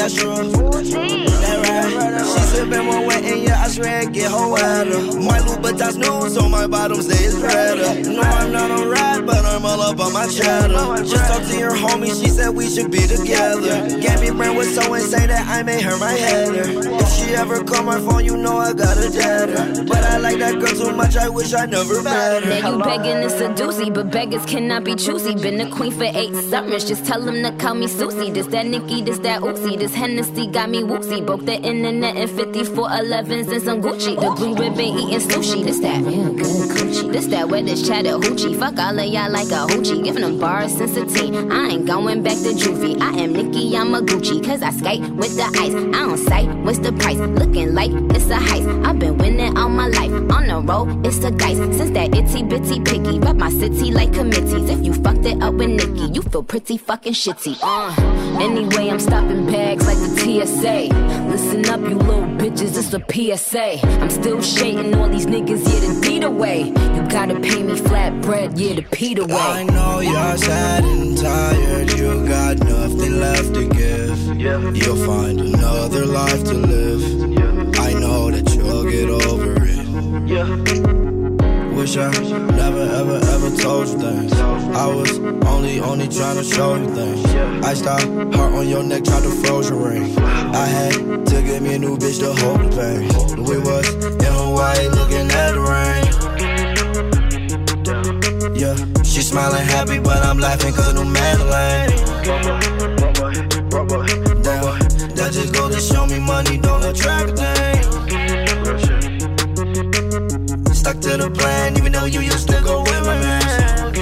That's true. That right. She sippin' more wet and I swear it get her wetter. My Louboutins new, so my bottom stays redder. No, I'm not on ride, but I'm all up on my cheddar. Just talked to your homie, she said we should be together. Me brand with so insane that I made her my header. If she ever call my phone, you know I got a deader. But I like that girl too much, I wish I never met her. Now you begging it's a doozy, but beggars cannot be choosy. Been a queen for eight summers, just tell them to call me Susie. This that Nikki, this that Uzi, this Hennessy got me woozy. Broke the internet in 5411s and some Gucci. The blue ribbon eating sushi, this that real good coochie. This that wet this Chattahoochee. Fuck all of y'all like a hoochie. Giving them bars since a teen. I ain't going back to juvie. I am Nikki, I'm a Gucci. Cause I skate with the ice. I don't sight, what's the price? Looking like it's a heist. I've been winning all my life. On the road, it's a dice. Since that itty bitty picky. Rep my city like committees. If you fucked it up with Nikki, you feel pretty fucking shitty. Uh, anyway, I'm stopping bags like the TSA. Listen up, you little bitches, it's a PSA. I'm still shading all these niggas, yeah, the beat away. You gotta pay me flat bread, yeah, the Pete away. I know you're sad and tired, you got nothing left to give. You'll find another life to live. I know that you'll get over it. Wish I never ever ever told you things. I was only only trying to show you things. I stopped heart on your neck, tried to froze your ring. I had to get me a new bitch to hold the pain. We was in Hawaii looking at the rain. Yeah, she smiling happy, but I'm laughing cause new Madeline. Damn, that just go to show me money don't attract To the plan, even though you used to go with my man.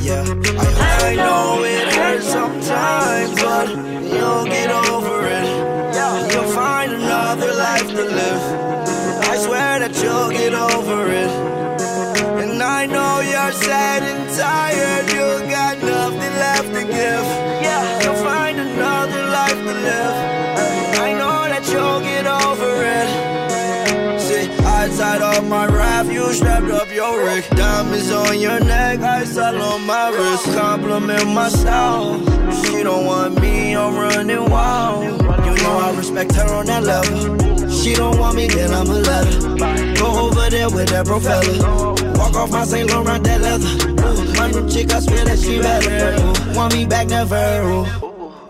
Yeah, I, I know it hurts sometimes, but you'll get over it. You'll find another life to live. I swear that you'll get over it. And I know you're sad and tired, you got nothing left to give. My raft, you strapped up your rig. Diamonds on your neck, ice all on my wrist. Compliment my style. She don't want me, I'm running wild. You know I respect her on that level. She don't want me, then I'ma let. Go over there with that bro fella. Walk off my St. Laurent, that leather. My new chick, I swear that she better. Want me back, never.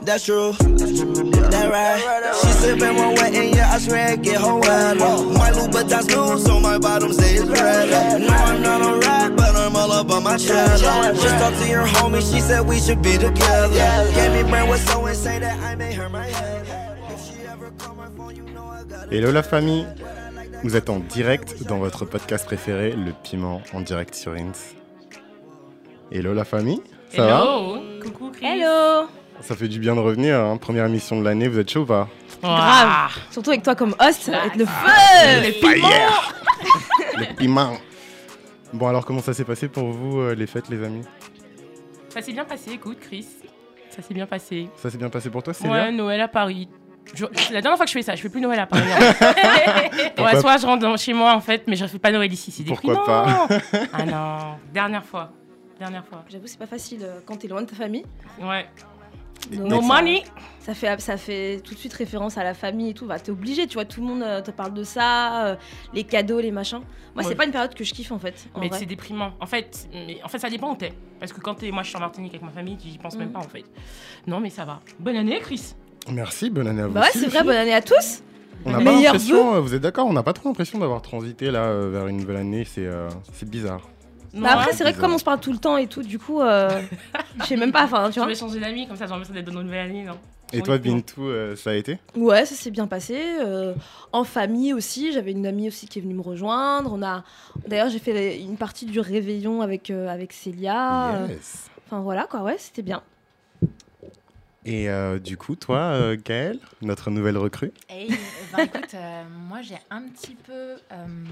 That's true. That right. She sippin' one wet and I swear it get her wetter. My Louboutins new, so my bottom stays redder. No, I'm not on ride, but I'm all up on my cheddar. Just talked to your homie, she said we should be together. Gave me brand was so insane that I made her my head. If she ever call my phone, you know I got Hello la famille Vous êtes en direct dans votre podcast préféré, Le Piment, en direct sur Ins. Hello la famille Ça va Hello Coucou Chris Hello Ça fait du bien de revenir, hein. première émission de l'année, vous êtes chaud ou pas? Grave Surtout avec toi comme host, ça va être le feu Le Le piment Bon alors comment ça s'est passé pour vous euh, les fêtes les amis? Ça s'est bien passé, écoute Chris. Ça s'est bien passé. Ça s'est bien passé pour toi c'est Ouais, Noël à Paris. Je- C'est la dernière fois que je fais ça, je fais plus Noël à Paris. ouais, Pourquoi- soit je rentre dans- chez moi en fait, mais je fais pas Noël ici, c'est Pourquoi déprimant. pas? Ah non, dernière fois. Dernière fois. J'avoue, c'est pas facile euh, quand t'es loin de ta famille. Ouais. Donc, No ça- money Ça fait, ça fait tout de suite référence à la famille et tout. Bah, t'es obligé, tu vois, tout le monde euh, te parle de ça, euh, les cadeaux, les machins. Moi, Ouais. c'est pas une période que je kiffe en fait. en Mais c'est déprimant. En fait, mais en fait, ça dépend où t'es. Parce que quand t'es, moi, je suis en Martinique avec ma famille, j'y pense même Mhm. pas en fait. Non, mais ça va. Bonne année, Chris. Merci, bonne année à vous Bah ouais, c'est vrai, bonne année à tous. On n'a pas l'impression, euh, vous êtes d'accord, on n'a pas trop l'impression d'avoir transité là euh, vers une nouvelle année, c'est euh, c'est bizarre. Bah après, c'est vrai que comme on se parle tout le temps et tout, du coup, euh, je sais même pas, enfin, tu Je vois. vais changer d'amis, comme ça, j'ai l'impression d'être dans une nouvelle année, non Et toi Bintou, euh, ça a été? Ouais, ça s'est bien passé. euh, en famille aussi, j'avais une amie aussi qui est venue me rejoindre. On a, d'ailleurs, j'ai fait une partie du réveillon avec euh, avec Célia. Yes. Enfin voilà quoi, ouais, c'était bien. Et euh, du coup, toi, euh, Gaëlle, notre nouvelle recrue? Hey, euh, ben, écoute, euh, moi j'ai un petit peu, euh,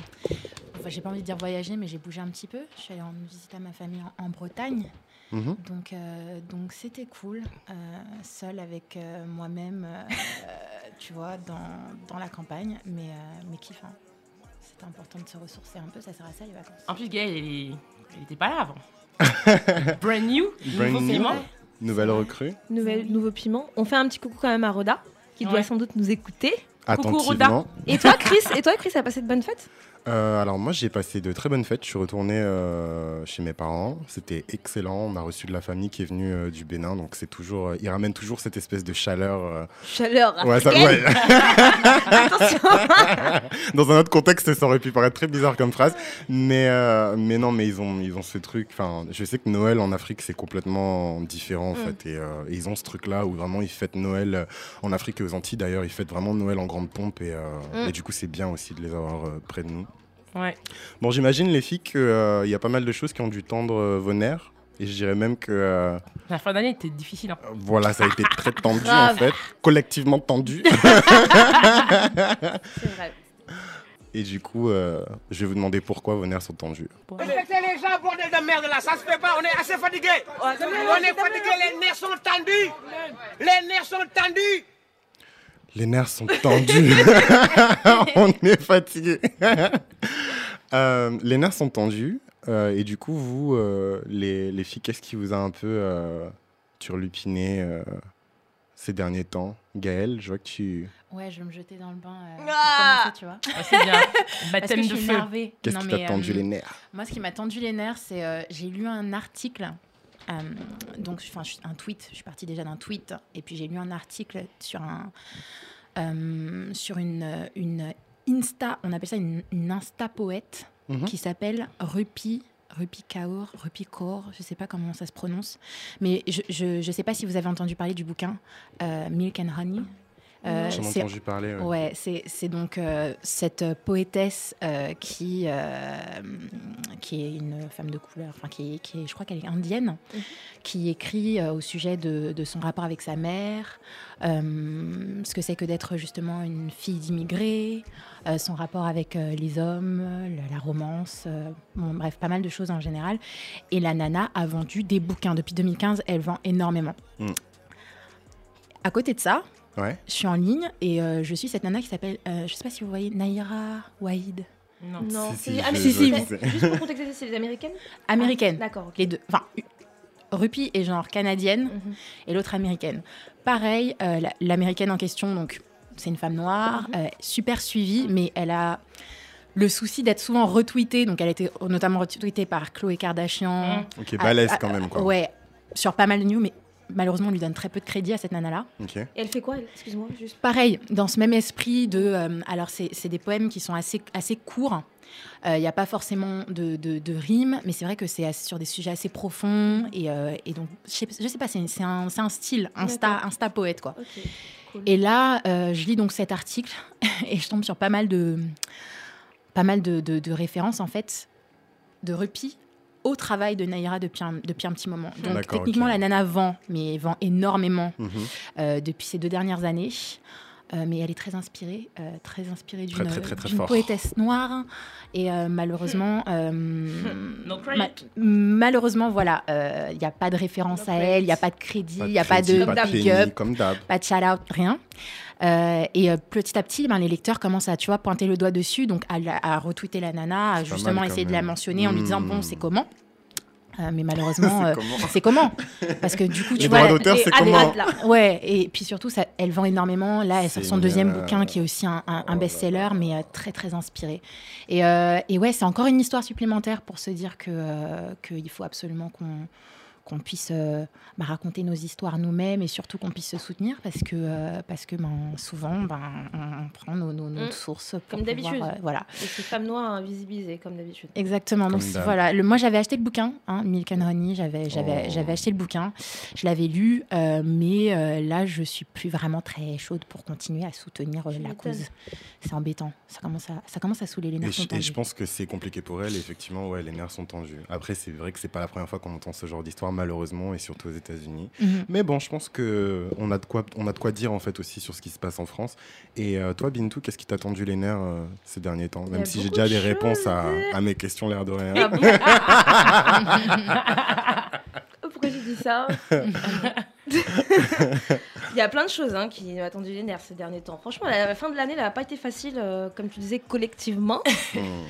enfin, j'ai pas envie de dire voyager, mais j'ai bougé un petit peu. Je suis allée en visite à ma famille en, en Bretagne, Mhm. donc euh, donc c'était cool, euh, seule avec euh, moi-même, tu vois, dans, dans la campagne, mais euh, mais kiffant. C'était important de se ressourcer un peu, ça sert à ça les vacances. En plus, Gaëlle, elle, est- elle était pas là avant. Brand new, Brand nouveau new. Nouvelle recrue Nouvelle, nouveau piment. On fait un petit coucou quand même à Roda, qui doit sans doute nous écouter. Coucou, Roda. Et toi, Chris, et toi, Chris, a passé de bonnes fêtes? Euh, alors moi j'ai passé de très bonnes fêtes. Je suis retourné euh, chez mes parents. C'était excellent. On a reçu de la famille qui est venue euh, du Bénin, donc c'est toujours, euh, ils ramènent toujours cette espèce de chaleur. euh. Chaleur. Ouais, ça, ouais. Attention. Dans un autre contexte, ça aurait pu paraître très bizarre comme phrase, mais euh, mais non, mais ils ont ils ont ce truc. Enfin, je sais que Noël en Afrique c'est complètement différent en Mm. fait, et, euh, et ils ont ce truc-là où vraiment ils fêtent Noël en Afrique et aux Antilles d'ailleurs, ils fêtent vraiment Noël en grande pompe et, euh, Mm. et du coup c'est bien aussi de les avoir près de nous. Ouais. Bon, j'imagine les filles qu'il y a pas mal de choses qui ont dû tendre euh, vos nerfs. Et je dirais même que euh, La fin d'année était difficile. hein. voilà, ça a été très tendu en Grave. fait, collectivement tendu. C'est vrai. Et du coup, euh, je vais vous demander pourquoi vos nerfs sont tendus. Respectez les gens, bordel de merde là, ça se fait pas, on est assez fatigué. On est fatigué, les nerfs sont tendus. Les nerfs sont tendus. Les nerfs sont tendus. On est fatigué. Euh, les nerfs sont tendus. euh, et du coup, vous, euh, les, les filles, qu'est-ce qui vous a un peu euh, turlupiné euh, ces derniers temps? Gaëlle, je vois que tu. Ouais, je vais me jeter dans le bain euh, Ah commencer, tu vois. Ah, c'est bien. Baptême je de feu. Qu'est-ce qui mais, t'a tendu euh, les nerfs? Moi, ce qui m'a tendu les nerfs, c'est euh, j'ai lu un article, euh, donc enfin je- un tweet. Je suis partie déjà d'un tweet, et puis j'ai lu un article sur un euh, sur une une insta, on appelle ça une, une insta poète Mhm. qui s'appelle Rupi. Rupi Kaur, Rupi Kaur, je sais pas comment ça se prononce, mais je, je sais pas si vous avez entendu parler du bouquin euh, Milk and Honey. Euh, J'en ai c'est entendu parler. ouais. Ouais, c'est c'est donc euh, cette euh, poétesse euh, qui, euh, qui est une femme de couleur, enfin qui, est- qui est, je crois qu'elle est indienne, Mhm. qui écrit euh, au sujet de, de son rapport avec sa mère, euh, ce que c'est que d'être justement une fille d'immigrés, euh, son rapport avec euh, les hommes, la, la romance, euh, bon, bref, pas mal de choses en général. Et la nana a vendu des bouquins. Depuis 2015, elle vend énormément. Mhm. À côté de ça, Ouais. je suis en ligne et euh, je suis cette nana qui s'appelle, euh, je sais pas si vous voyez, Naira Waïd, Non. Non, Si, c'est si, ah, si, si. Juste pour contextualiser, c'est les américaines américaine. Ah, D'accord. ok. les deux. Enfin, Rupi est genre canadienne Mhm. et l'autre américaine. Pareil, euh, la- l'américaine en question, donc c'est une femme noire, Mhm. euh, super suivie, mais elle a le souci d'être souvent retweetée. Donc elle a été notamment retweetée par Chloé Kardashian. Mhm. Ok, balèze Ah, quand même, quoi. Ouais, sur pas mal de news, mais malheureusement on lui donne très peu de crédit à cette nana-là. Et elle fait quoi Excuse-moi, juste. Pareil, dans ce même esprit de... euh, alors, c'est c'est des poèmes qui sont assez, assez courts. Il n'y a pas forcément de, de, de rimes, mais c'est vrai que c'est sur des sujets assez profonds. Et, euh, et donc, je sais, je sais pas, c'est c'est un, c'est un style, Insta. Insta poète, quoi. Cool. Et là, euh, je lis donc cet article et je tombe sur pas mal de, pas mal de, de- de références, en fait, de repis au travail de Naïra depuis un, depuis un petit moment. Donc, techniquement, la nana vend, mais vend énormément Mhm. euh, depuis ces deux dernières années. Euh, mais elle est très inspirée, euh, très inspirée d'une poétesse noire. Et euh, malheureusement, euh, No ma- credit. malheureusement, voilà, euh, il n'y a pas de référence No à credit. elle, il n'y a pas de crédit, il n'y a pas de pas de big penny, up, pas de shout-out, rien. Euh, et euh, petit à petit, ben, les lecteurs commencent à tu vois, pointer le doigt dessus, donc à, retweeter la nana, à justement essayer de la mentionner en lui disant Hmm. bon, c'est comment Euh, mais malheureusement, C'est euh, comment Parce que du coup, tu Les vois, d'auteur, c'est comment là. Ouais, et puis surtout, ça, elle vend énormément. Là, elle sort son deuxième euh, bouquin qui est aussi un, un- un oh best-seller, mais très très inspiré. Et, et ouais, c'est encore une histoire supplémentaire pour se dire que qu'il faut absolument qu'on qu'on puisse euh, bah, raconter nos histoires nous-mêmes et surtout qu'on puisse se soutenir parce que euh, parce que ben, souvent ben, on, on prend nos, nos, nos Mm. sources pour Comme d'habitude. euh, voilà Et ces femmes noires invisibilisées, comme d'habitude. Exactement. Donc Comme voilà, le, moi j'avais acheté le bouquin, hein, Milk and Honey, j'avais j'avais Oh. j'avais acheté le bouquin, je l'avais lu, euh, mais euh, là je suis plus vraiment très chaude pour continuer à soutenir euh, la cause. C'est embêtant, ça commence à ça commence à saouler les nerfs. sont et je pense que c'est compliqué pour elle, effectivement, ouais, les nerfs sont tendus. Après, c'est vrai que c'est pas la première fois qu'on entend ce genre d'histoire, malheureusement, et surtout aux États-Unis. Mhm. Mais bon, je pense que on a de quoi, on a de quoi dire en fait aussi sur ce qui se passe en France. Et euh, toi, Bintou, qu'est-ce qui t'a tendu les nerfs euh, ces derniers temps? Même si j'ai déjà de des réponses à, à mes questions, l'air de rien. Ah bon? Pourquoi j'ai dit ça? Il y a plein de choses hein, qui m'ont attendu les nerfs ces derniers temps. Franchement, la, la fin de l'année n'a pas été facile, euh, comme tu disais, collectivement. Hmm.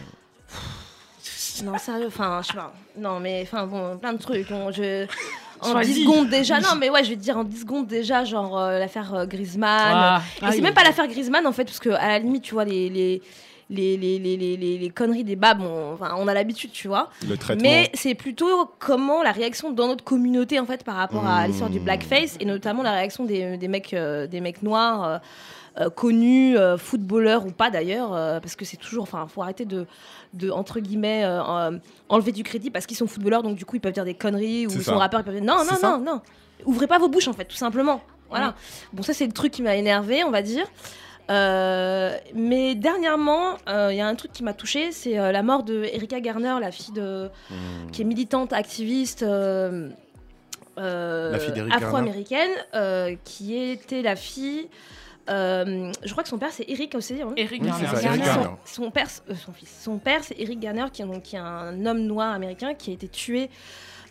Non, sérieux, enfin, je sais pas. Non, mais enfin, bon, plein de trucs. Je... en Choisis. 10 secondes déjà. Non, mais ouais, je vais te dire en 10 secondes déjà, genre euh, l'affaire euh, Griezmann. Ah, Et c'est même pas l'affaire Griezmann en fait, parce que à la limite, tu vois, les. les les, les, les, les, les- les conneries des babs, on, enfin, on a l'habitude, tu vois. Le traitement. Mais c'est plutôt comment la réaction dans notre communauté en fait par rapport à l'histoire du blackface et notamment la réaction des, des mecs, euh, des mecs noirs euh, euh, connus, euh, footballeurs ou pas d'ailleurs, euh, parce que c'est toujours, enfin, faut arrêter de, de entre guillemets enlever du crédit parce qu'ils sont footballeurs donc du coup ils peuvent dire des conneries ou ils ça. sont rappeurs ils peuvent dire non non non non, ouvrez pas vos bouches en fait tout simplement. Voilà. Bon ça c'est le truc qui m'a énervé on va dire. Euh, mais dernièrement, euh, il y a un truc qui m'a touchée, c'est euh, la mort de Erika Garner, la fille de, Mmh. qui est militante, activiste afro-américaine, qui était la fille. Euh, je crois que son père c'est Eric aussi. hein. Eric Oui, Garner. c'est ça, Eric Son- père, euh, son fils, son père c'est Eric Garner, qui est, donc, qui est un homme noir américain qui a été tué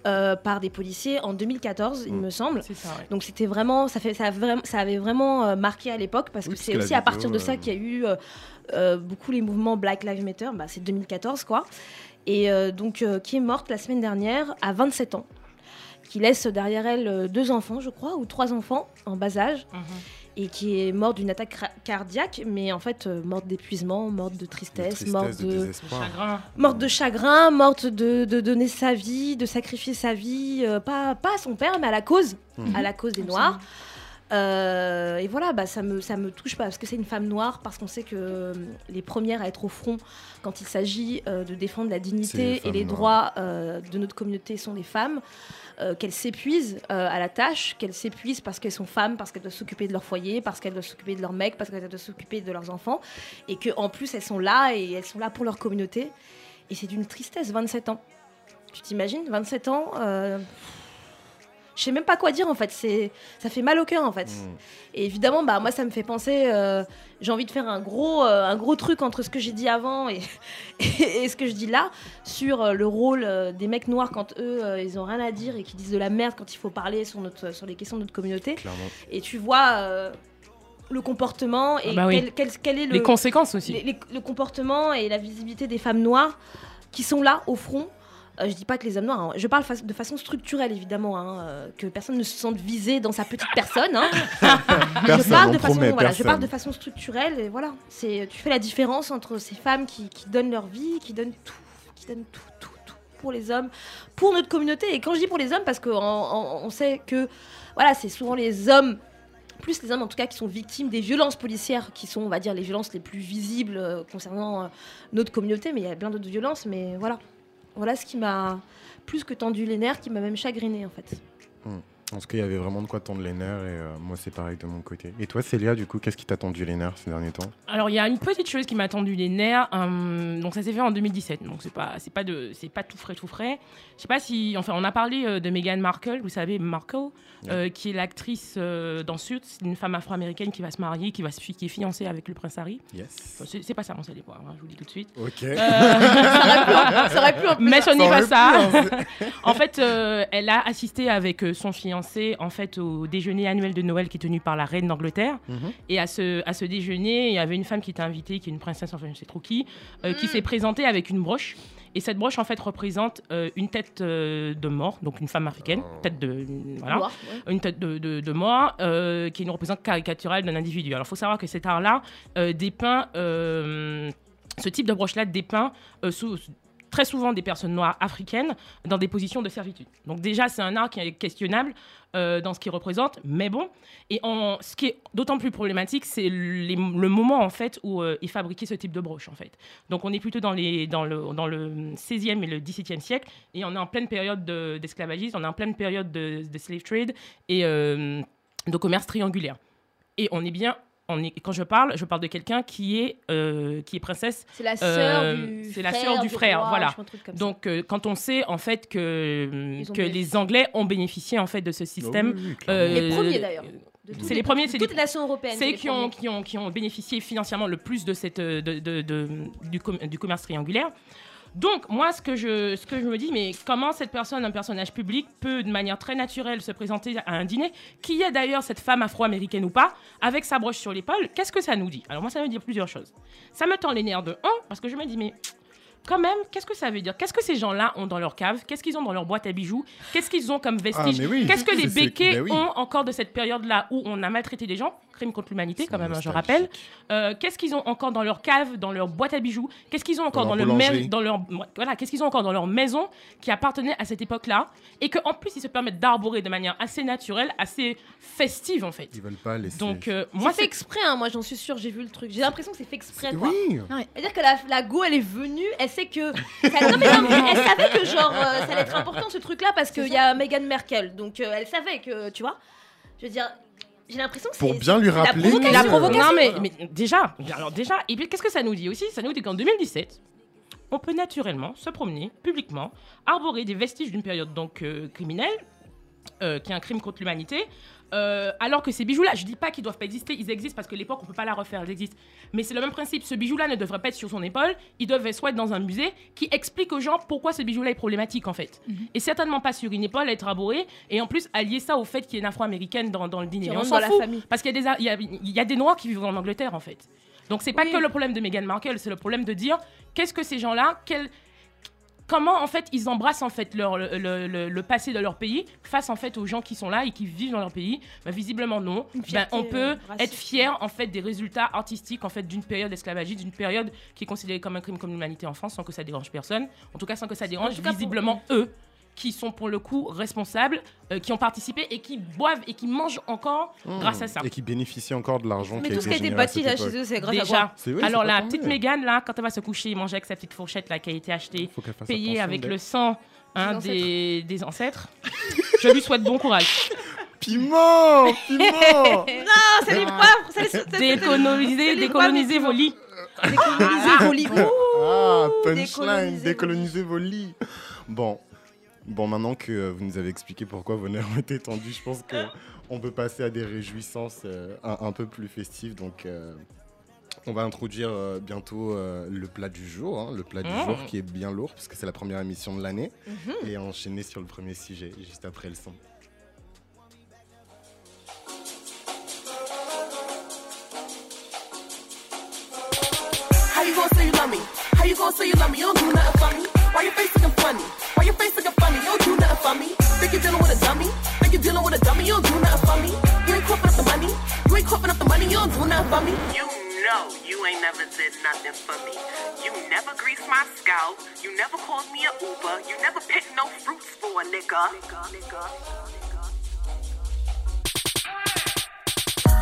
euh, par des policiers en 2014, il Mm. me semble. C'est ça, ouais. Donc c'était vraiment, ça, fait, ça, a vraiment, ça avait vraiment euh, marqué à l'époque parce Oui, que c'est aussi à partir de ça qu'il y a eu euh, euh, beaucoup les mouvements Black Lives Matter. Bah, c'est 2014 quoi. Et euh, donc euh, qui est morte la semaine dernière à 27 ans, qui laisse derrière elle euh, deux enfants, je crois, ou trois enfants en bas âge, Mhm. Et qui est morte d'une attaque cardiaque, mais en fait euh, morte d'épuisement, morte de tristesse, tristesse, morte de. Chagrin. morte de chagrin, morte de, de donner sa vie, de sacrifier sa vie, euh, pas, pas à son père, mais à la cause, Mhm. à la cause des Noirs. Euh, et voilà, bah, ça, me, ça me touche pas parce que c'est une femme noire, parce qu'on sait que euh, les premières à être au front quand il s'agit euh, de défendre la les dignité et les noires. droits euh, de notre communauté sont les femmes. Euh, qu'elles s'épuisent euh, à la tâche, qu'elles s'épuisent parce qu'elles sont femmes, parce qu'elles doivent s'occuper de leur foyer, parce qu'elles doivent s'occuper de leurs mecs, parce qu'elles doivent s'occuper de leurs enfants, et que en plus elles sont là et elles sont là pour leur communauté. Et c'est d'une tristesse, 27 ans. Tu t'imagines 27 ans euh, Je sais même pas quoi dire en fait. C'est, ça fait mal au cœur en fait. Mmh. Et évidemment, bah moi ça me fait penser. euh, j'ai envie de faire un gros, euh, un gros truc entre ce que j'ai dit avant et, et, ce que je dis là sur euh, le rôle euh, des mecs noirs quand eux euh, ils ont rien à dire et qui disent de la merde quand il faut parler sur notre, sur les questions de notre communauté. Clairement. Et tu vois euh, le comportement et Ah bah oui. quel, quel- quel est le Les conséquences aussi. les- les- le comportement et la visibilité des femmes noires qui sont là au front. Euh, je dis pas que les hommes noirs, hein. je parle fa- de façon structurelle évidemment, hein, euh, que personne ne se sente visé dans sa petite personne. hein. je parle de façon, voilà, je parle de façon structurelle et voilà. C'est, tu fais la différence entre ces femmes qui, qui donnent leur vie, qui donnent tout, qui donnent tout, tout, tout pour les hommes, pour notre communauté. Et quand je dis pour les hommes, parce qu'on on, on sait que voilà, c'est souvent les hommes plus les hommes en tout cas qui sont victimes des violences policières qui sont on va dire les violences les plus visibles euh, concernant euh, notre communauté mais il y a plein d'autres violences mais voilà voilà ce qui m'a plus que tendu les nerfs qui m'a même chagriné en fait Parce qu'il y avait vraiment de quoi tendre les nerfs et euh, moi c'est pareil de mon côté. Et toi Célia, du coup, qu'est-ce qui t'a tendu les nerfs ces derniers temps? Alors il y a une petite chose qui m'a tendu les nerfs. hum, donc ça s'est fait en 2017. Donc c'est pas c'est pas de c'est pas tout frais tout frais. Je sais pas si enfin on a parlé euh, de Meghan Markle. Vous savez Markle, euh, qui est l'actrice euh, dans Suits, c'est une femme afro-américaine qui va se marier, qui va se qui est fiancée avec le prince Harry. Yes. Enfin, c'est pas ça, on sait les voir. hein, je vous le dis tout de suite. Ok. Euh, ça aurait pu en plus mais ce n'est pas ça. hein, En fait, euh, elle a assisté avec euh, son fiancé en fait au déjeuner annuel de Noël qui est tenu par la reine d'Angleterre. Mhm. Et à ce, à ce déjeuner, il y avait une femme qui était invitée, qui est une princesse, enfin je sais trop qui, euh, qui s'est présentée avec une broche. Et cette broche en fait représente euh, une tête euh, de mort, donc une femme africaine, tête de voilà, Noir, ouais. une tête de, de- de mort, euh, qui est une représentante caricaturale d'un individu. Alors il faut savoir que cet art-là euh, dépeint, euh, ce type de broche-là dépeint euh, sous- très souvent des personnes noires africaines dans des positions de servitude. Donc déjà, c'est un art qui est questionnable euh, dans ce qu'il représente, mais bon. Et en, ce qui est d'autant plus problématique, c'est le moment en fait où euh, est fabriqué ce type de broche en fait. Donc on est plutôt dans, les, dans, le, dans le 16e et le 17e siècle, et on est en pleine période de- d'esclavagisme, on est en pleine période de, de slave trade et euh, de commerce triangulaire. Et on est bien, on est, quand je parle, je parle de quelqu'un qui est, euh, qui est princesse c'est la sœur Euh, du c'est la frère, sœur du frère, roi, voilà. donc, euh, quand on sait en fait que, les Anglais ont bénéficié en fait de ce système, Oh oui, euh, les premiers d'ailleurs c'est les premiers, c'est toutes les- nations européennes c'est qui ont, qui, ont, qui ont bénéficié financièrement le plus de cette, de, de- de- du, com- du commerce triangulaire. Donc, moi, ce que, je, ce que je me dis, mais comment cette personne, un personnage public, peut de manière très naturelle se présenter à un dîner, qui est d'ailleurs cette femme afro-américaine ou pas, avec sa broche sur l'épaule, qu'est-ce que ça nous dit? Alors, moi, ça veut dire plusieurs choses. Ça me tend les nerfs de un, parce que je me dis, mais quand même, qu'est-ce que ça veut dire? Qu'est-ce que ces gens-là ont dans leur cave? Qu'est-ce qu'ils ont dans leur boîte à bijoux? Qu'est-ce qu'ils ont comme vestiges? Ah, oui. Qu'est-ce que les béquets ben oui. ont encore de cette période-là où on a maltraité des gens? Crime contre l'humanité, quand même, hein, je rappelle. Euh, qu'est-ce qu'ils ont encore dans leur cave, dans leur boîte à bijoux? Qu'est-ce qu'ils ont encore Dans dans, leur le boulangerie. même, dans leur voilà Qu'est-ce qu'ils ont encore dans leur maison qui appartenait à cette époque-là et que en plus ils se permettent d'arborer de manière assez naturelle, assez festive en fait. Ils veulent pas laisser. Donc euh, Moi, c'est fait exprès, hein, moi j'en suis sûre, j'ai vu le truc. J'ai l'impression que c'est fait exprès. Quoi. oui. C'est-à-dire que la, la go, elle est venue, elle sait que. ça- non, mais non, mais elle savait que, genre, euh, ça allait être important ce truc-là parce qu'il y a Meghan Merkel. Donc, euh, elle savait que, tu vois. Je veux dire, j'ai l'impression que c'est. Pour bien lui c'est la rappeler. provocation. La provocation. Non, mais, mais déjà, alors déjà, et puis qu'est-ce que ça nous dit aussi? Ça nous dit qu'en 2017, on peut naturellement se promener publiquement, arborer des vestiges d'une période donc euh, criminelle, euh, qui est un crime contre l'humanité. euh, alors que ces bijoux-là, je dis pas qu'ils doivent pas exister, ils existent parce que l'époque on peut pas la refaire, ils existent. Mais c'est le même principe. Ce bijou-là ne devrait pas être sur son épaule, il devrait soit être dans un musée qui explique aux gens pourquoi ce bijou-là est problématique en fait. Et certainement pas sur une épaule à être arboré. Et en plus allier ça au fait qu'il y ait une afro-américaine dans, dans le dîner. On s'en fout, famille. parce qu'il y, y, a, y a des noirs qui vivent en Angleterre en fait. Donc c'est pas Oui. que le problème de Meghan Markle, c'est le problème de dire qu'est-ce que ces gens-là, quel- comment en fait ils embrassent en fait leur, le, le- le- le passé de leur pays face en fait aux gens qui sont là et qui vivent dans leur pays? Ben, visiblement non. Fierté, on peut euh, raciste. être fier en fait des résultats artistiques en fait d'une période esclavagiste, d'une période qui est considérée comme un crime contre l'humanité en France sans que ça dérange personne. En tout cas sans que ça dérange pour- visiblement eux qui sont pour le coup responsables, euh, qui ont participé et qui boivent et qui mangent encore grâce à ça. Et qui bénéficient encore de l'argent Mais qui a tout ce qui a été à bâti là chez eux, c'est grâce à Déjà. quoi C'est- oui, Alors la petite. Mégane là, quand elle va se coucher, il mange avec sa petite fourchette là qui a été achetée, payée avec le sang hein, Des des, des ancêtres. Je lui souhaite bon courage. Piment Piment Ah, c'est les poivres c'est les- décoloniser poivres vos lits. Décoloniser vos lits. Ah, punchline, décoloniser vos lits. Bon, bon, maintenant que euh, vous nous avez expliqué pourquoi vos nerfs ont été tendus, je pense que on peut passer à des réjouissances euh, un, un peu plus festives. Donc, euh, on va introduire euh, bientôt euh, le plat du jour, hein, le plat du Mmh. jour qui est bien lourd puisque c'est la première émission de l'année Mhm. et enchaîner sur le premier sujet juste après le son. How you gonna say you love me? How you gonna say you love me? You don't do nothing for me. Why your face looking funny? Never did nothing for me. You never greased my scalp. You never called me an Uber. You never picked no fruits for a nigga.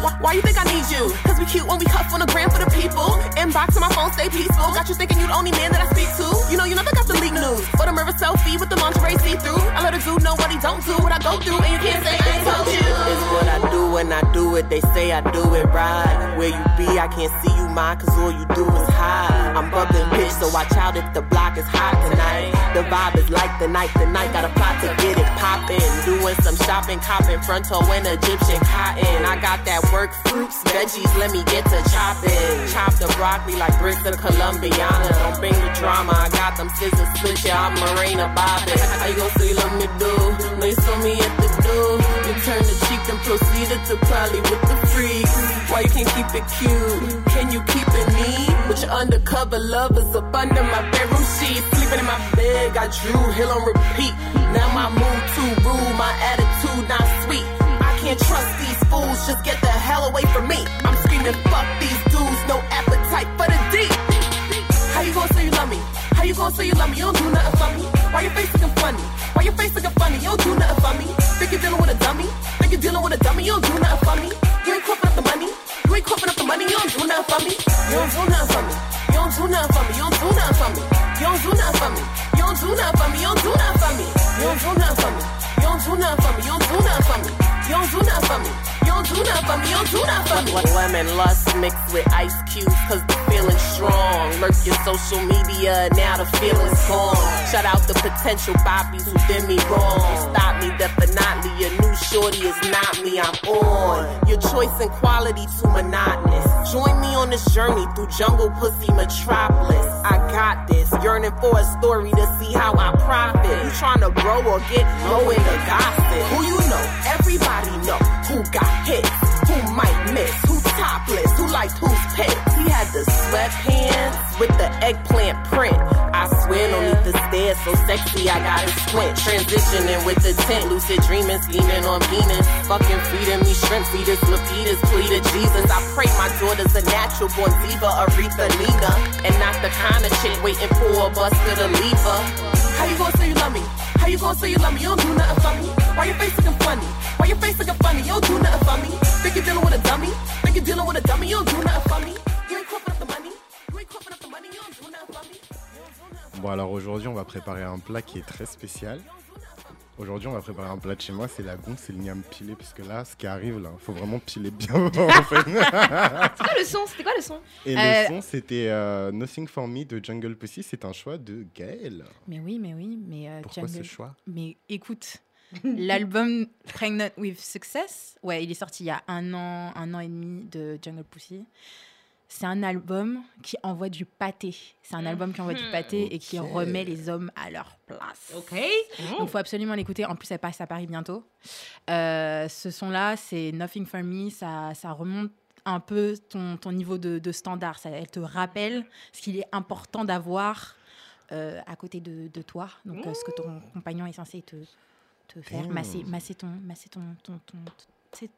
Why, why you think I need you? Cause we cute when we cuff on the gram for the people. Inbox on my phone, stay peaceful. Got you thinking you the only man that I speak to. You know, you never got the leak news. Or the mirror selfie with the lingerie see through. I let a dude know what he don't do, what I go through, and you can't say I ain't told you. It's what I do when I do it. They say I do it right. Where you be, I can't see you mine, cause all you do is hide. I'm bubbling bitch, so watch out if the block is hot tonight. The vibe is like the night, the night got a plot to get it poppin'. Doing some shopping, copping fronto and Egyptian cotton. I got that work fruits, veggies, let me get to chopping. Chop the broccoli like bricks of Colombiana. Don't bring the drama, I got them scissors, switch ya, I'm Marina Bobbin. How you gon' say love me, do? You saw me at the door. You turn the cheek, then proceeded to probably with the freaks. Why you can't keep it cute? Can you keep it neat? With your undercover lovers up under my bedroom sheet. Sleeping in my bed, got Drew Hill on repeat. Now my mood too rude, my attitude can't trust these fools, just get the hell away from me. I'm screaming, fuck these dudes, no appetite for the deep. How you gonna say you love me? How you gonna say you love me? You don't do nothing for me. Why your face looking funny? Why your face looking funny? You don't do nothing for me. Think you're dealing with a dummy? Think you're dealing with a dummy? You don't do nothing for me. You ain't coughing up the money. You ain't coughing up the money. You don't do nothing for me. You don't do nothing for me. You don't do nothing for me. You don't do nothing for me. You don't do nothing for me. Do nothing for me. You don't do nothing for me. You don't do nothing for me. You don't do nothing for me. You don't do nothing for me. You don't do nothing for me. Nothing for me. Oh, you don't for me. Lemon lust mixed with ice cubes, cause the feeling's strong. Lurk your social media, now the feeling's gone. Shout out the potential boppies who did me wrong. Stop me, definitely. Your new shorty is not me, I'm on. Your choice and quality too monotonous. Join me on this journey through jungle pussy metropolis. I got this, yearning for a story to see how I profit. You trying to grow or get low in the gossip? Who you know? Everybody know who got hits, who might miss, who topless, who liked whose pics. He had the sweatpants with the eggplant print. I swear, no need to stare, so sexy, I gotta squint. Transitioning with the tent, lucid dreaming, scheming on Venus. Fucking feeding me shrimp, feeders, lapitas, plea to Jesus. I pray my daughter's a natural born diva, Aretha Nina. And not the kind of chick waiting for a bus to the lever. How you gonna say you love me? How you gonna say you love me? You don't do nothing for me. Why your face looking funny? Why your face looking funny? You don't do nothing for me. Think you're dealing with a dummy? Think you're dealing with a dummy? You don't do nothing for me. You ain't coughing up the money. You ain't coughing up the money. You don't do nothing for me. Bon, alors aujourd'hui, on va préparer un plat qui est très spécial. Aujourd'hui, on va préparer un plat de chez moi, c'est la gonce et le niam pilé, parce que là, ce qui arrive, là, faut vraiment piler bien en fait. C'est quoi le son? C'était quoi le son? Et Euh, le son, c'était euh, Nothing For Me de Jungle Pussy, c'est un choix de Gaël. Mais oui, mais oui, mais euh, Pourquoi Jungle- ce choix? Mais écoute, l'album Pregnant with Success, ouais, il est sorti il y a un an, un an et demi de Jungle Pussy. C'est un album qui envoie du pâté. C'est un album qui envoie du pâté et qui remet les hommes à leur place. Ok. Donc, il faut absolument l'écouter. En plus, elle passe à Paris bientôt. Euh, ce son-là, c'est Nothing for Me. Ça, ça remonte un peu ton, ton niveau de, de standard. Ça, elle te rappelle ce qu'il est important d'avoir euh, à côté de, de toi. Donc, euh, ce que ton compagnon est censé te, te faire. Damn. Masser, masser ton, masser ton, ton, ton,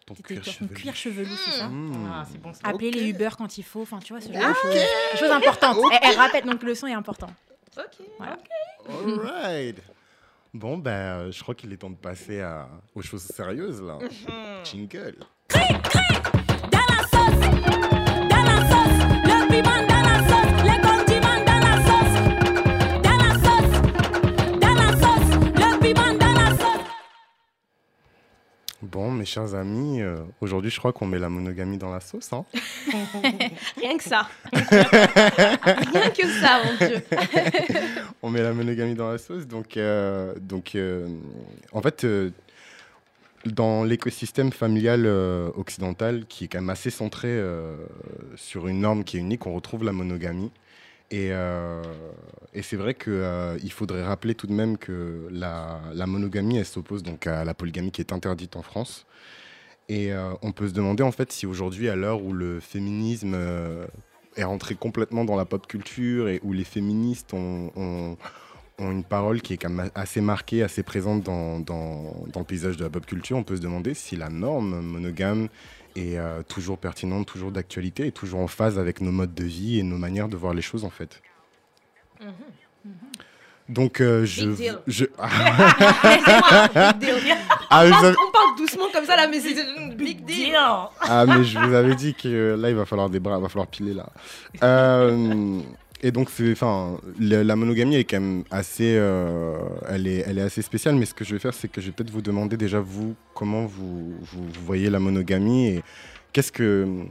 Ton tes- cuir ton chevelu. cuir chevelu, c'est ça Mmh. Ah, bon. Appeler Ok. les Uber quand il faut. Enfin, tu vois, ce genre de choses. Des choses importantes. Elle, elle rappelle, donc le son est important. Ok. Voilà. Alright. Bon, ben, euh, je crois qu'il est temps de passer à, aux choses sérieuses, là. Jingle. Dans la sauce, dans la sauce, le Bon, mes chers amis, euh, aujourd'hui, je crois qu'on met la monogamie dans la sauce, hein. Rien que ça. Rien que ça, mon Dieu. On met la monogamie dans la sauce. Donc, euh, donc euh, en fait, dans l'écosystème familial occidental, qui est quand même assez centré sur une norme qui est unique, on retrouve la monogamie. Et, euh, et c'est vrai qu'il faudrait rappeler tout de même que la, monogamie, elle s'oppose donc à la polygamie qui est interdite en France. Et euh, on peut se demander en fait si aujourd'hui, à l'heure où le féminisme euh, est rentré complètement dans la pop culture et où les féministes ont une parole qui est quand même assez marquée, assez présente dans, dans- dans le paysage de la pop culture, on peut se demander si la norme monogame est euh, toujours pertinente, toujours d'actualité et toujours en phase avec nos modes de vie et nos manières de voir les choses en fait. Donc euh, je, Big deal. je deal. ah, On je- parle, on parle doucement comme ça là, mais c'est big deal. Ah, mais je vous avais dit que euh, là, il va falloir des bras, il va falloir piler là. Euh, et donc, enfin, la, monogamie est quand même assez, euh, elle est, elle est assez spéciale. Mais ce que je vais faire, c'est que je vais peut-être vous demander déjà vous comment vous, vous, voyez la monogamie et qu'est-ce que,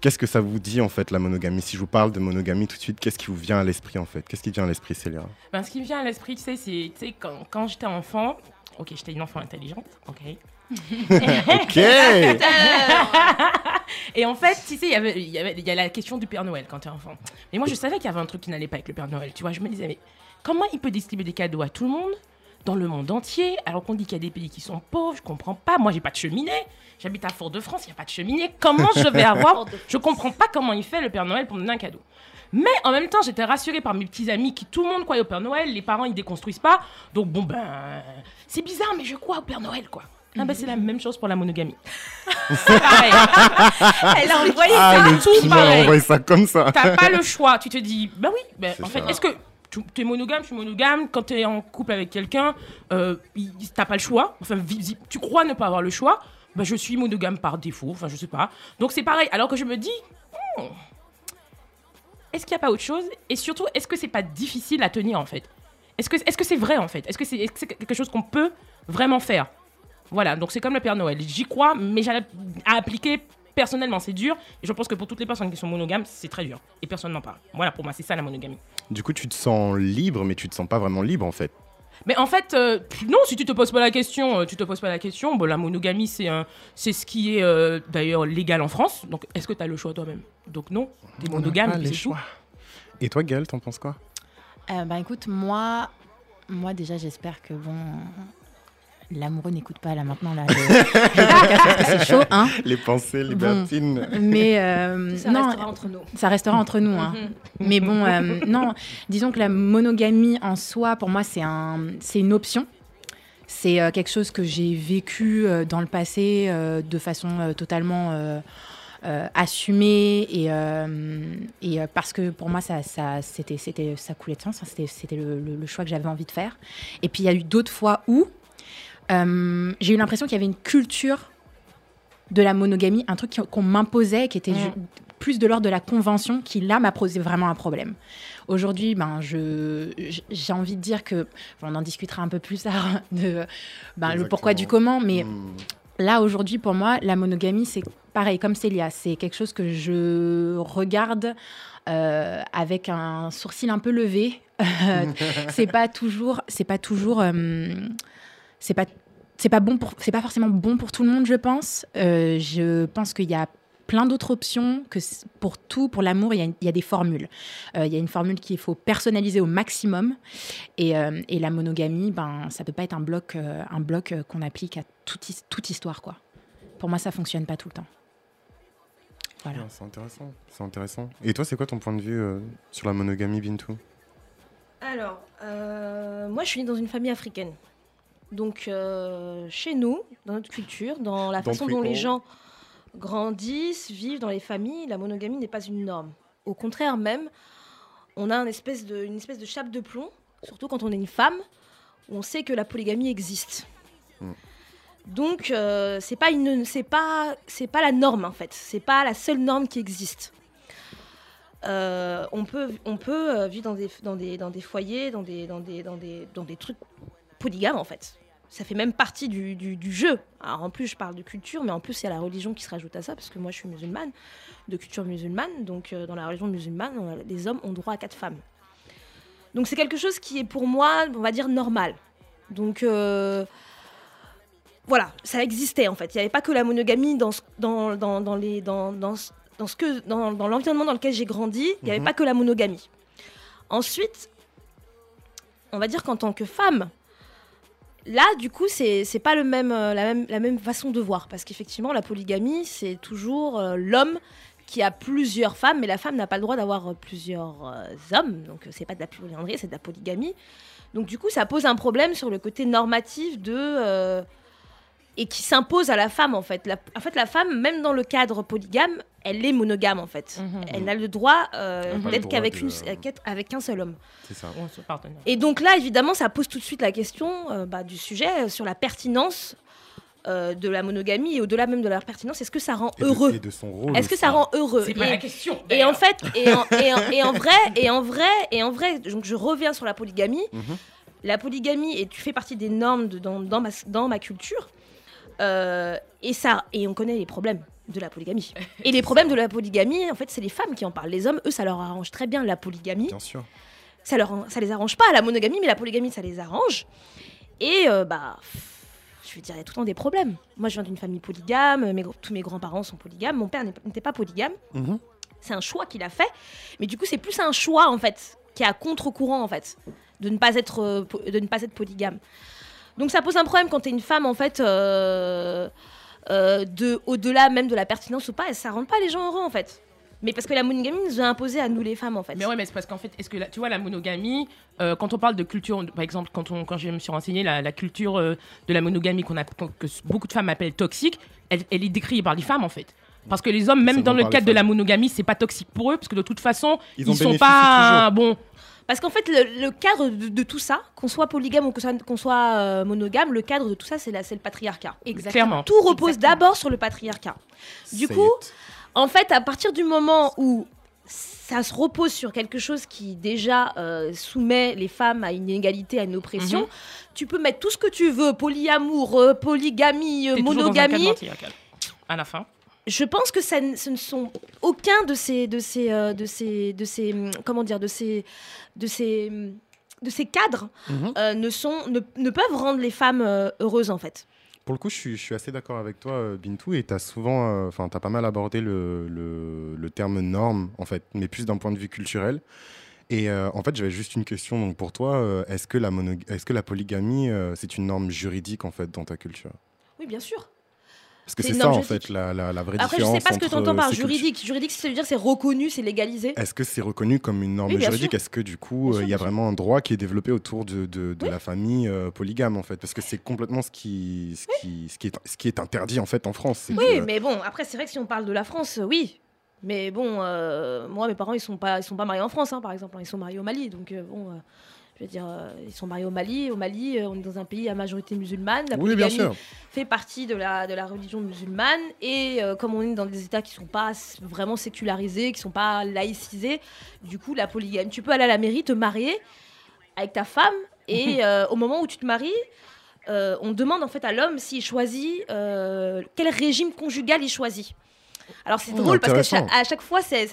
qu'est-ce que ça vous dit en fait la monogamie? Si je vous parle de monogamie tout de suite, qu'est-ce qui vous vient à l'esprit en fait? Qu'est-ce qui vient à l'esprit, Célia? Ben, ce qui me vient à l'esprit, tu sais, c'est quand, quand j'étais enfant, ok, j'étais une enfant intelligente, ok. Ok. Et en fait, tu sais, il y avait- il y, avait- il y a la question du Père Noël quand t'es enfant. Mais moi, je savais qu'il y avait un truc qui n'allait pas avec le Père Noël. Tu vois, je me disais, mais comment il peut distribuer des cadeaux à tout le monde, dans le monde entier, alors qu'on dit qu'il y a des pays qui sont pauvres? Je comprends pas. Moi, j'ai pas de cheminée. J'habite à Fort-de-France, il n'y a pas de cheminée. Comment je vais avoir Je comprends pas comment il fait le Père Noël pour me donner un cadeau. Mais en même temps, j'étais rassurée par mes petits amis qui, tout le monde croyait au Père Noël. Les parents, ils déconstruisent pas. Donc, bon, ben, c'est bizarre, mais je crois au Père Noël, quoi. Ah ben, c'est la même chose pour la monogamie. Pareil. Elle a envoyé Ah, ça. le tout climat, pareil. on voit ça comme ça. T'as pas le choix. Tu te dis, bah oui, bah, C'est en fait, ça. est-ce que tu es monogame, je suis monogame Quand tu es en couple avec quelqu'un, euh, il- t'as pas le choix. Enfin, visi- tu crois ne pas avoir le choix. Bah, je suis monogame par défaut. Enfin, je sais pas. Donc, c'est pareil. Alors que je me dis, hmm, est-ce qu'il n'y a pas autre chose? Et surtout, est-ce que c'est pas difficile à tenir, en fait? Est-ce que est-ce que c'est vrai, en fait? Est-ce que c'est est-ce que c'est quelque chose qu'on peut vraiment faire? Voilà, donc c'est comme le Père Noël. J'y crois, mais j'ai à appliquer personnellement, c'est dur. Et je pense que pour toutes les personnes qui sont monogames, c'est très dur. Et personne n'en parle. Voilà, pour moi, c'est ça la monogamie. Du coup, tu te sens libre, mais tu te sens pas vraiment libre en fait. Mais en fait, euh, non, si tu te poses pas la question, euh, tu te poses pas la question. Bon, la monogamie, c'est un, c'est ce qui est euh, d'ailleurs légal en France. Donc, est-ce que tu as le choix toi-même? Donc non, t'es On n'a monogame, pas puis les c'est tout. choix. Et toi, Gaël, t'en penses quoi? Euh, bah écoute, moi, moi déjà, j'espère que bon, l'amoureux n'écoute pas là maintenant là. c'est chaud, hein. Les pensées Bon. libertines. Mais euh, Ça non, restera entre nous. ça restera entre nous. Hein. Mais bon, euh, non, disons que la monogamie en soi, pour moi, c'est un, c'est une option. C'est euh, quelque chose que j'ai vécu euh, dans le passé euh, de façon euh, totalement euh, euh, assumée et, euh, et euh, parce que pour moi, ça, ça, c'était, c'était, ça coulait de sens. hein, c'était, c'était le, le- le choix que j'avais envie de faire. Et puis il y a eu d'autres fois où euh, j'ai eu l'impression qu'il y avait une culture de la monogamie, un truc qu'on m'imposait, qui était Mm. plus de l'ordre de la convention, qui là m'a posé vraiment un problème. Aujourd'hui, ben, je, j'ai envie de dire que, on en discutera un peu plus tard, de ben, le pourquoi du comment, mais Hmm. là aujourd'hui pour moi, la monogamie c'est pareil comme Célia, c'est quelque chose que je regarde euh, avec un sourcil un peu levé. c'est pas toujours, c'est pas toujours, euh, c'est pas c'est pas bon pour c'est pas forcément bon pour tout le monde je pense. Euh, je pense qu'il y a plein d'autres options que pour tout pour l'amour il y, a- il y a des formules. Euh, il y a une formule qu'il faut personnaliser au maximum. Et, euh, et la monogamie ben ça peut pas être un bloc euh, un bloc qu'on applique à toute, toute histoire quoi. Pour moi ça fonctionne pas tout le temps. Voilà. C'est intéressant. C'est intéressant. Et toi, c'est quoi ton point de vue euh, sur la monogamie, Bintou? Alors, euh, moi, je suis née dans une famille africaine. Donc, euh, chez nous, dans notre culture, dans la façon dont les gens grandissent, vivent dans les familles, la monogamie n'est pas une norme. Au contraire même, on a une espèce de, une espèce de chape de plomb, surtout quand on est une femme, où on sait que la polygamie existe. Mm. Donc, euh, c'est pas une, c'est pas, c'est pas la norme en fait. C'est pas la seule norme qui existe. Euh, on peut, on peut euh, vivre dans des, dans des, dans des foyers, dans des, dans des, dans des, dans des trucs polygames en fait. Ça fait même partie du, du, du jeu. Alors en plus, je parle de culture, mais en plus, il y a la religion qui se rajoute à ça, parce que moi, je suis musulmane, de culture musulmane. Donc, euh, dans la religion musulmane, on les hommes ont droit à quatre femmes. Donc, c'est quelque chose qui est pour moi, on va dire, normal. Donc, euh, voilà, ça existait en fait. Il n'y avait pas que la monogamie dans, ce- dans, dans, dans les, dans, dans, ce- dans, ce que, dans, dans l'environnement dans lequel j'ai grandi. Il n'y avait Mhm. pas que la monogamie. Ensuite, on va dire qu'en tant que femme, là, du coup, c'est pas le euh, la, même, la même façon de voir. Parce qu'effectivement, la polygamie, c'est toujours euh, l'homme qui a plusieurs femmes, mais la femme n'a pas le droit d'avoir euh, plusieurs hommes. Donc, c'est pas de la polyandrie, c'est de la polygamie. Donc, du coup, ça pose un problème sur le côté normatif de. Euh, et qui s'impose à la femme, en fait. La- en fait, la femme, même dans le cadre polygame, elle est monogame, en fait. Mhm. Elle n'a le droit euh, d'être qu'avec de- avec un seul homme. C'est ça. On se partenaire. Et donc là, évidemment, ça pose tout de suite la question euh, bah, du sujet euh, sur la pertinence euh, de la monogamie et au-delà même de la pertinence, est-ce que ça rend Et de- heureux et de son rôle. Est-ce que ça rend heureux C'est pas la question. et en fait, et en, et en- et en vrai, et en vrai, et en vrai, donc je reviens sur la polygamie. Mhm. La polygamie, et tu fais partie des normes de- dans, dans ma, dans ma culture. Euh, et ça, et on connaît les problèmes de la polygamie. Et les problèmes de la polygamie, en fait, c'est les femmes qui en parlent. Les hommes, eux, ça leur arrange très bien la polygamie Bien sûr. ça, leur, ça les arrange pas la monogamie, mais la polygamie, ça les arrange. Et euh, bah, je veux dire, il y a tout le temps des problèmes. Moi, je viens d'une famille polygame, mes, tous mes grands-parents sont polygames, mon père n'était pas polygame. Mhm. C'est un choix qu'il a fait, mais du coup, c'est plus un choix en fait, qui est à contre-courant en fait, de ne pas être, euh, de ne pas être polygame. Donc ça pose un problème quand tu es une femme en fait, euh, euh, de, au-delà même de la pertinence ou pas, et ça rend pas les gens heureux en fait. Mais parce que la monogamie nous a imposé à nous les femmes en fait. Mais ouais, mais c'est parce qu'en fait, est-ce que la- tu vois la monogamie, euh, quand on parle de culture, par exemple, quand, on, quand je me suis renseignée, la, la culture euh, de la monogamie qu'on a, que beaucoup de femmes appellent toxique, elle, elle est décriée par les femmes en fait. Parce que les hommes, même dans le cadre de la monogamie, c'est pas toxique pour eux, parce que de toute façon, Ils ils, sont pas bon. Parce qu'en fait, le, le cadre de, de tout ça, qu'on soit polygame ou qu'on soit, euh, monogame, le cadre de tout ça, c'est le patriarcat. Clairement. Tout repose d'abord sur le patriarcat. Du coup, it. en fait, à partir du moment où ça se repose sur quelque chose qui déjà euh, soumet les femmes à une inégalité, à une oppression, Mhm. tu peux mettre tout ce que tu veux, polyamour, euh, polygamie, euh, monogamie. À la fin. Je pense que ça, ce ne sont aucun de ces, de ces, euh, de ces, de ces, comment dire, de ces, de ces, de ces cadres Mhm. euh, ne sont, ne, ne peuvent rendre les femmes euh, heureuses en fait. Pour le coup, je suis, je suis assez d'accord avec toi, Bintou, et tu as souvent, enfin, as pas mal abordé le, le, le terme norme, en fait, mais plus d'un point de vue culturel. Et en fait, j'avais juste une question donc pour toi. Est-ce que la est-ce que la polygamie, c'est une norme juridique en fait dans ta culture? Oui, bien sûr. Parce que C'est ça en fait la, la, la vraie Après, je différence sais pas ce que tu entends par juridique. Juridique, ça veut dire c'est reconnu, c'est légalisé. Est-ce que c'est reconnu comme une norme Oui, juridique? Est-ce que du coup, euh, il y a vraiment un droit qui est développé autour de, de, de Oui. la famille euh, polygame en fait? Parce que c'est complètement ce qui, ce, qui, ce, qui est, ce qui est interdit en fait en France. Oui, que- mais bon, après, c'est vrai que si on parle de la France, euh, oui. Mais bon, euh, moi, mes parents, ils sont pas, ils sont pas mariés en France, hein, par exemple. Ils sont mariés au Mali. Donc, euh, bon, euh, je veux dire, euh, ils sont mariés au Mali. Au Mali, euh, on est dans un pays à majorité musulmane. La Oui, bien polygamie sûr. fait partie de la, de la religion musulmane. Et euh, comme on est dans des États qui sont pas vraiment sécularisés, qui sont pas laïcisés, du coup, la polygamie, tu peux aller à la mairie, te marier avec ta femme. Et euh, au moment où tu te maries, euh, on demande en fait à l'homme s'il choisit quel régime conjugal il choisit. Alors c'est Oh, drôle parce qu'à chaque, à chaque fois, c'est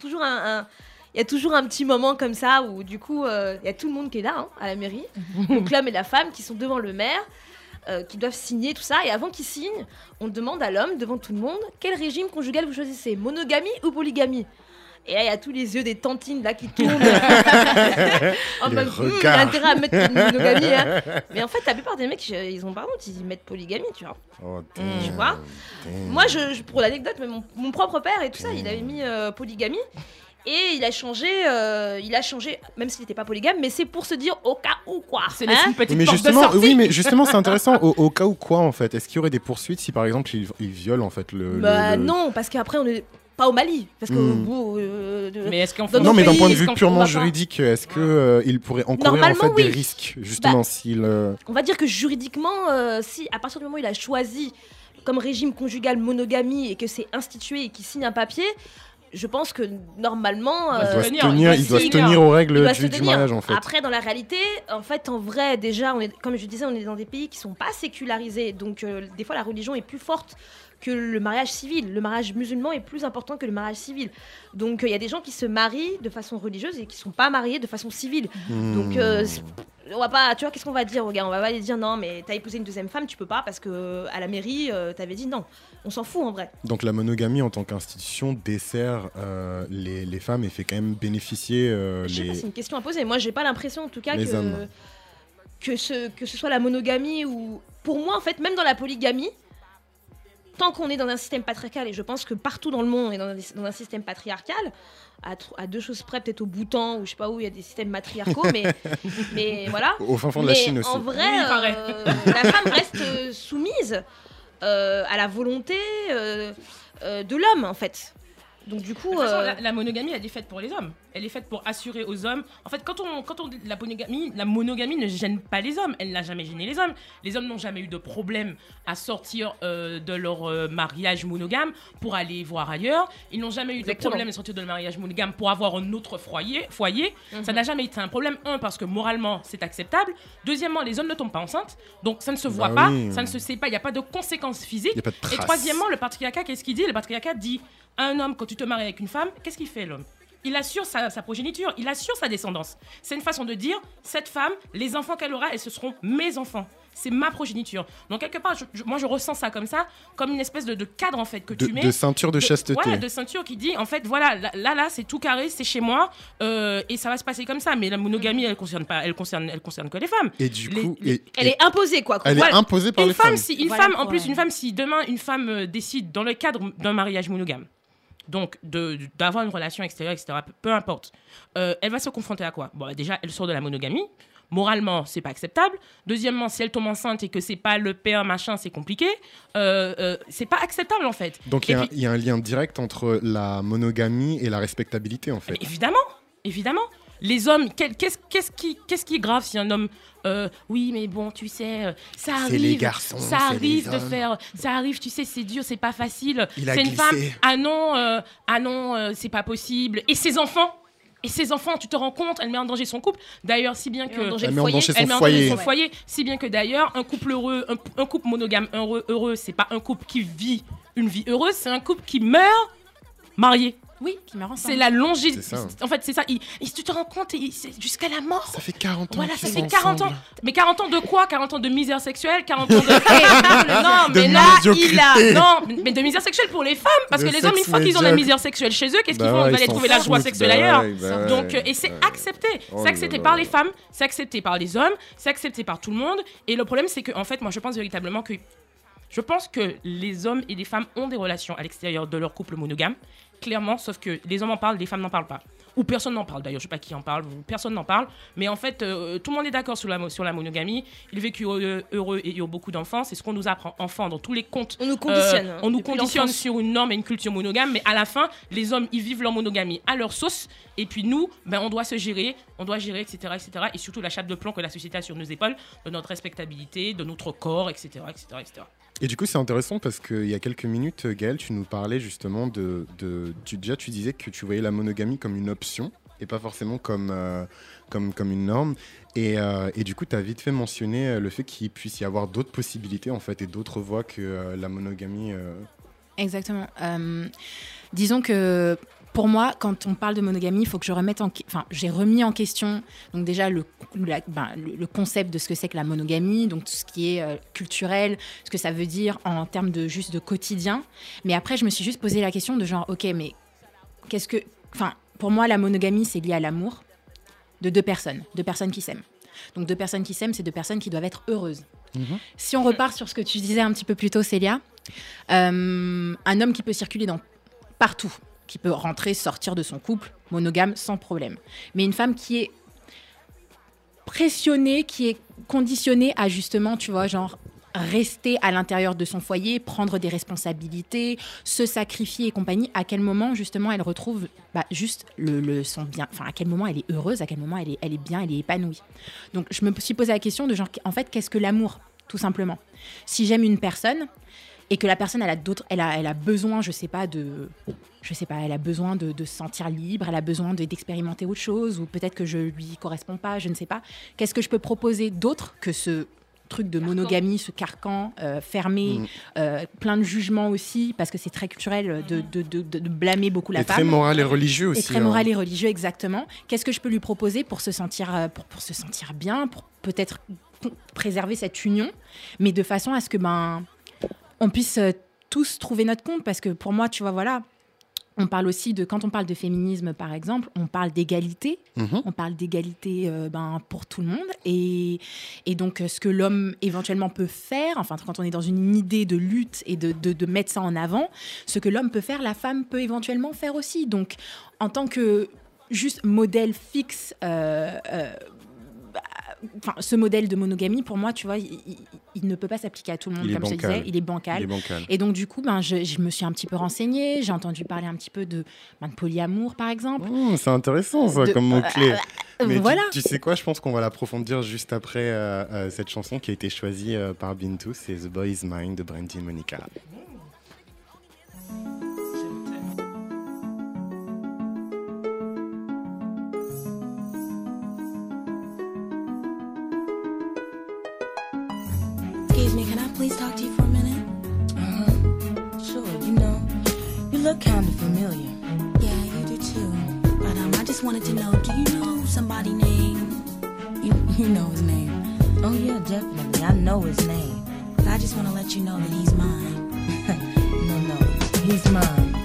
toujours un. un- il y a toujours un petit moment comme ça où du coup euh, il y a tout le monde qui est là hein, à la mairie, donc l'homme et la femme qui sont devant le maire, euh, qui doivent signer tout ça et avant qu'ils signent, on demande à l'homme devant tout le monde quel régime conjugal vous choisissez, monogamie ou polygamie? Et là, il y a tous les yeux des tantines là qui tournent. en Les mode, Hum, il y a intérêt à mettre une monogamie. hein. Mais en fait, la plupart des mecs, euh, ils ont par contre, ils mettent polygamie, tu vois. Oh, Tu vois? damn. Moi, je, je- pour l'anecdote, mon propre père et tout ça, il avait mis euh, polygamie. Et il a changé, euh, il a changé, même s'il n'était pas polygame, mais c'est pour se dire au cas où quoi. C'est hein. une petite mais porte de justement, sortie. oui, mais justement, c'est intéressant. Au, au cas où quoi, en fait? Est-ce qu'il y aurait des poursuites si, par exemple, ils violent en fait le. Bah le- le- non, parce qu'après on est pas au Mali, parce que Hmm. euh, Mais est-ce Dans Non, mais d'un point de vue qu'on- purement juridique, est-ce que euh, il pourrait encourir en fait des risques, justement, Bah, s'il. euh, on va dire que juridiquement, euh, si à partir du moment où il a choisi comme régime conjugal monogamie et que c'est institué et qu'il signe un papier, je pense que normalement, Il Il euh, doit se tenir, tenir, il doit se tenir aux règles du, du mariage, en fait. Après, dans la réalité, en fait, en vrai, déjà, on est, comme je disais, on est dans des pays qui sont pas sécularisés. Donc, euh, des fois, la religion est plus forte que le mariage civil. Le mariage musulman est plus important que le mariage civil. Donc, euh, il y a des gens qui se marient de façon religieuse et qui sont pas mariés de façon civile. Donc, euh, Hmm. on va pas, tu vois, qu'est-ce qu'on va dire gars On va pas aller dire non, mais t'as épousé une deuxième femme, tu peux pas parce que à la mairie, euh, t'avais dit non. On s'en fout en vrai. Donc la monogamie en tant qu'institution dessert euh, les, les femmes et fait quand même bénéficier euh, Je sais pas, les. c'est une question à poser. Moi, j'ai pas l'impression, en tout cas, Les que, hommes. que, ce, que ce soit la monogamie ou. Pour moi, en fait, même dans la polygamie, tant qu'on est dans un système patriarcal, et je pense que partout dans le monde, on est dans un, dans un système patriarcal, à, deux choses près, peut-être au Bhoutan ou je sais pas où, il y a des systèmes matriarcaux, mais, mais voilà. Au fin fond de la Chine aussi. en vrai, Oui, euh, la femme reste euh, soumise euh, à la volonté euh, euh, de l'homme, en fait. Donc, du De coup. toute façon, euh, la, la monogamie, elle est faite pour les hommes. Elle est faite pour assurer aux hommes. En fait, quand on, quand on dit la monogamie, la monogamie ne gêne pas les hommes. Elle n'a jamais gêné les hommes. Les hommes n'ont jamais eu de problème à sortir euh, de leur euh, mariage monogame pour aller voir ailleurs. Ils n'ont jamais eu Exactement. de problème à sortir de leur mariage monogame pour avoir un autre foyer. foyer. Ça Mhm. n'a jamais été un problème. Un, parce que moralement, c'est acceptable. Deuxièmement, les hommes ne tombent pas enceintes. Donc, ça ne se voit Bah pas. oui. Ça ne se sait pas. Il n'y a pas de conséquences physiques. Il y a pas de Et troisièmement, le patriarcat, qu'est-ce qu'il dit? Le patriarcat dit à un homme, quand tu te maries avec une femme, qu'est-ce qu'il fait l'homme? Il assure sa, sa progéniture, il assure sa descendance. C'est une façon de dire, cette femme, les enfants qu'elle aura, et ce seront mes enfants. C'est ma progéniture. Donc quelque part, je- je- moi je ressens ça comme ça, comme une espèce de, de cadre en fait que De, tu mets. de ceinture de chasteté. Ouais, de ceinture qui dit, en fait, voilà, là, là, là, c'est tout carré, c'est chez moi, euh, et ça va se passer comme ça. Mais la monogamie, elle concerne pas, elle concerne, elle concerne que les femmes. Et du Les- coup, les- et- Elle est imposée, quoi. elle voilà. est imposée par une les femme, femmes. si une Voilà, femme, en plus, une femme, si demain une femme euh, décide dans le cadre d'un mariage monogame, donc d'avoir une relation extérieure, etc., peu, importe, euh, elle va se confronter à quoi? Bon, bah, déjà, elle sort de la monogamie. Moralement, c'est pas acceptable. Deuxièmement, si elle tombe enceinte et que c'est pas le père machin, c'est compliqué. Euh, euh, c'est pas acceptable en fait. Donc il y, a un- puis- il y a un lien direct entre la monogamie et la respectabilité en fait. Évidemment, évidemment. Les hommes, qu'est-ce qui, est grave si un homme, euh, oui, mais bon, tu sais, euh, ça C'est arrive, les garçons, ça arrive les de faire, ça arrive, tu sais, c'est dur, c'est pas facile. Il a C'est une femme, ah non, euh, ah non, euh, c'est pas possible. Et ses enfants, et ses enfants, tu te rends compte, elle met en danger son couple. D'ailleurs, si bien Elle met en que danger Elle le met en foyer. danger son elle met en danger foyer. son foyer, si bien que d'ailleurs, un couple heureux, un, un couple monogame heureux, heureux, c'est pas un couple qui vit une vie heureuse, c'est un couple qui meurt marié. Oui, qui meurent ensemble. C'est la longévité. Ça. En fait, c'est ça. Il- il- tu te rends compte, jusqu'à la mort. Ça fait 40 ans. Voilà, ça fait sont 40 ans. Mais 40 ans de quoi? 40 ans de misère sexuelle 40 ans de. non, De mais là, il a. Non, mais de misère sexuelle pour les femmes. Parce que les hommes, une fois qu'ils ont la misère sexuelle chez eux, qu'est-ce Bah qu'ils font? ouais, Ils vont aller trouver la joie sexuelle bah ailleurs. bah Donc, euh, et c'est accepté. Oh c'est accepté par les femmes, c'est accepté par les hommes, c'est accepté par tout le monde. Et le problème, c'est que, en fait, moi, je pense véritablement que. Je pense que les hommes et les femmes ont des relations à l'extérieur de leur couple monogame, clairement, sauf que les hommes en parlent, les femmes n'en parlent pas. Ou personne n'en parle d'ailleurs, je sais pas qui en parle, personne n'en parle. Mais en fait, euh, tout le monde est d'accord sur la, mo- sur la monogamie. Il vécu heureux, heureux et eu beaucoup d'enfants. C'est ce qu'on nous apprend enfant dans tous les contes. On nous conditionne, hein, on nous conditionne sur une norme et une culture monogame. Mais à la fin, les hommes, ils vivent leur monogamie à leur sauce. Et puis nous, ben, on doit se gérer, on doit gérer, etc., etc. Et surtout la chape de plomb que la société a sur nos épaules, de notre respectabilité, de notre corps, etc., etc., etc. Et du coup, c'est intéressant parce qu'il y a quelques minutes, Gaël, tu nous parlais justement de. tu, déjà, tu disais que tu voyais la monogamie comme une option et pas forcément comme, euh, comme, comme une norme. Et, euh, et du coup, tu as vite fait mentionner euh, le fait qu'il puisse y avoir d'autres possibilités en fait et d'autres voies que la monogamie. Exactement. Disons que pour moi, quand on parle de monogamie, il faut que je remette en... Enfin, j'ai remis en question, donc déjà, le, la- ben, le, le concept de ce que c'est que la monogamie, donc tout ce qui est euh, culturel, ce que ça veut dire en termes de juste de quotidien. Mais après, je me suis juste posé la question de genre, ok, mais qu'est-ce que... Enfin, pour moi, la monogamie, c'est lié à l'amour de deux personnes, deux personnes qui s'aiment. Donc deux personnes qui s'aiment, c'est deux personnes qui doivent être heureuses. Si on repart sur ce que tu disais un petit peu plus tôt, Célia, euh, un homme qui peut circuler dans partout, qui peut rentrer, sortir de son couple, monogame sans problème. Mais une femme qui est pressionnée, qui est conditionnée à justement, tu vois, genre rester à l'intérieur de son foyer, prendre des responsabilités, se sacrifier et compagnie, à quel moment justement elle retrouve bah, juste le, son bien, enfin à quel moment elle est heureuse, à quel moment elle est, elle est bien, elle est épanouie. Donc je me suis posé la question de genre, en fait, qu'est-ce que l'amour, tout simplement? Si j'aime une personne et que la personne, elle a d'autres, elle a, elle a besoin, je sais pas, de, je sais pas, elle a besoin de, de se sentir libre, elle a besoin de- d'expérimenter autre chose, ou peut-être que je lui corresponds pas, je ne sais pas. Qu'est-ce que je peux proposer d'autre que ce truc de monogamie, ce carcan euh, fermé, Mm. euh, plein de jugements aussi, parce que c'est très culturel de, de, de- de- de blâmer beaucoup la et femme. très moral et religieux aussi. Et très hein. moral et religieux, exactement. Qu'est-ce que je peux lui proposer pour se sentir, euh, pour, pour se sentir bien, pour peut-être préserver cette union, mais de façon à ce que ben on puisse tous trouver notre compte, parce que pour moi, tu vois, voilà. On parle aussi de, quand on parle de féminisme, par exemple, on parle d'égalité. Mhm. On parle d'égalité euh, ben, pour tout le monde. Et, et donc, euh, ce que l'homme éventuellement peut faire, enfin, quand on est dans une idée de lutte et de, de, de mettre ça en avant, ce que l'homme peut faire, la femme peut éventuellement faire aussi. Donc, en tant que juste modèle fixe, euh, enfin, ce modèle de monogamie, pour moi, tu vois, il, il- il ne peut pas s'appliquer à tout le monde, comme je bancal. disais. Il est bancal. Il est bancal. Et donc, du coup, ben, je, je me suis un petit peu renseignée. J'ai entendu parler un petit peu de, ben, de polyamour, par exemple. Mmh, c'est intéressant ça De- comme mot-clé. euh, Mais tu- voilà. tu, sais quoi, je pense qu'on va l'approfondir juste après euh, euh, cette chanson qui a été choisie euh, par Bintou, c'est The Boy Is Mine de Brandy Monica. Look kind of familiar. Yeah, you do too. But um, I just wanted to know, do you know somebody named? You, you know his name. Oh yeah, definitely. I know his name. But I just want to let you know that he's mine. no, no, he's mine.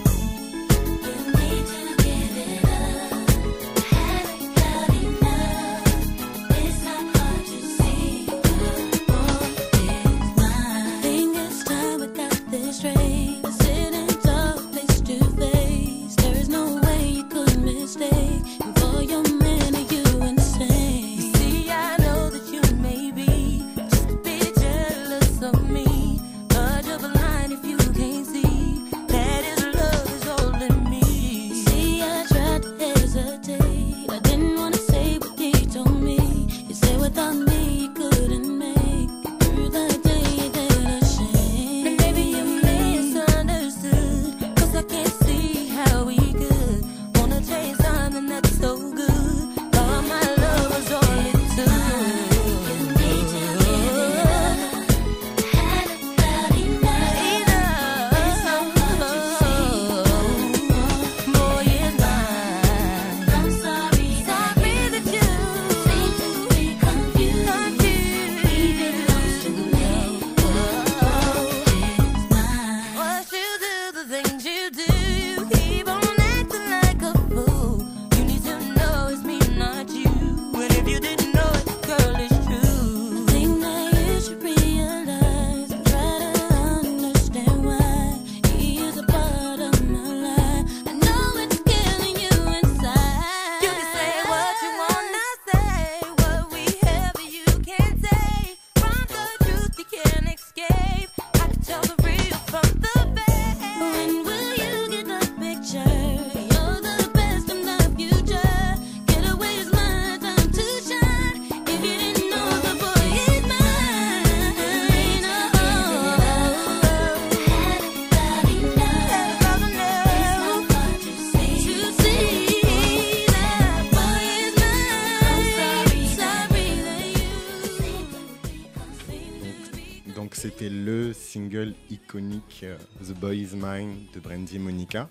Iconique euh, The Boy Is Mine de Brandy et Monica.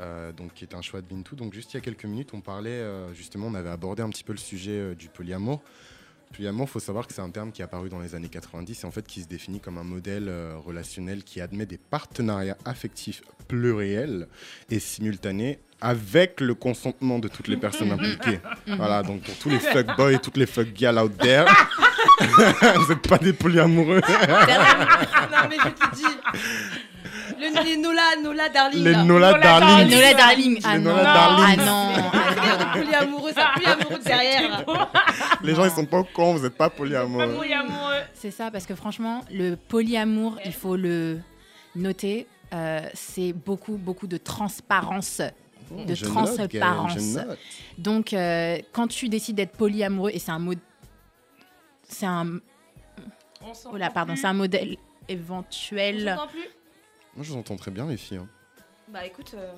euh, donc, qui est un choix de Bintou. Donc, juste il y a quelques minutes, on parlait, euh, justement, on avait abordé un petit peu le sujet euh, du polyamour. Polyamour, il faut savoir que c'est un terme qui est apparu dans les années 90 et en fait qui se définit comme un modèle relationnel qui admet des partenariats affectifs pluriels et simultanés avec le consentement de toutes les personnes impliquées. voilà, donc pour tous les fuckboys et toutes les fuckgals out there, vous n'êtes pas des polyamoureux. non, mais je te dis. Le, les Nola, Nola Darling. Les. Nola Darling. Nola Darling. Les Ah non. Ah non. Polyamoureux, ça pue amoureux derrière. Les gens, ils sont pas au courant, vous n'êtes pas polyamoureux. Polyamoureux. C'est ça, parce que franchement, le polyamour, il faut le noter, euh, c'est beaucoup, beaucoup de transparence. De Je note, Gaëlle, transparence. note. Donc, euh, quand tu décides d'être polyamoureux, et c'est un mot. C'est un. Oh là, pardon, c'est un modèle éventuel. Plus Moi, je vous entends très bien, les filles. hein. Bah écoute, euh,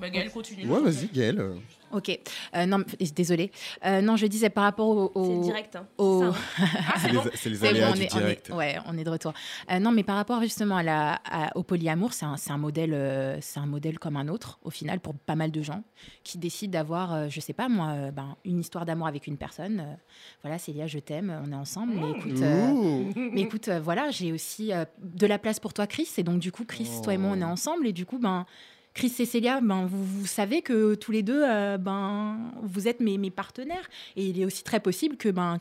Bah, Gaëlle, continue. Ouais, vas-y, Gaëlle. Ok. Euh, non, désolée. Euh, non, je disais par rapport au. au- c'est direct. Hein. au- C'est ça, hein. C'est les, les C'est aléas bon, on du est, on est- direct. ouais, on est de retour. Euh, non, mais par rapport justement à la, à- au polyamour, c'est un, c'est un modèle, euh, c'est un modèle comme un autre au final pour pas mal de gens qui décident d'avoir, euh, je sais pas moi, euh, ben, une histoire d'amour avec une personne. euh, voilà, Célia, je t'aime, on est ensemble. Mais écoute, euh, Ouh. mais écoute, euh, voilà, j'ai aussi euh, de la place pour toi, Chris. Et donc du coup, Chris, toi et moi, on est ensemble. Et du coup, ben. Chris et Célia, ben, vous, vous savez que tous les deux, euh, ben, vous êtes mes, mes partenaires. Et il est aussi très possible que ben,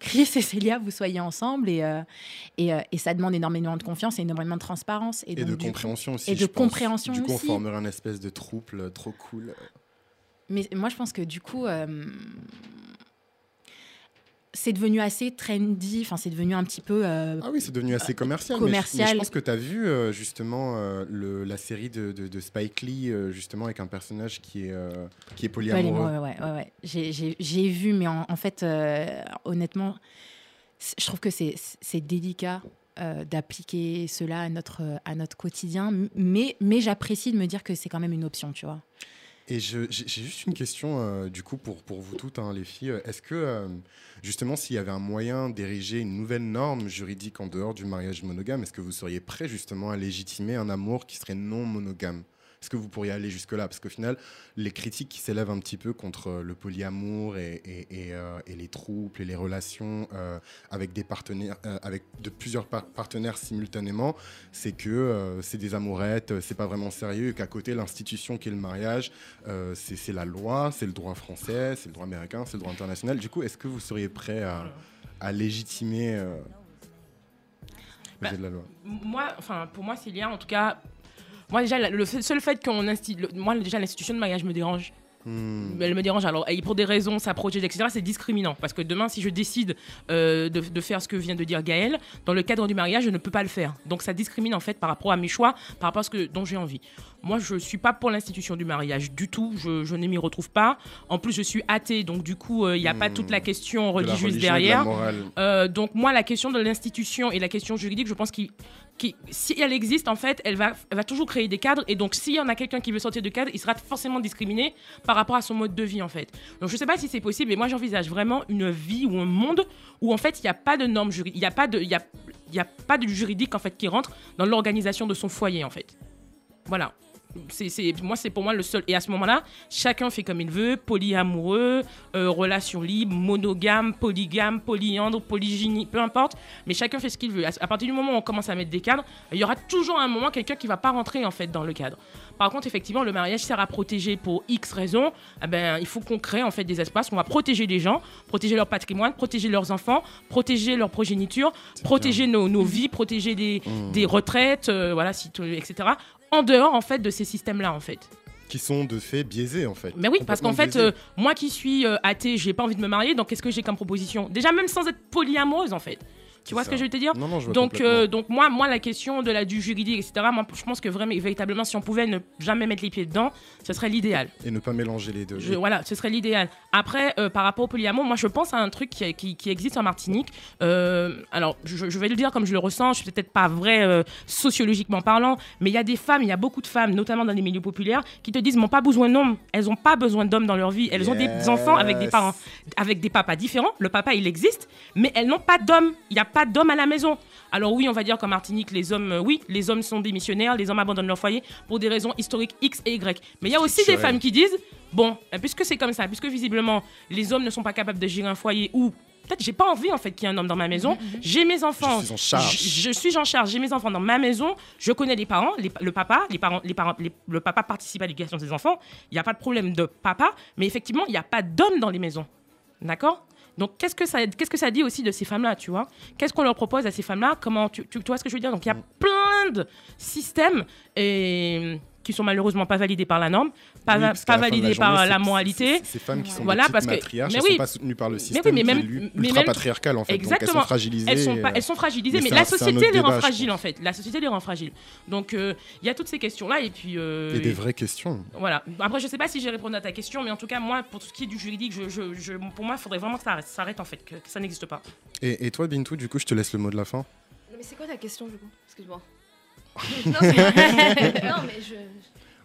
Chris et Célia, vous soyez ensemble. Et, euh, et, euh, et ça demande énormément de confiance et énormément de transparence. Et, Et donc, de du compréhension aussi. et de compréhension Du coup, aussi. on formerait un espèce de trouble trop cool. Mais moi, je pense que du coup, euh, c'est devenu assez trendy. Enfin, c'est devenu un petit peu. euh, Ah oui, c'est devenu assez commercial. mais je- Mais je, commercial. pense que tu as vu euh, justement euh, le, la série de, de- de Spike Lee, euh, justement avec un personnage qui est, euh, qui est polyamoureux. ouais, ouais, ouais. J'ai- vu, mais en, en fait, euh, honnêtement, je trouve que c'est délicat euh, d'appliquer cela à notre, à notre quotidien, mais, mais j'apprécie de me dire que c'est quand même une option, tu vois. Et j'ai juste une question, euh, du coup, pour, pour vous toutes, hein, les filles. Est-ce que, euh, justement, s'il y avait un moyen d'ériger une nouvelle norme juridique en dehors du mariage monogame, est-ce que vous seriez prêt, justement, à légitimer un amour qui serait non monogame? Est-ce que vous pourriez aller jusque-là? Parce qu'au final, les critiques qui s'élèvent un petit peu contre euh, le polyamour et, et- et, euh, et les troubles et les relations euh, avec des partenaires, euh, avec de plusieurs par- partenaires simultanément, c'est que c'est des amourettes, c'est pas vraiment sérieux, et qu'à côté, l'institution qui est le mariage, c'est c'est la loi, c'est le droit français, c'est le droit américain, c'est le droit international. Du coup, est-ce que vous seriez prêt à, à légitimer Bah, de la loi? moi, enfin, pour moi, Célia, en tout cas, moi déjà, la- le seul fait qu'on institue, moi déjà, l'institution de mariage me dérange. Hmm. Elle me dérange. Alors, et pour des raisons, ça projette, etc., c'est discriminant. Parce que demain, si je décide euh, de, de faire ce que vient de dire Gaël, dans le cadre du mariage, je ne peux pas le faire. Donc, ça discrimine en fait par rapport à mes choix, par rapport à ce que, dont j'ai envie. Moi, je suis pas pour l'institution du mariage du tout. Je, je ne m'y retrouve pas. En plus, je suis athée. Donc, du coup, euh, il n'y a pas Hmm. toute la question De la religieuse de la derrière. morale. Euh, donc moi, la question de l'institution et la question juridique, je pense si elle existe, en fait, elle va, toujours créer des cadres. Et donc, s'il y en a quelqu'un qui veut sortir de cadre, il sera forcément discriminé par rapport à son mode de vie, en fait. Donc, je ne sais pas si c'est possible, mais moi, j'envisage vraiment une vie ou un monde où, en fait, il n'y a pas de normes juridiques, il n'y a pas de juridique, en fait, qui rentre dans l'organisation de son foyer, en fait. Voilà. C'est, moi, c'est pour moi le seul. Et à ce moment-là, chacun fait comme il veut, polyamoureux, euh, relation libre, monogame, polygame, polyandre, polygynie, peu importe. Mais chacun fait ce qu'il veut. À, à partir du moment où on commence à mettre des cadres, il y aura toujours un moment quelqu'un qui va pas rentrer en fait dans le cadre. Par contre, effectivement, le mariage sert à protéger pour X raisons. Eh ben, il faut qu'on crée en fait des espaces où on va protéger les gens, protéger leur patrimoine, protéger leurs enfants, protéger leur progéniture, protéger nos, nos vies, protéger des, Mmh. des retraites, euh, voilà, si- etc. En dehors en fait de ces systèmes-là en fait. Qui sont de fait biaisés, en fait. Mais oui, parce qu'en fait, euh, moi qui suis euh, athée, j'ai pas envie de me marier, donc qu'est-ce que j'ai comme proposition? Déjà, même sans être polyamoureuse, en fait. Tu vois ce que je veux te dire Non, non, je donc, euh, donc moi, moi, la question de la du juridique, etc. Moi, je pense que vraiment, véritablement, si on pouvait ne jamais mettre les pieds dedans, ce serait l'idéal. Et ne pas mélanger les deux. Je- voilà, ce serait l'idéal. Après, euh, par rapport au polyamour, moi je pense à un truc qui, qui- qui existe en Martinique. Euh, alors, je, je vais le dire comme je le ressens, je suis peut-être pas vrai euh, sociologiquement parlant, mais il y a des femmes, il y a beaucoup de femmes, notamment dans les milieux populaires, qui te disent, n'ont pas besoin d'hommes, elles n'ont pas besoin d'hommes dans leur vie. Elles ont des enfants avec des parents, avec des papas différents. Le papa, il existe, mais elles n'ont pas d'hommes. Il y a pas d'hommes à la maison. Alors oui, on va dire qu'en Martinique, les hommes, euh, oui, les hommes sont des missionnaires, les hommes abandonnent leur foyer pour des raisons historiques X et Y. Mais il y a aussi des femmes qui disent, bon, euh, puisque c'est comme ça, puisque visiblement les hommes ne sont pas capables de gérer un foyer ou peut-être j'ai pas envie en fait qu'il y ait un homme dans ma maison, j'ai mes enfants, Je suis en charge. je, je suis en charge, j'ai mes enfants dans ma maison, je connais les parents, les- le papa, les parents, les parents, les- le papa participe à l'éducation de ses enfants, il n'y a pas de problème de papa, mais effectivement il n'y a pas d'homme dans les maisons, d'accord? Donc, qu'est-ce que, ça, qu'est-ce que ça dit aussi de ces femmes-là, tu vois? Qu'est-ce qu'on leur propose à ces femmes-là? Comment tu, tu, tu vois ce que je veux dire? Donc, il y a plein de systèmes et, qui sont malheureusement pas validés par la norme, pas, Oui, pas validés par journée, la moralité. Ces femmes qui sont Voilà, des parce que- matriarches, mais elles oui. sont pas soutenues par le Mais système oui, mais qui même, est mais ultra même- patriarcal en fait. Donc elles Exactement. sont fragilisées. Elles sont, pas- euh, elles sont fragilisées, mais, la société les rend fragiles en fait. La société les rend fragiles. Donc euh, il y a toutes ces questions-là et puis. euh, Et des vraies questions. Voilà. Après, je sais pas si j'ai répondu à ta question, mais en tout cas, moi, pour tout ce qui est du juridique, je, je- je- pour moi, il faudrait vraiment que ça arrête, ça arrête en fait, que, que ça n'existe pas. Et, et toi, Bintou, du coup, je te laisse le mot de la fin. Non, mais c'est quoi ta question du coup? Excuse-moi. Non, mais je.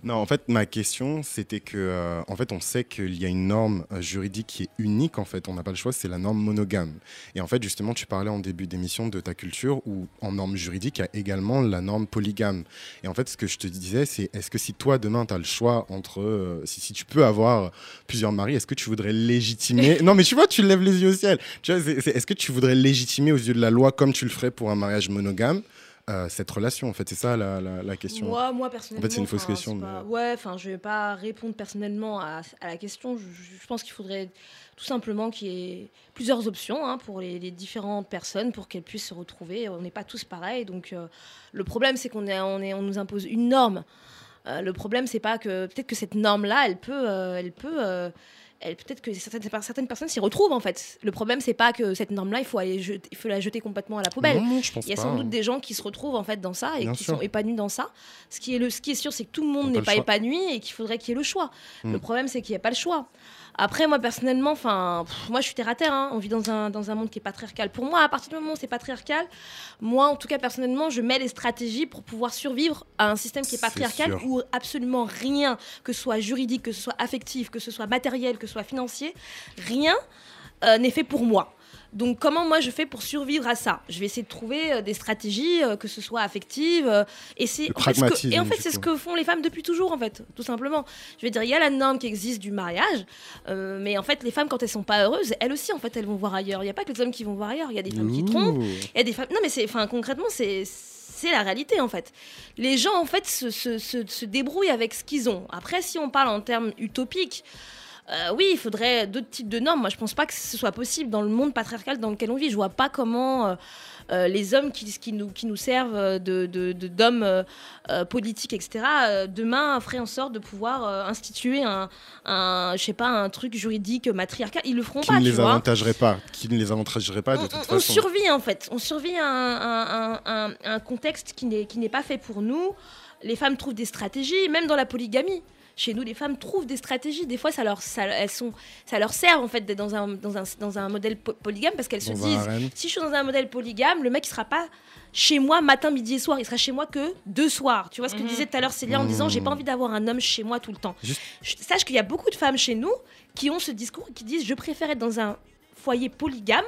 Non, en fait, ma question, c'était que, euh, en fait, on sait qu'il y a une norme euh, juridique qui est unique. En fait, on n'a pas le choix, c'est la norme monogame. Et en fait, justement, tu parlais en début d'émission de ta culture où, en norme juridique, il y a également la norme polygame. Et en fait, ce que je te disais, c'est est-ce que si toi, demain, tu as le choix entre, euh, si, si tu peux avoir plusieurs maris, est-ce que tu voudrais légitimer Non, mais tu vois, tu lèves les yeux au ciel. Tu vois, est-ce que tu voudrais légitimer aux yeux de la loi, comme tu le ferais pour un mariage monogame, euh, cette relation En fait, c'est ça la, la- la question. Moi, moi personnellement. En fait, c'est une fausse question, pas- mais- Ouais, enfin, je vais pas répondre personnellement à, à la question. Je, pense qu'il faudrait tout simplement qu'il y ait plusieurs options hein, pour les, les différentes personnes pour qu'elles puissent se retrouver. On n'est pas tous pareils, donc euh, le problème c'est qu'on est, on est, on nous impose une norme. Euh, le problème c'est pas que peut-être que cette norme là, elle peut, euh, elle peut. Peut-être que certaines, certaines personnes s'y retrouvent en fait. Le problème c'est pas que cette norme là, il faut aller jeter- il faut la jeter complètement à la poubelle. Non, non, je pense Il y a sans hein. doute des gens qui se retrouvent en fait dans ça et Bien qui sûr. sont épanouis dans ça. Ce qui est, le, ce qui est sûr, c'est que tout le monde n'est pas choix. épanoui et qu'il faudrait qu'il y ait le choix. Hmm. Le problème, c'est qu'il n'y a pas le choix. Après, moi, personnellement, enfin, moi, je suis terre à terre. hein. On vit dans un, dans un monde qui est patriarcal. Pour moi, à partir du moment où c'est patriarcal, moi, en tout cas, personnellement, je mets les stratégies pour pouvoir survivre à un système qui est patriarcal où absolument rien, que ce soit juridique, que ce soit affectif, que ce soit matériel, que ce soit financier, rien euh, n'est fait pour moi. Donc comment moi je fais pour survivre à ça? Je vais essayer de trouver euh, des stratégies, euh, que ce soit affectives, euh, et c'est en fait, ce que- pragmatisme, et en fait c'est ce que font les femmes depuis toujours en fait, tout simplement. Je veux dire, il y a la norme qui existe du mariage, mais en fait les femmes quand elles sont pas heureuses, elles aussi en fait elles vont voir ailleurs. Il n'y a pas que les hommes qui vont voir ailleurs, il y a des femmes qui trompent, il y a des femmes. Non mais c'est, enfin concrètement c'est c'est la réalité en fait. Les gens en fait se, se, se, se débrouillent avec ce qu'ils ont. Après si on parle en termes utopiques. Euh, oui, il faudrait d'autres types de normes. Moi, je pense pas que ce soit possible dans le monde patriarcal dans lequel on vit. Je vois pas comment euh, euh, les hommes qui, qui, nous, qui nous servent de, de- de- d'hommes euh, politiques, etc., demain feraient en sorte de pouvoir instituer un, un, je sais pas, un truc juridique matriarcal. Ils le feront Qui pas, ne tu les avantagerait pas. Qui ne les avantagerait pas de on, toute on- on façon. survit en fait. On survit à un, un- un- un contexte qui n'est, qui n'est pas fait pour nous. Les femmes trouvent des stratégies, même dans la polygamie. Chez nous, les femmes trouvent des stratégies. Des fois, ça leur, ça, elles sont, ça leur sert en fait d'être dans un, dans un, dans un modèle po- polygame parce qu'elles se disent si je suis dans un modèle polygame, le mec il sera pas chez moi matin, midi et soir. Il sera chez moi que deux soirs. Tu vois ce que Mhm. disait tout à l'heure Célia en disant j'ai pas Mhm. envie d'avoir un homme chez moi tout le temps. Juste- Je- Sache qu'il y a beaucoup de femmes chez nous qui ont ce discours qui disent je préfère être dans un foyer polygame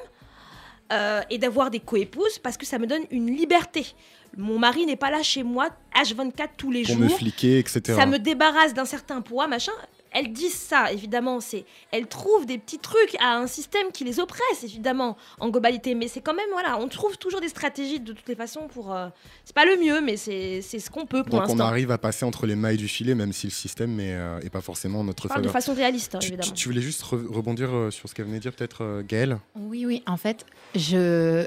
euh, et d'avoir des coépouses parce que ça me donne une liberté. Mon mari n'est pas là chez moi H24 tous les Pour jours. me fliquer, etc. Ça me débarrasse d'un certain poids, machin. Elles disent ça, évidemment. C'est, elles trouvent des petits trucs à un système qui les oppresse, évidemment, en globalité. Mais c'est quand même, voilà, on trouve toujours des stratégies de toutes les façons pour. euh, c'est pas le mieux, mais c'est, c'est ce qu'on peut pour Donc on l'instant. arrive à passer entre les mailles du filet, même si le système n'est euh, est pas forcément en notre parle de faveur. façon réaliste, hein, Tu, évidemment. tu- tu voulais juste re- rebondir euh, sur ce qu'elle venait de dire, peut-être, euh, Gaëlle? Oui, oui, en fait, je,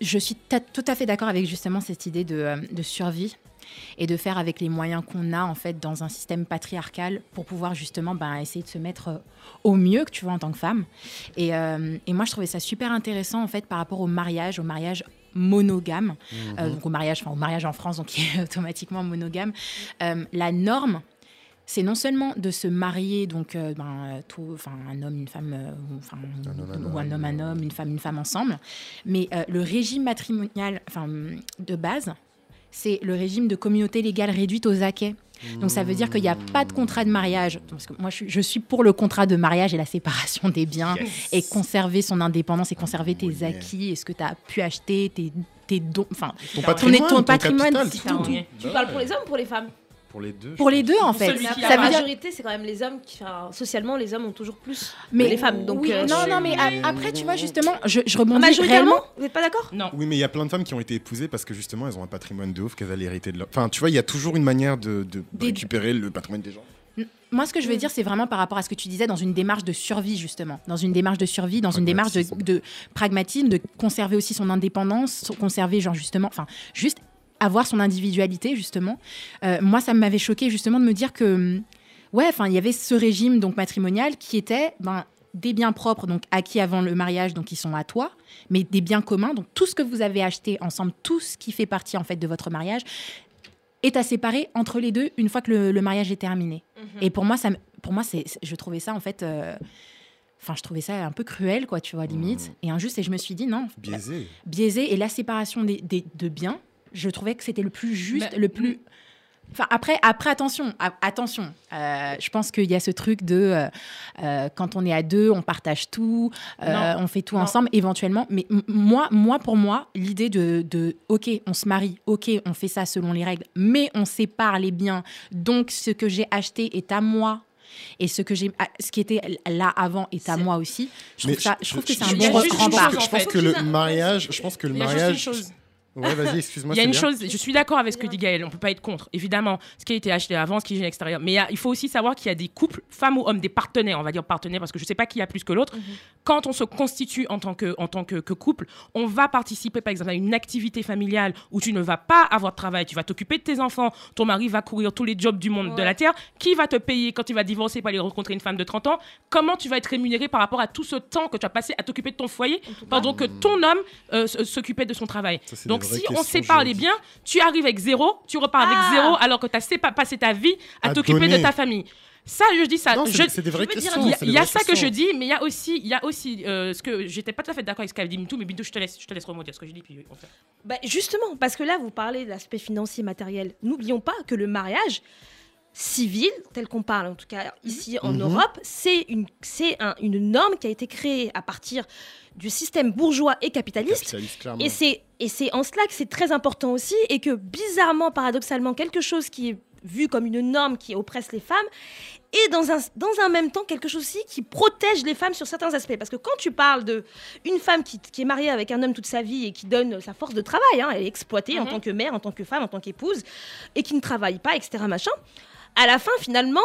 je suis tout à fait d'accord avec justement cette idée de, euh, de survie et de faire avec les moyens qu'on a en fait dans un système patriarcal pour pouvoir justement ben, essayer de se mettre euh, au mieux que tu vois en tant que femme. Et, euh, et moi, je trouvais ça super intéressant en fait par rapport au mariage, au mariage monogame, euh, donc au mariage, enfin au mariage en France, donc qui est automatiquement monogame. Euh, la norme, c'est non seulement de se marier, donc euh, ben, euh, tout, un homme, une femme, euh, ou, Un homme, un ou un homme, homme, un homme, une femme, une femme ensemble, mais euh, le régime matrimonial, enfin de base, c'est le régime de communauté légale réduite aux acquets. Donc ça veut dire qu'il n'y a pas de contrat de mariage. Parce que moi, je suis, je suis pour le contrat de mariage et la séparation des biens Yes. et conserver son indépendance et conserver tes acquis et ce que tu as pu acheter, tes, tes dons, enfin Ton ton, patrimoine, ton ton patrimoine. capital, si tout, t'as- tout. tout. Tu parles pour les hommes ou pour les femmes? Pour les deux. Pour les deux, en fait. celui qui La Ça veut dire majorité, c'est quand même les hommes qui. enfin, socialement, les hommes ont toujours plus mais que les femmes. Donc, oui, euh, non, non, mais a- après, tu vois, justement, je, je rebondis Majoritairement, réellement. vous n'êtes pas d'accord? Non. Oui, mais il y a plein de femmes qui ont été épousées parce que justement, elles ont un patrimoine de ouf qu'elles allaient hériter de leur. Enfin, tu vois, il y a toujours une manière de, de Des- récupérer le patrimoine des gens. Moi, ce que je veux dire, c'est vraiment par rapport à ce que tu disais dans une démarche de survie, justement. Dans une démarche de survie, dans une démarche de, Pragmatisme. de pragmatisme, de conserver aussi son indépendance, conserver, genre, justement, enfin, juste avoir son individualité, justement. Euh, moi, ça m'avait choqué, justement, de me dire que, hum, ouais, enfin, il y avait ce régime, donc, matrimonial qui était, ben, des biens propres, donc acquis avant le mariage, donc qui sont à toi, mais des biens communs, donc tout ce que vous avez acheté ensemble, tout ce qui fait partie en fait de votre mariage, est à séparer entre les deux une fois que le, le mariage est terminé. Et pour moi, ça, me- pour moi, c'est, je trouvais ça en fait, euh, enfin, je trouvais ça un peu cruel, quoi, tu vois, limite, et injuste. Et je me suis dit non, Biaisé. biaisé et la séparation des, des- de biens, je trouvais que c'était le plus juste, Mais- le plus. Enfin, après, après, attention, a- attention. Euh, je pense qu'il y a ce truc de euh, euh, quand on est à deux, on partage tout, euh, on fait tout Non. ensemble éventuellement. Mais moi, moi, pour moi, l'idée de, de OK, on se marie, OK, on fait ça selon les règles, mais on sépare les biens. Donc, ce que j'ai acheté est à moi. Et ce que j'ai, ah, ce qui était là avant est à moi aussi. Je Mais trouve, ça, je trouve que c'est un bon rempart. Je pense que le mariage, je pense que le mariage. Ouais, vas-y, excuse-moi. Il y a une chose, je suis d'accord avec ce que dit Gaël, on peut pas être contre, évidemment, ce qui a été acheté avant, ce qui est à l'extérieur. Mais il, y a- il faut aussi savoir qu'il y a des couples, femmes ou hommes, des partenaires, on va dire partenaires, parce que je sais pas qui a plus que l'autre. Quand on se constitue en tant, que, en tant que, que couple, on va participer, par exemple, à une activité familiale où tu ne vas pas avoir de travail, tu vas t'occuper de tes enfants, ton mari va courir tous les jobs du monde de la terre. Qui va te payer quand tu vas divorcer pour aller rencontrer une femme de 30 ans? Comment tu vas être rémunéré par rapport à tout ce temps que tu as passé à t'occuper de ton foyer pendant que ton homme euh, s'occupait de son travail? Ça, c'est Donc si on sépare les biens, tu arrives avec zéro, tu repars Ah. avec zéro alors que tu as passé ta vie à, À t'occuper de ta famille. Ça, je dis ça. C'est des vraies questions. il y a, ça que je dis, mais il y a aussi, il y a aussi euh, ce que j'étais pas tout à fait d'accord avec ce qu'avait dit Mintou, mais Bintou, je te laisse, je te laisse remonter ce que je dis, puis on fait. Bah, justement, parce que là, vous parlez de l'aspect financier matériel. N'oublions pas que le mariage civil, tel qu'on parle en tout cas ici en Mhm. Europe, c'est une, c'est un- une norme qui a été créée à partir du système bourgeois et capitaliste. Et c'est, et c'est en cela que c'est très important aussi, et que bizarrement, paradoxalement, quelque chose qui est vu comme une norme qui oppresse les femmes, et dans un, dans un même temps quelque chose aussi qui protège les femmes sur certains aspects. Parce que quand tu parles de une femme qui, qui est mariée avec un homme toute sa vie et qui donne sa force de travail, hein, elle est exploitée en Mhm. tant que mère, en tant que femme, en tant qu'épouse, et qui ne travaille pas, etc. Machin, à la fin, finalement,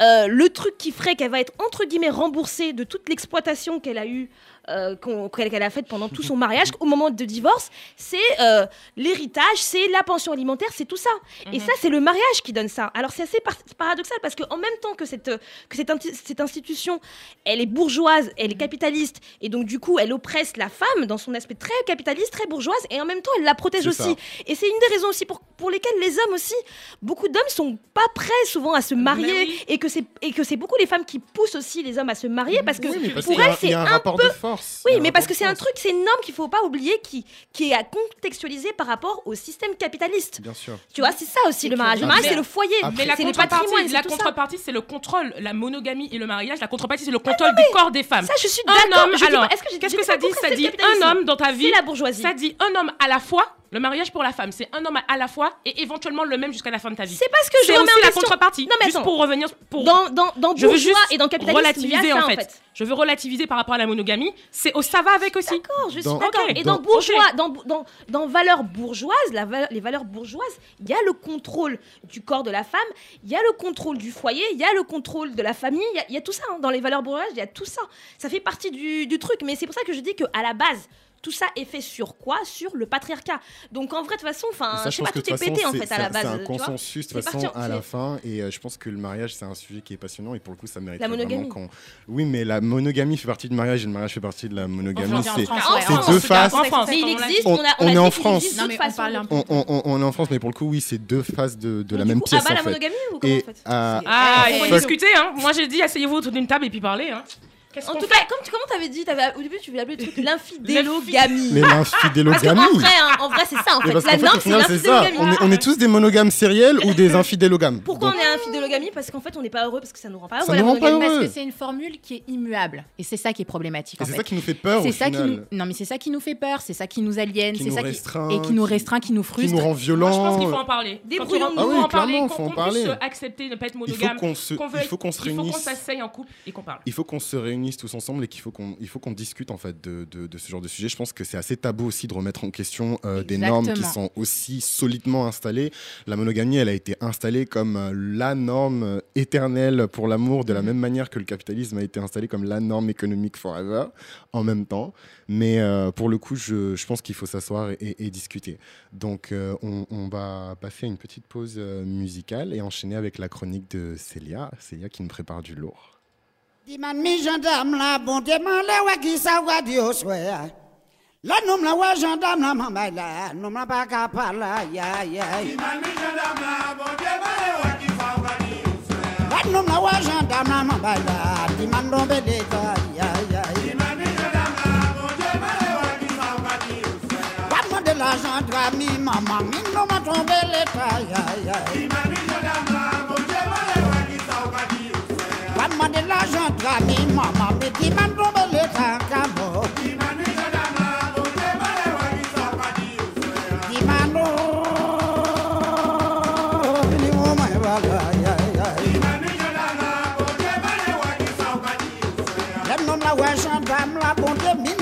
euh, le truc qui ferait qu'elle va être entre guillemets remboursée de toute l'exploitation qu'elle a eue, euh, qu'elle a faite pendant tout son mariage, au moment de divorce, c'est euh, l'héritage, c'est la pension alimentaire, c'est tout ça. Et ça, c'est le mariage qui donne ça. Alors c'est assez par- paradoxal parce qu'en même temps que cette, que cette, cette institution, elle est bourgeoise, elle est capitaliste, et donc du coup, elle oppresse la femme dans son aspect très capitaliste, très bourgeoise, et en même temps, elle la protège aussi. ça. Et c'est une des raisons aussi pour, pour lesquelles les hommes aussi, beaucoup d'hommes sont pas prêts souvent à se marier, Mais oui. et que c'est et que c'est beaucoup les femmes qui poussent aussi les hommes à se marier parce que Oui, mais parce pour elles c'est un un peu oui, un mais parce que c'est un truc, c'est une norme qu'il faut pas oublier qui, qui est à contextualiser par rapport au système capitaliste. Bien sûr. Tu vois, c'est ça aussi le mariage. Le Ah, mariage, c'est le foyer, Mais la contrepartie, la contrepartie, c'est le contrôle, la monogamie et le mariage. La contrepartie, c'est le contrôle du corps des femmes. Ça, je suis un d'accord. homme, je dis alors, qu'est-ce que ça dit? Ça dit un homme dans ta vie. C'est la bourgeoisie. Ça dit un homme à la fois. Le mariage pour la femme, c'est un homme à la fois et éventuellement le même jusqu'à la fin de ta vie. C'est parce que je remets aussi en la question. contrepartie. Non, mais juste attends. pour revenir pour Dans, dans, dans je veux juste et dans capitalisme, relativiser ça, en fait. Je veux relativiser par rapport à la monogamie. C'est au ça va avec aussi. D'accord, je suis d'accord. Et dans Dans- bourgeois, dans, dans, dans valeurs bourgeoises, la va- les valeurs bourgeoises, il y a le contrôle du corps de la femme, il y a le contrôle du foyer, il y a le contrôle de la famille, il y a- il y, a tout ça. hein. Dans les valeurs bourgeoises, il y a tout ça. Ça fait partie du, du truc. Mais c'est pour ça que je dis qu'à la base, tout ça est fait sur quoi? Sur le patriarcat. Donc en vrai, de toute façon, enfin, je sais pas, tout de est toute façon, pété en c'est- fait à la base. C'est un tu vois. consensus de toute façon à la fin. Et euh, je pense que le mariage, c'est un sujet qui est passionnant. Et pour le coup, ça mérite La monogamie. vraiment qu'on. Oui, mais la monogamie fait partie du mariage et le mariage fait partie de la monogamie. C'est deux faces. en France. Mais il on l'a existe, On- on, a, on a est en France. on est en France, mais pour le coup, oui, c'est deux faces de, la même coup, pièce ah bah, en la fait. monogamie ou comment Et en fait? à- Ah, il faut discuter, hein. Moi, j'ai dit, asseyez-vous autour d'une table et puis parlez, hein. En tout cas, comme tu, comment t'avais dit, t'avais, au début tu voulais appeler le truc l'infidélogamie. Mais l'infidélogamie. vrai, hein, en vrai, c'est ça en fait. La norme, c'est l'infidélogamie. On est, on est tous des monogames sériels ou des infidélogames. Pourquoi Donc, on est infidélogamie Parce qu'en fait, on n'est pas heureux parce que ça nous rend pas heureux. Ça nous rend pas heureux. Parce que c'est une formule qui est immuable. Et c'est ça qui est problématique. C'est ça qui nous fait peur C'est au ça qui nous... Non, mais c'est ça qui nous fait peur, c'est ça qui nous aliène, Qui c'est nous ça restreint, qui... et qui nous qui- restreint, qui nous Qui frustre. nous rend Moi, je pense qu'il faut violents. en parler. Débrouillons-nous. Ah oui, il faut en parler, qu'on puisse accepter ne pas être Il faut monogame. qu'on se, qu'on il faut qu'on se Il faut qu'on réunisse. s'asseye en couple et qu'on parle. Il faut qu'on se réunisse tous ensemble et qu'il faut qu'on il faut qu'on discute en fait de, de, de ce genre de sujet. Je pense que c'est assez tabou aussi de remettre en question euh, des normes qui sont aussi solidement installées. La monogamie, elle a été installée comme euh, la norme euh, éternelle pour l'amour, de la même manière que le capitalisme a été installé comme la norme économique forever en même temps. Mais euh, pour le coup, je, je pense qu'il faut s'asseoir et, et- et discuter. Donc, euh, on, on va passer à une petite pause musicale et enchaîner avec la chronique de Célia. Célia qui nous prépare du lourd. Mi gendarme la bon deman le wa ki sa wa di o swe ya. La nom la wa gendarme la mama la nom la pa ka pa la ya ya. Mi gendarme la bon deman le wa ki sa wa di o swe ya. La nom la wa gendarme la mama la diman don be de ta ya ya. Mi la bon deman le wa ki sa wa di o swe ya. Moi de l'argent tra mi maman mi ma tombe l'état ya ya. De l'argent tra mi maman mi diman tombe l'état kamo. Diman mi gendarme la bon deman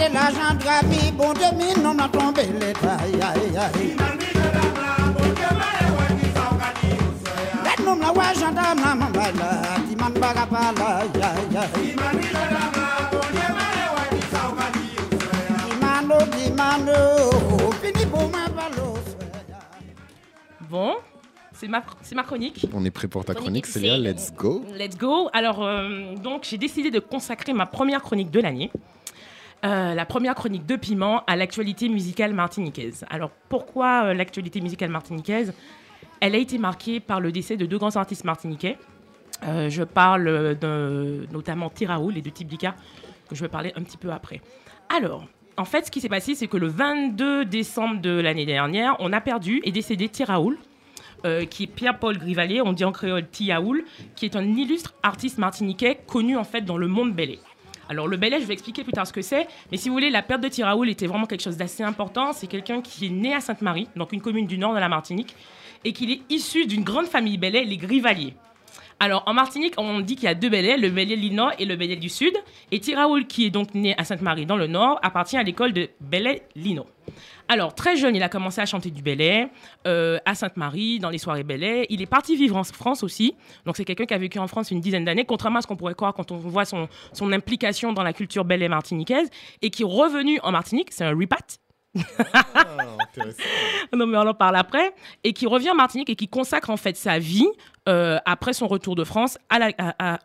bon. Let la wa ya ya. La wa fini pour c'est ma, c'est ma chronique. On est prêt pour ta chronique, Chronique, Célia. Let's go. Let's go. Alors, euh, donc, j'ai décidé de consacrer ma première chronique de l'année, euh, la première chronique de Piment, à l'actualité musicale martiniquaise. Alors, pourquoi euh, l'actualité musicale martiniquaise? Elle a été marquée par le décès de deux grands artistes martiniquais. Euh, je parle euh, de, notamment Tiraoul et de Tiblika, que je vais parler un petit peu après. Alors, en fait, ce qui s'est passé, c'est que le 22 décembre de l'année dernière, on a perdu et décédé Tiraoul, euh, qui est Pierre-Paul Grivalier, on dit en créole Tiaoul, qui est un illustre artiste martiniquais connu en fait dans le monde belé. Alors le belé, je vais expliquer plus tard ce que c'est, mais si vous voulez, la perte de Tiraoul était vraiment quelque chose d'assez important. C'est quelqu'un qui est né à Sainte-Marie, donc une commune du nord de la Martinique, et qu'il est issu d'une grande famille belé, les Grivaliers. Alors, en Martinique, on dit qu'il y a deux Bélais, le Bélé du Nord et le Bélé du Sud. Et Tiraoul, qui est donc né à Sainte-Marie dans le Nord, appartient à l'école de Bélé Lino. Alors, très jeune, il a commencé à chanter du Bélé euh, à Sainte-Marie, dans les soirées Bélé. Il est parti vivre en France aussi. Donc, c'est quelqu'un qui a vécu en France une dizaine d'années, contrairement à ce qu'on pourrait croire quand on voit son, son implication dans la culture Bélé martiniquaise, et qui est revenu en Martinique. C'est un repat. non, mais on en parle après. Et qui revient en Martinique et qui consacre en fait sa vie euh, après son retour de France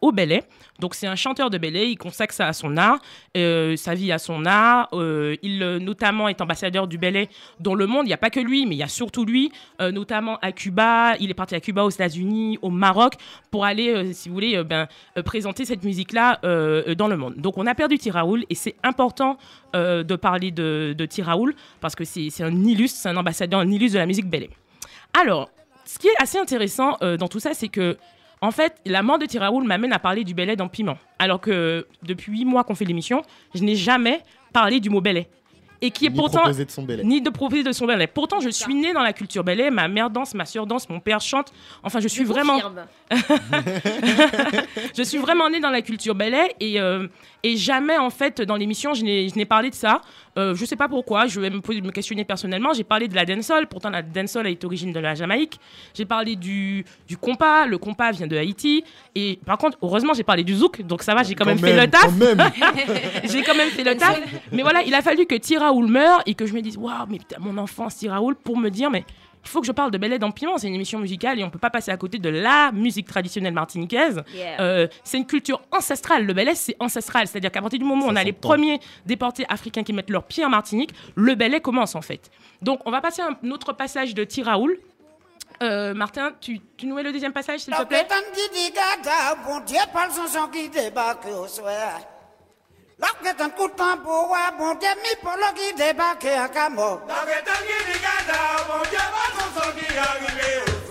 au Belay. Donc c'est un chanteur de Belay, il consacre ça à son art, euh, sa vie à son art. Euh, il notamment est ambassadeur du Belay dans le monde. Il n'y a pas que lui, mais il y a surtout lui, notamment à Cuba. Il est parti à Cuba, aux États-Unis, au Maroc, pour aller, si vous voulez, ben, présenter cette musique-là dans le monde. Donc on a perdu Tiraoul et c'est important de parler de, de Tiraoul parce que c'est un illustre, c'est un ambassadeur, un illustre de la musique Belay. Alors, ce qui est assez intéressant euh, dans tout ça, c'est que, en fait, la mort de Tiraoul m'amène à parler du Belay dans Piment. Alors que depuis huit mois qu'on fait l'émission, je n'ai jamais parlé du mot Belay. et qui est Ni pourtant proposer de son belay. ni de proposer de son ballet. Pourtant, je suis née dans la culture ballet. Ma mère danse, ma soeur danse, mon père chante. Enfin, je suis Je vraiment, je suis vraiment née dans la culture ballet et euh, et jamais en fait dans l'émission je n'ai je n'ai parlé de ça. Euh, je sais pas pourquoi. Je vais me, poser- me questionner personnellement. J'ai parlé de la dancehall. Pourtant, la dancehall est origine de la Jamaïque. J'ai parlé du du compas. Le compas vient de Haïti. Et par contre, heureusement, j'ai parlé du zouk. Donc ça va, j'ai quand, même, fait le taf. J'ai quand même fait le taf. Mais voilà, il a fallu que Tiraoul meure et que je me dise, waouh, mais putain, mon enfance, Tiraoul, pour me dire, mais il faut que je parle de Bel dans Piment. C'est une émission musicale et on peut pas passer à côté de la musique traditionnelle martiniquaise. Yeah. Euh, c'est une culture ancestrale. Le Belay, c'est ancestral. C'est-à-dire qu'à partir du moment où on a les premiers déportés africains qui mettent leurs pieds en Martinique, le Belay commence en fait. Donc, on va passer à un autre passage de Tiraoul. Euh, Martin, tu, tu nous mets le deuxième passage, s'il te plaît? L'Océtan qui dit gada, bon Dieu parle son son qui débarque au soir. L'Océtan coup de tambour, ouais, bon Dieu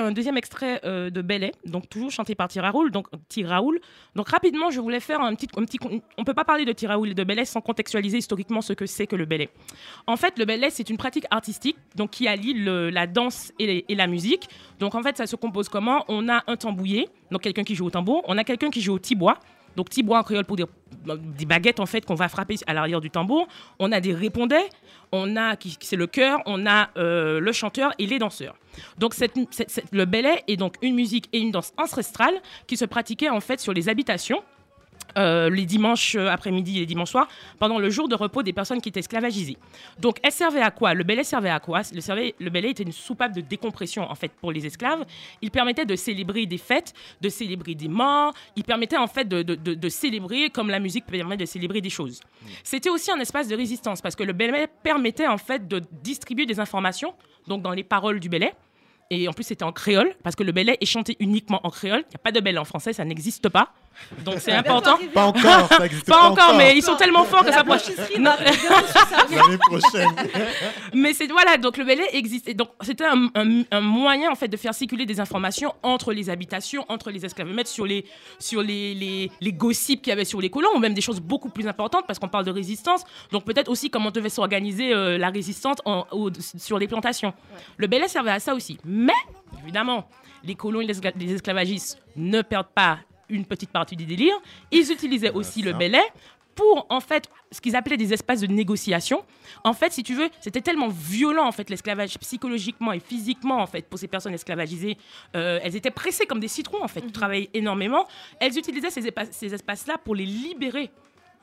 un deuxième extrait euh, de Belay, donc toujours chanté par Tiraoul. Donc, Tiraoul. Donc, rapidement, je voulais faire un petit, un petit. On peut pas parler de Tiraoul et de Belay sans contextualiser historiquement ce que c'est que le Belay. En fait, le Belay, c'est une pratique artistique donc qui allie la danse et, et la musique. Donc, en fait, ça se compose comment? On a un tambouillé, donc quelqu'un qui joue au tambour. On a quelqu'un qui joue au tibois. Donc, tibois en créole pour dire des baguettes en fait qu'on va frapper à l'arrière du tambour. On a des répondets, on a qui c'est le chœur, on a euh, le chanteur et les danseurs. Donc le belay est donc une musique et une danse ancestrale qui se pratiquait en fait sur les habitations. Euh, les dimanches euh, après-midi et les dimanches soirs, pendant le jour de repos des personnes qui étaient esclavagisées. Donc, elle servait à quoi? Le belay servait à quoi? Le, servait- le était une soupape de décompression, en fait, pour les esclaves. Il permettait de célébrer des fêtes, de célébrer des morts. Il permettait, en fait, de, célébrer comme la musique permet de célébrer des choses. C'était aussi un espace de résistance, parce que le belay permettait, en fait, de distribuer des informations, donc dans les paroles du belay. Et en plus, c'était en créole, parce que le belay est chanté uniquement en créole. Il n'y a pas de belay en français, ça n'existe pas. Donc c'est important. Pas encore, ça existe Pas encore, mais ils sont tellement forts que ça pourrait. Non. L'année prochaine. Mais c'est voilà, donc le belay existait. Donc c'était un, un- un moyen en fait de faire circuler des informations entre les habitations, entre les esclavomètres, sur les sur les, les, les gossips qu'il y avait sur les colons, ou même des choses beaucoup plus importantes parce qu'on parle de résistance. Donc peut-être aussi comment devait s'organiser euh, la résistance en- au- sur les plantations. Le belay servait à ça aussi. Mais évidemment, les colons et les esclavagistes ne perdent pas une petite partie du délire. Ils utilisaient aussi le belay pour en fait ce qu'ils appelaient des espaces de négociation. En fait, si tu veux, c'était tellement violent en fait l'esclavage psychologiquement et physiquement en fait pour ces personnes esclavagisées. Euh, elles étaient pressées comme des citrons en fait, travaillaient énormément. Elles utilisaient ces, ces espaces-là pour les libérer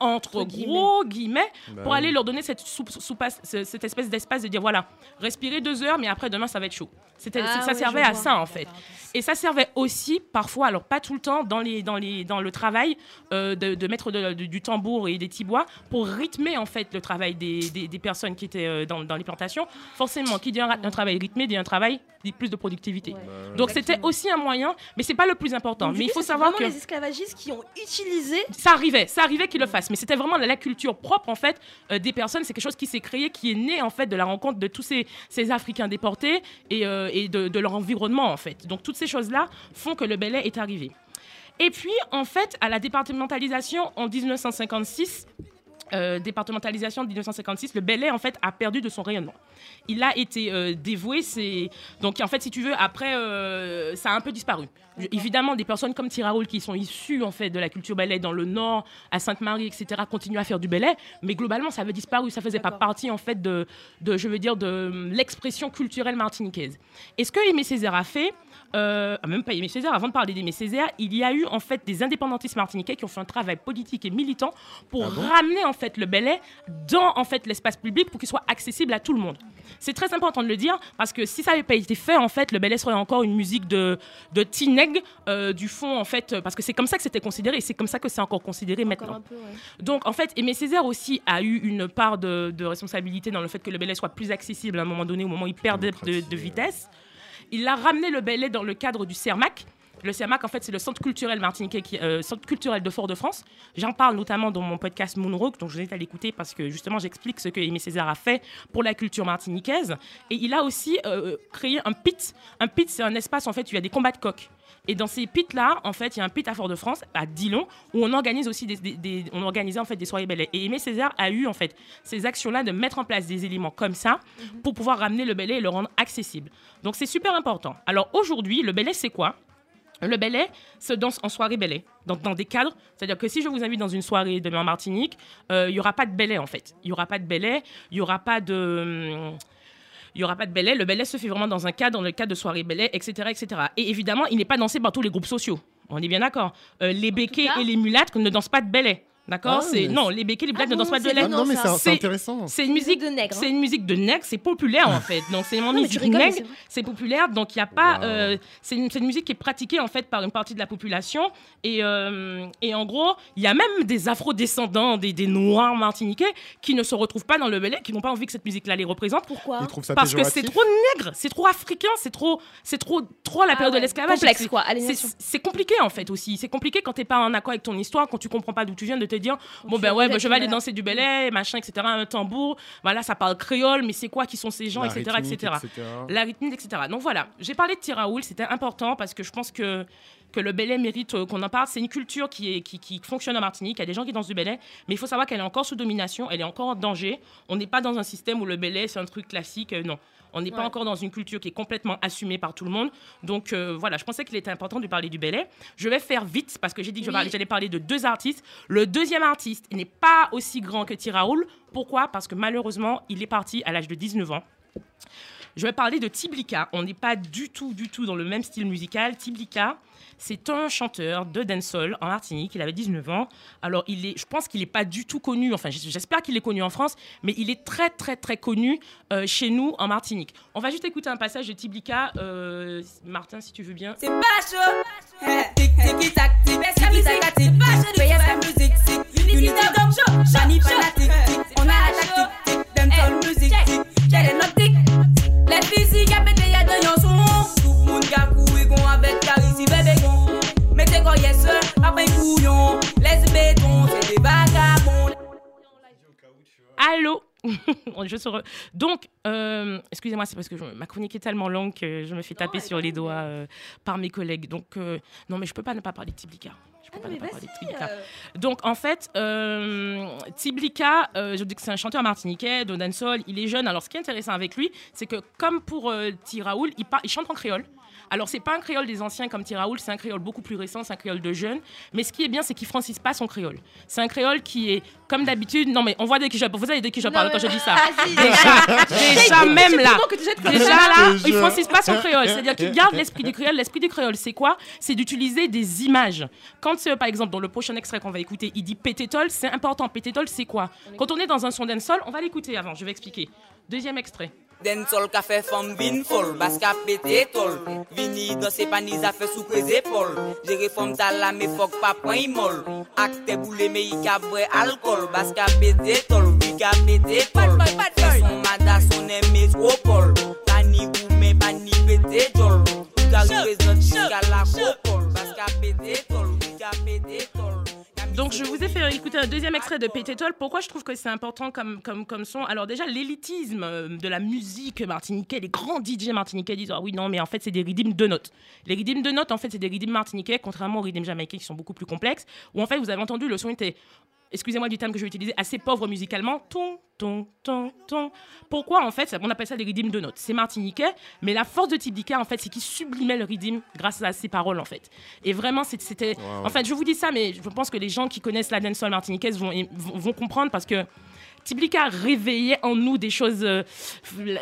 entre gros guillemets, pour oui. aller leur donner cette, soupe- soupasse- ce- cette espèce d'espace de dire voilà, respirez deux heures, mais après demain ça va être chaud. C'était, Ah ça oui, servait à vois. ça en fait. Et ça servait aussi parfois, alors pas tout le temps, dans, les, dans, les, dans le travail euh, de, de mettre de- de- du tambour et des tibois pour rythmer en fait le travail des, des, des personnes qui étaient euh, dans, dans les plantations. Forcément, qui dit un, un travail rythmé dit un travail dit plus de productivité. Donc c'était aussi un moyen, mais c'est pas le plus important. Donc, mais il faut c'est savoir vraiment que les esclavagistes qui ont utilisé ça arrivait, ça arrivait qu'ils le fassent, mais c'était vraiment la, culture propre en fait euh, des personnes. C'est quelque chose qui s'est créé, qui est né en fait de la rencontre de tous ces, Africains déportés et, euh, de leur environnement en fait. Donc toutes ces choses-là font que le belay est arrivé. Et puis en fait, à la départementalisation en 1956. Euh, départementalisation de 1956, le Belay en fait a perdu de son rayonnement. Il a été euh, dévoué, c'est donc en fait si tu veux après euh, ça a un peu disparu. Évidemment des personnes comme Tiraoul qui sont issues en fait de la culture Belay dans le nord, à Sainte-Marie etc. continuent à faire du Belay, mais globalement ça avait disparu, ça faisait pas partie en fait de, de je veux dire de hum, l'expression culturelle martiniquaise. Et ce que Aimé Césaire a fait, euh, ah, même pas Aimé Césaire, avant de parler d'Aimé Césaire, il y a eu en fait des indépendantistes martiniquais qui ont fait un travail politique et militant pour ramener en fait le Belay dans en fait l'espace public pour qu'il soit accessible à tout le monde. C'est très important de le dire parce que si ça n'avait pas été fait, en fait, le Belay serait encore une musique de, de Tineg, euh, du fond, en fait, parce que c'est comme ça que c'était considéré et c'est comme ça que c'est encore considéré maintenant. un peu, ouais. Donc, en fait, Aimé Césaire aussi a eu une part de, de responsabilité dans le fait que le Belay soit plus accessible à un moment donné, au moment où il perdait de, de vitesse. Il a ramené le Belay dans le cadre du CERMAC. Le CEMAC, en fait, c'est le centre culturel martiniquais, qui, euh, centre culturel de Fort-de-France. J'en parle notamment dans mon podcast Moonrock, donc je vous invite à l'écouter parce que justement, j'explique ce que Aimé César a fait pour la culture martiniquaise. Et il a aussi euh, créé un pit. Un pit, c'est un espace, en fait, où il y a des combats de coqs. Et dans ces pits-là, en fait, il y a un pit à Fort-de-France, à Dillon, où on organise aussi des, des- des- on organisait en fait des soirées bellets. Et Aimé Césaire a eu en fait ces actions-là de mettre en place des éléments comme ça pour pouvoir ramener le belay et le rendre accessible. Donc c'est super important. Alors aujourd'hui, le belay, c'est quoi? Le belay se danse en soirée belay, dans, dans des cadres. C'est-à-dire que si je vous invite dans une soirée demain en Martinique, euh, il y n'y aura pas de belay en fait. Il n'y aura pas de belay, il n'y aura pas de. hum, Il n'y aura pas de belay. Le belay se fait vraiment dans un cadre, dans le cadre de soirée belay, etc., etc. Et évidemment, il n'est pas dansé par tous les groupes sociaux. On est bien d'accord. Euh, les béquets et les mulâtres ne dansent pas de belay. D'accord? Ah, mais non les béquets les Ah ne dansent pas de. Ah non, mais c'est intéressant. C'est une musique de nègre. hein. C'est une musique de nègre, c'est populaire en fait. Donc c'est une tu musique nègre, c'est populaire. Donc il y a pas, Wow. euh, c'est une, une musique qui est pratiquée en fait par une partie de la population. Et, euh, et en gros, il y a même des afro-descendants, des, des noirs martiniquais qui ne se retrouvent pas dans le belay, qui n'ont pas envie que cette musique-là les représente. Pourquoi? Ils trouvent ça Parce que c'est trop nègre, c'est trop africain, c'est trop, c'est trop, trop la Ah période ouais, de l'esclavage. complexe, C'est- quoi, c'est- compliqué en fait aussi. C'est compliqué quand t'es pas en accord avec ton histoire, quand tu comprends pas d'où tu viens, de te dire bon ben ouais, ben, je vais aller danser du belay, machin, etc. Un tambour, voilà, ça parle créole, mais c'est quoi qui sont ces gens, La etc., rythmique, etc. etc. La rythmique, etc. Donc voilà, j'ai parlé de Tiraoul, c'était important parce que je pense que que le belay mérite euh, qu'on en parle. C'est une culture qui, est, qui, qui fonctionne en Martinique. Il y a des gens qui dansent du belay, mais il faut savoir qu'elle est encore sous domination, elle est encore en danger. On n'est pas dans un système où le belay, c'est un truc classique. euh, non. On n'est pas encore dans une culture qui est complètement assumée par tout le monde. Donc euh, voilà, je pensais qu'il était important de parler du belay. Je vais faire vite parce que j'ai dit que Oui. j'allais parler de deux artistes. Le deuxième artiste il n'est pas aussi grand que Tiraoul. Pourquoi? Parce que malheureusement, il est parti à l'âge de 19 ans. Je vais parler de Tiblika. On n'est pas du tout, du tout dans le même style musical. Tiblika, c'est un chanteur de dancehall en Martinique. Il avait 19 ans. Alors, il est, je pense qu'il n'est pas du tout connu. Enfin, j'espère qu'il est connu en France, mais il est très, très, très connu euh, chez nous en Martinique. On va juste écouter un passage de Tiblika. Euh, Martin, si tu veux bien. C'est pas chaud. Tic tic tac tic tic tac tic. Paye sa musique tic. Unity dom show. Shani fanatique tic. On a la tactique tic. Dancehall music tic. J'ai les notes tic? Y'a son. Moun ka. Les vagabonds. Allô? Je se re- Donc, euh, excusez-moi, c'est parce que je- ma chronique est tellement longue que je me fais taper sur les doigts euh, par mes collègues. Donc, euh, non, mais je peux pas ne pas parler de Tiblika. Je peux pas mais ne pas parler de vas-y, Tiblika. euh. Donc, en fait, euh, Tiblika, euh, je dis que c'est un chanteur martiniquais de dancehall. Il est jeune. Alors, ce qui est intéressant avec lui, c'est que comme pour Tiraoul, il, il chante en créole. Alors, c'est pas un créole des anciens comme Tiraoul, c'est un créole beaucoup plus récent, c'est un créole de jeunes. Mais ce qui est bien, c'est qu'il francise pas son créole. C'est un créole qui est, comme d'habitude, non mais on voit de qui je, vous savez de qui je parle quand je dis ça. Vas-y, Déjà, même là, déjà là, il francise pas son créole. C'est-à-dire qu'il garde l'esprit du créole. L'esprit du créole, c'est quoi? C'est d'utiliser des images. Quand, euh, par exemple, dans le prochain extrait qu'on va écouter, il dit pététol, c'est important. Pététol, c'est quoi? Quand on est dans un son dancehall, on va l'écouter avant. Je vais expliquer. Deuxième extrait. Dancehall ka fe fom vin fol, bas ka pete tol. Vini dans se panis a fe sou kwez epol Jere fom ta la me fok pa pon imol Ak te boule me i ka bre alkol Bas ka pete tol, vi ka pete tol. Fe son mada son eme skopol Pani goume, pani pete tol. Vi ka reprezent jiska la kopol Bas ka pete tol, vi ka pete tol Donc je vous ai fait écouter un deuxième extrait de Pététol. Pourquoi je trouve que c'est important comme, comme, comme son? Alors déjà, l'élitisme euh, de la musique martiniquais, les grands DJ martiniquais disent Ah oui, non, mais en fait, c'est des rythmes de notes. Les rythmes de notes, en fait, c'est des rythmes martiniquais, contrairement aux rythmes jamaïcains qui sont beaucoup plus complexes, où en fait, vous avez entendu, le son était, excusez-moi du terme que je vais utiliser, assez pauvre musicalement. Ton, ton, ton, ton. Pourquoi en fait, on appelle ça des rythmes de notes? C'est martiniquais, mais la force de Tibika, en fait, c'est qu'il sublimait le rythme grâce à ses paroles, en fait. Et vraiment, c'était. Wow. En fait, je vous dis ça, mais je pense que les gens qui connaissent la dancehall martiniquaise vont, vont, vont comprendre parce que. Tiblika réveillait en nous des choses. euh,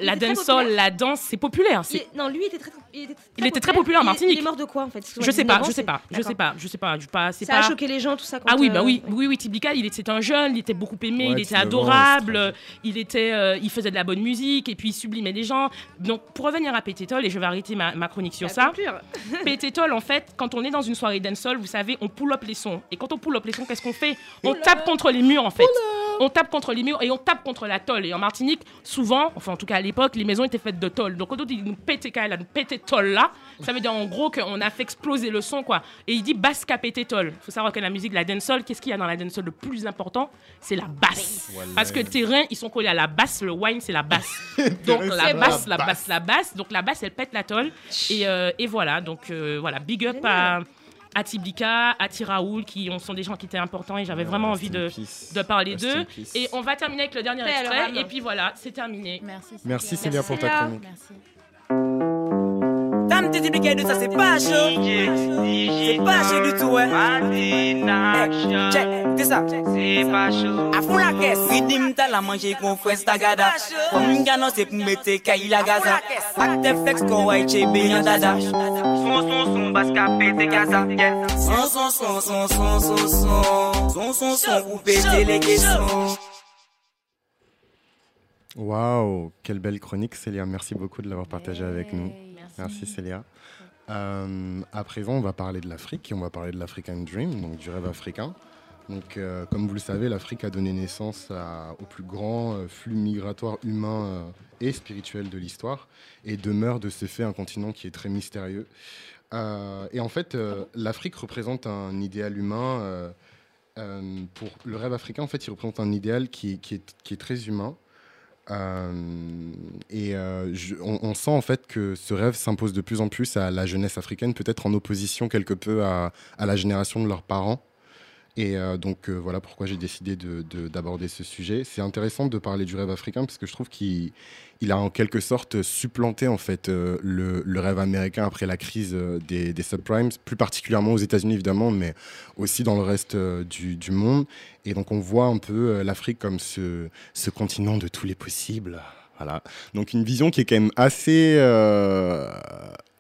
la dancehall, populaire. la danse, c'est populaire. Il Non, lui il était très, il était très, Il était très populaire en Il- Martinique. Il est mort de quoi en fait Je sais pas, je sais pas, je sais pas, je sais pas, je pas, c'est Ça pas. a choqué les gens, tout ça. quand, Ah oui, bah euh, oui, oui, oui, Tiblika, il était un jeune, il était beaucoup aimé, Ouais, il était 19 ans, adorable, il était, euh, il faisait de la bonne musique et puis il sublimait les gens. Donc pour revenir à Pététol, et je vais arrêter ma, ma chronique sur La ça. Pététol, en fait, quand on est dans une soirée dancehall, vous savez, on pull up les sons. Et quand on pull up les sons, qu'est-ce qu'on fait? On tape contre les murs, en fait. On tape contre les murs et on tape contre la tôle. Et en Martinique, souvent, enfin en tout cas à l'époque, les maisons étaient faites de tôle. Donc quand on dit nous péter là, nous péter tôle là, ça veut dire en gros qu'on a fait exploser le son quoi. Et il dit basse qu'a pété tôle. Faut savoir que la musique, la dancehall, qu'est-ce qu'il y a dans la dancehall le plus important? C'est la basse. Parce que le terrain, ils sont collés à la basse. Le wine, c'est la basse. Donc la basse, la la basse, la basse. Donc la basse, elle pète la tôle. Et, euh, et voilà. Donc euh, voilà, big up à à Tiblika, à Tiraoul, qui ont- sont des gens qui étaient importants et j'avais vraiment envie de, de parler d'eux. Et on va terminer avec le dernier extrait. Et puis voilà, c'est terminé. Merci. Merci Célia pour ta chronique. Dame te dit de ça c'est pas chaud. C'est pas chaud du tout ouais. Eh, Check, c'est ça. C'est pas chaud. A fond la caisse. Ridim ta la manje kon fwes ta gada. Kom gano se pou mette kay la gaza. Ak te flex kon way che be yon dada. Son son son bas ka pete gaza. Son son son son son son son. Son son son pou pete les caissons. Waouh, quelle belle chronique Célia. Merci beaucoup de l'avoir partagée avec nous. Merci, Célia. Euh, à présent, on va parler de l'Afrique et on va parler de l'African Dream, donc du rêve africain. Donc, euh, comme vous le savez, l'Afrique a donné naissance à- au plus grand euh, flux migratoire humain et spirituel de l'histoire et demeure de ce fait un continent qui est très mystérieux. Et en fait, l'Afrique représente un idéal humain. pour le rêve africain, en fait, il représente un idéal qui est- qui est, qui est très humain. Euh, et euh, on, sent en fait que ce rêve s'impose de plus en plus à la jeunesse africaine, peut-être en opposition quelque peu à, la génération de leurs parents. Et euh, donc voilà pourquoi j'ai décidé de- de- d'aborder ce sujet. C'est intéressant de parler du rêve africain parce que je trouve qu'il il a en quelque sorte supplanté en fait euh, le, rêve américain après la crise euh, des, subprimes, plus particulièrement aux États-Unis évidemment, mais aussi dans le reste euh, du, monde. Et donc on voit un peu l'Afrique comme ce, ce continent de tous les possibles. Voilà. Donc une vision qui est quand même assez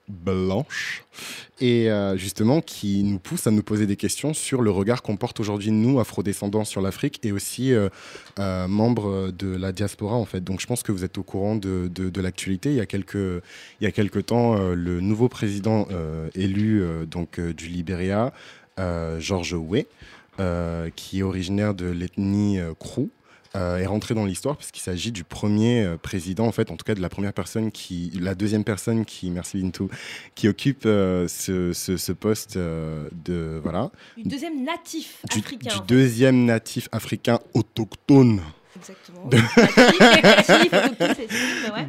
blanche et euh, justement qui nous pousse à nous poser des questions sur le regard qu'on porte aujourd'hui nous afrodescendants sur l'Afrique et aussi euh, euh, membres de la diaspora en fait. Donc je pense que vous êtes au courant de, de- l'actualité. Il y a quelques il y a temps le nouveau président élu donc du Libéria, George Weah, qui est originaire de l'ethnie Krou euh, est rentré dans l'histoire puisqu'il s'agit du premier euh, président, en fait, en tout cas de la première personne qui, la deuxième personne qui, merci Bintou, qui occupe euh, ce, ce- ce poste de, voilà, Du deuxième natif du, africain. du en fait. deuxième natif africain autochtone. Exactement.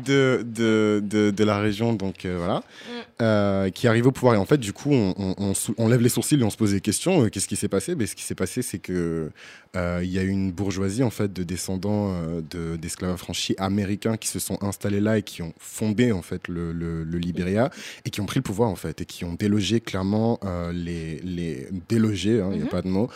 De- de, de, de, la région, donc euh, voilà, Mm. euh, qui arrive au pouvoir. Et en fait, du coup, on, on- on sou- on lève les sourcils et on se pose des questions. Euh, Qu'est-ce qui s'est passé? Ben, Ce qui s'est passé, c'est que il y a une bourgeoisie en fait de descendants euh, de- d'esclaves affranchis américains qui se sont installés là et qui ont fondé en fait le, le, le Libéria et qui ont pris le pouvoir en fait et qui ont délogé clairement les, les délogé, hein, il n'y a Mhm. pas de mot.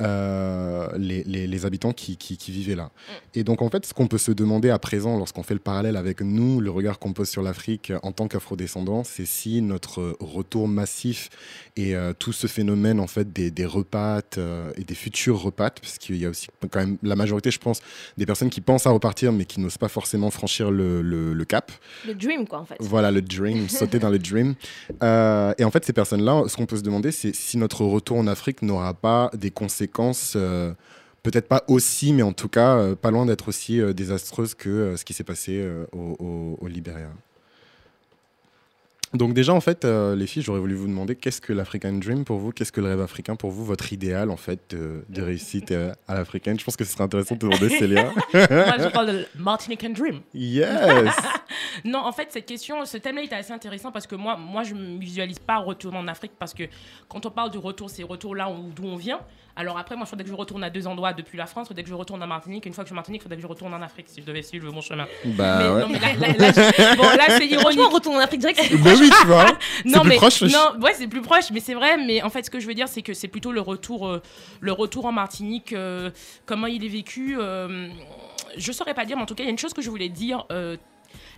Euh, les, les- les habitants qui, qui- qui vivaient là. Et donc, en fait, ce qu'on peut se demander à présent, lorsqu'on fait le parallèle avec nous, le regard qu'on pose sur l'Afrique en tant qu'afrodescendants, c'est si notre retour massif et euh, tout ce phénomène, en fait, des, des repates euh, et des futurs repates, parce qu'il y a aussi quand même la majorité, je pense, des personnes qui pensent à repartir, mais qui n'osent pas forcément franchir le, le- le cap. Le dream, quoi, en fait. Voilà, le dream, sauter dans le dream. Et en fait, ces personnes-là, ce qu'on peut se demander, c'est si notre retour en Afrique n'aura pas des conséquences, euh, peut-être pas aussi, mais en tout cas, euh, pas loin d'être aussi euh, désastreuses que ce qui s'est passé au, au- au Libéria. Donc déjà, en fait, euh, les filles, j'aurais voulu vous demander qu'est-ce que l'African Dream pour vous? Qu'est-ce que le rêve africain pour vous Votre idéal, en fait, de, de réussite euh, à l'africaine? Je pense que ce serait intéressant de demander, Célia. Moi, je parle de Martinican Dream. Yes Non, en fait, cette question, ce thème-là est assez intéressant parce que moi, moi je ne me visualise pas retourner en Afrique parce que quand on parle de retour, c'est retour là où- d'où on vient. Alors après, moi, il faudrait que je retourne à deux endroits depuis la France. Il faudrait que je retourne en Martinique. Une fois que je suis en Martinique, il faudrait que je retourne en Afrique si je devais suivre mon chemin. Bah mais, ouais. non, mais là, là- là, je- bon, là, c'est ironique. Franchement, retourne en Afrique direct, c'est Ben oui, tu vois. C'est non, plus mais, proche. Non, ouais, c'est plus proche, mais c'est vrai. Mais en fait, ce que je veux dire, c'est que c'est plutôt le retour, euh, le retour en Martinique, euh, comment il est vécu. euh, je saurais pas dire, mais en tout cas, il y a une chose que je voulais dire.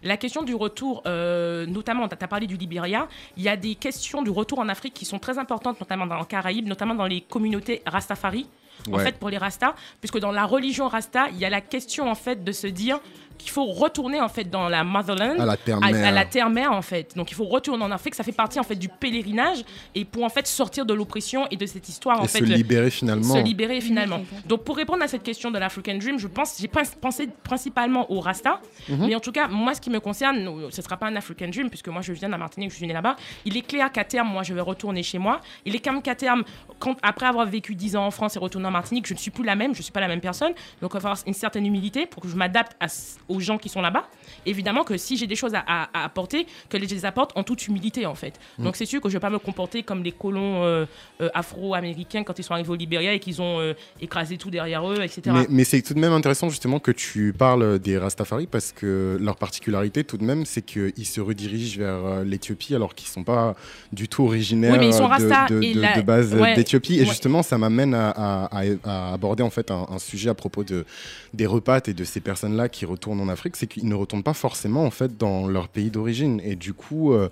La question du retour, euh, notamment, tu as parlé du Libéria, il y a des questions du retour en Afrique qui sont très importantes, notamment dans les Caraïbes, notamment dans les communautés Rastafari. En fait, pour les Rastas, puisque dans la religion Rasta, il y a la question en fait de se dire qu'il faut retourner en fait dans la motherland, À la terre-mère. à la terre-mère en fait. Donc il faut retourner en Afrique, ça fait partie en fait du pèlerinage et pour en fait sortir de l'oppression et de cette histoire en Et fait se libérer finalement. se libérer finalement. Donc pour répondre à cette question de l'African Dream, je pense j'ai pensé principalement au Rasta, Mhm. mais en tout cas moi ce qui me concerne, euh, ce sera pas un African Dream puisque moi je viens de la Martinique, je suis née là-bas. Il est clair qu'à terme moi je vais retourner chez moi. Il est quand même qu'à terme quand, après avoir vécu 10 ans en France et retourner en Martinique, je ne suis plus la même, je suis pas la même personne. Donc il va falloir une certaine humilité pour que je m'adapte à aux gens qui sont là-bas. Évidemment que si j'ai des choses à, à- à apporter, que je les apporte en toute humilité en fait. Mm. Donc c'est sûr que je vais pas me comporter comme les colons euh, euh, afro-américains quand ils sont arrivés au Libéria et qu'ils ont euh, écrasé tout derrière eux, etc. Mais, mais c'est tout de même intéressant justement que tu parles des Rastafari parce que leur particularité tout de même c'est qu'ils se redirigent vers l'Éthiopie alors qu'ils sont pas du tout originaires Oui, mais ils sont de, de- et de- la- de base ouais, d'Éthiopie. Et ouais. justement ça m'amène à, à- à- à aborder en fait un, un sujet à propos de, des repas et de ces personnes-là qui retournent en Afrique, c'est qu'ils ne retournent pas forcément en fait dans leur pays d'origine. Et du coup... euh,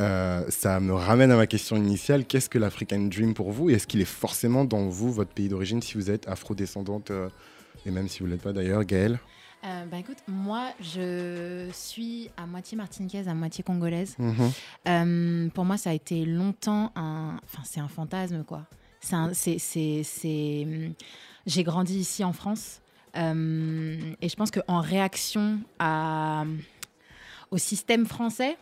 euh, ça me ramène à ma question initiale. Qu'est-ce que l'African Dream pour vous? Et est-ce qu'il est forcément dans vous, votre pays d'origine, si vous êtes afro-descendante euh, et même si vous ne l'êtes pas d'ailleurs, Gaëlle? Euh, bah écoute, moi je suis à moitié martiniquaise, à moitié congolaise. Mhm. Euh, pour moi, ça a été longtemps un. Enfin, c'est un fantasme, quoi. C'est un- c'est- c'est- c'est- J'ai grandi ici en France. Euh, et je pense qu'en réaction à... au système français,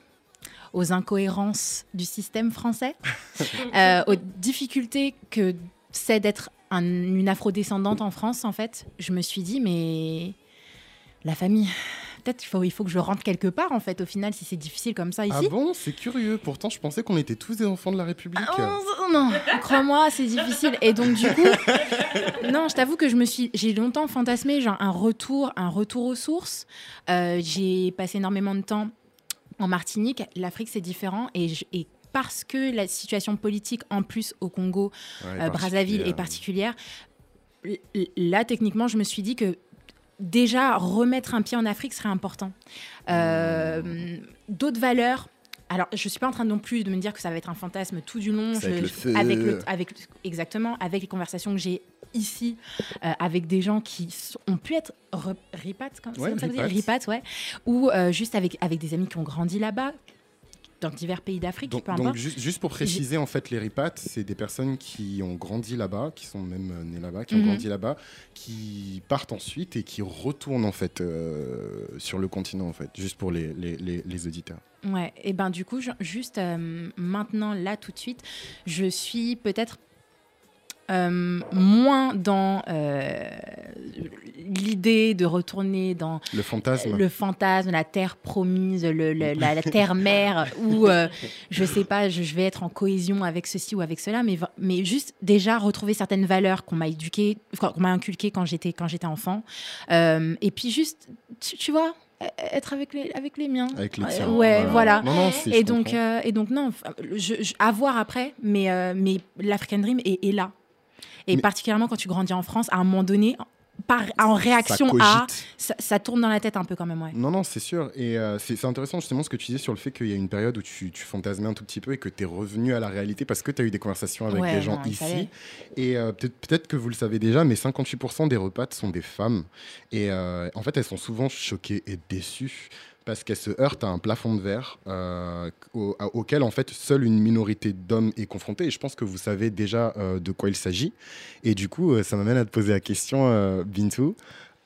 aux incohérences du système français, euh, aux difficultés que c'est d'être un- une afrodescendante en France, en fait, je me suis dit, mais la famille, peut-être qu'il faut, il faut que je rentre quelque part, en fait, au final, si c'est difficile comme ça ici. Ah bon? C'est curieux. Pourtant, je pensais qu'on était tous des enfants de la République. Oh, non, crois-moi, c'est difficile. Et donc du coup, non, je t'avoue que je me suis, j'ai longtemps fantasmé genre un retour, un retour aux sources. Euh, j'ai passé énormément de temps en Martinique. L'Afrique c'est différent et, je- et parce que la situation politique en plus au Congo, Ouais, euh, Brazzaville est particulière. Là, techniquement, je me suis dit que déjà remettre un pied en Afrique serait important. Euh, D'autres valeurs. Alors, je suis pas en train non plus de me dire que ça va être un fantasme tout du long. Avec le feu. avec le- avec le- exactement, avec les conversations que j'ai ici, euh, avec des gens qui sont- ont pu être re- ripates, comme, c'est Ouais, comme ça ripates, ouais, ou euh, juste avec avec des amis qui ont grandi là-bas, dans divers pays d'Afrique, Donc, juste, juste pour préciser, en fait, les ripates, c'est des personnes qui ont grandi là-bas, qui sont même euh, nées là-bas, qui ont Mhm. grandi là-bas, qui partent ensuite et qui retournent en fait euh, sur le continent, en fait, juste pour les, les, les- les auditeurs. Ouais, et ben du coup, je- juste euh, maintenant, là, tout de suite, je suis peut-être euh, moins dans euh, l'idée de retourner dans Le fantasme. le fantasme, la terre promise, le- le- la, la terre mère, où euh, je sais pas, je, je vais être en cohésion avec ceci ou avec cela, mais, mais juste déjà retrouver certaines valeurs qu'on m'a éduquées, qu'on m'a inculquées quand j'étais quand j'étais enfant, Euh, et puis juste, tu, tu vois. Être avec les, avec les miens. Avec les tiens. Ouais, Voilà. voilà. Non, non, c'est- je et, donc, euh, et donc, non, je, je- à voir après, mais, euh, mais l'African Dream est, est là. Et Mais- particulièrement quand tu grandis en France, à un moment donné, par, en réaction à. Ça, ça tourne dans la tête un peu quand même, ouais. Non, non, c'est sûr. Et euh, c'est intéressant justement ce que tu disais sur le fait qu'il y a une période où tu, tu fantasmais un tout petit peu et que tu es revenu à la réalité parce que tu as eu des conversations avec Ouais, des gens non, ici. Et euh, peut-être peut-être que vous le savez déjà, mais 58% des repas sont des femmes. Et euh, en fait, elles sont souvent choquées et déçues parce qu'elles se heurtent à un plafond de verre euh, au- à- auquel en fait seule une minorité d'hommes est confrontée. Et je pense que vous savez déjà euh, de quoi il s'agit. Et du coup, euh, ça m'amène à te poser la question, euh, Bintou.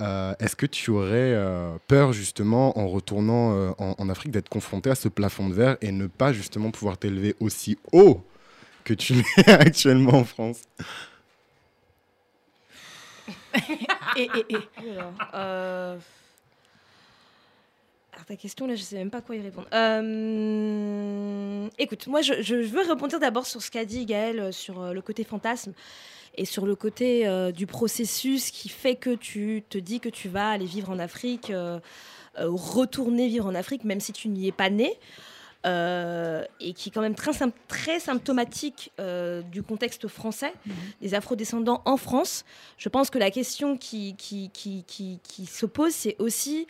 Euh, Est-ce que tu aurais euh, peur justement en retournant euh, en, en Afrique d'être confronté à ce plafond de verre et ne pas justement pouvoir t'élever aussi haut que tu l'es actuellement en France? Et, et, et. Alors, euh, alors, ta question, là, je sais même pas quoi y répondre. Euh, Écoute, moi, je, je veux répondre d'abord sur ce qu'a dit Gaël euh, sur euh, le côté fantasme et sur le côté euh, du processus qui fait que tu te dis que tu vas aller vivre en Afrique, euh, retourner vivre en Afrique, même si tu n'y es pas né. euh, et qui est quand même très, sym- très symptomatique euh, du contexte français, des afrodescendants en France. Je pense que la question qui, qui, qui, qui, qui se pose, c'est aussi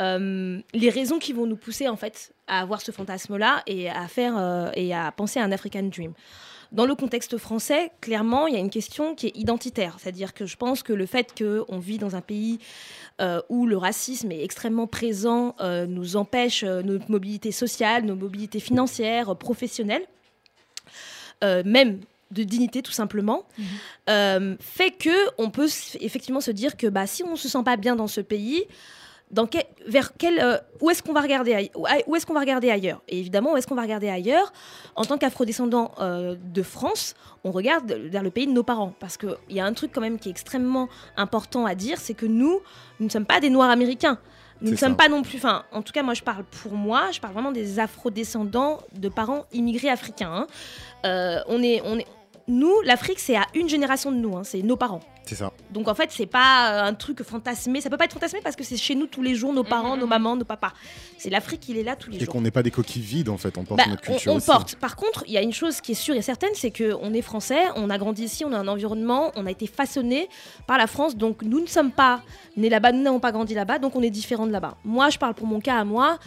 euh, les raisons qui vont nous pousser en fait à avoir ce fantasme-là et à faire euh, et à penser à un African Dream. Dans le contexte français, clairement, il y a une question qui est identitaire. C'est-à-dire que je pense que le fait qu'on vit dans un pays euh, où le racisme est extrêmement présent nous empêche notre mobilité sociale, nos mobilités financières, professionnelles, même de dignité tout simplement, euh, fait que on peut effectivement se dire que bah, si on se sent pas bien dans ce pays, dans quel- vers quel, euh, où est-ce qu'on va regarder où est-ce qu'on va regarder ailleurs? Et évidemment, où est-ce qu'on va regarder ailleurs? En tant qu'afrodescendant euh, de France, on regarde vers le pays de nos parents parce qu'il y a un truc quand même qui est extrêmement important à dire, c'est que nous, nous ne sommes pas des Noirs américains. Nous ne sommes pas non plus, enfin, en tout cas, moi je parle pour moi, je parle vraiment des afrodescendants de parents immigrés africains. hein. Euh, on est, on est, nous, l'Afrique, c'est à une génération de nous, hein, c'est nos parents. C'est ça. Donc en fait, c'est pas euh, un truc fantasmé. Ça peut pas être fantasmé parce que c'est chez nous tous les jours, nos parents, nos mamans, nos papas. C'est l'Afrique, il est là tous les Et jours. qu'on n'est pas des coquilles vides, en fait. On porte Bah, notre on, culture on aussi. porte. Par contre, il y a une chose qui est sûre et certaine, c'est que on est français, on a grandi ici, on a un environnement, on a été façonné par la France. Donc nous ne sommes pas nés là-bas, nous n'avons pas grandi là-bas, donc on est différents de là-bas. Moi, je parle pour mon cas à moi.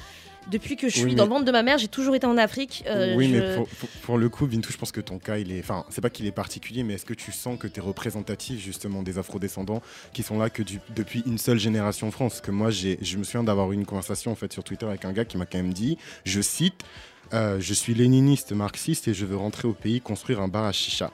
Depuis que je suis Oui, dans le ventre de ma mère, j'ai toujours été en Afrique. Euh, oui, je- mais pour, pour- pour le coup, Vintou, je pense que ton cas, il est. Enfin, c'est pas qu'il est particulier, mais est-ce que tu sens que tu es représentatif justement des afrodescendants qui sont là que du- depuis une seule génération en France? Parce que moi, j'ai, je me souviens d'avoir eu une conversation en fait sur Twitter avec un gars qui m'a quand même dit, je cite, euh, je suis léniniste, marxiste et je veux rentrer au pays construire un bar à chicha.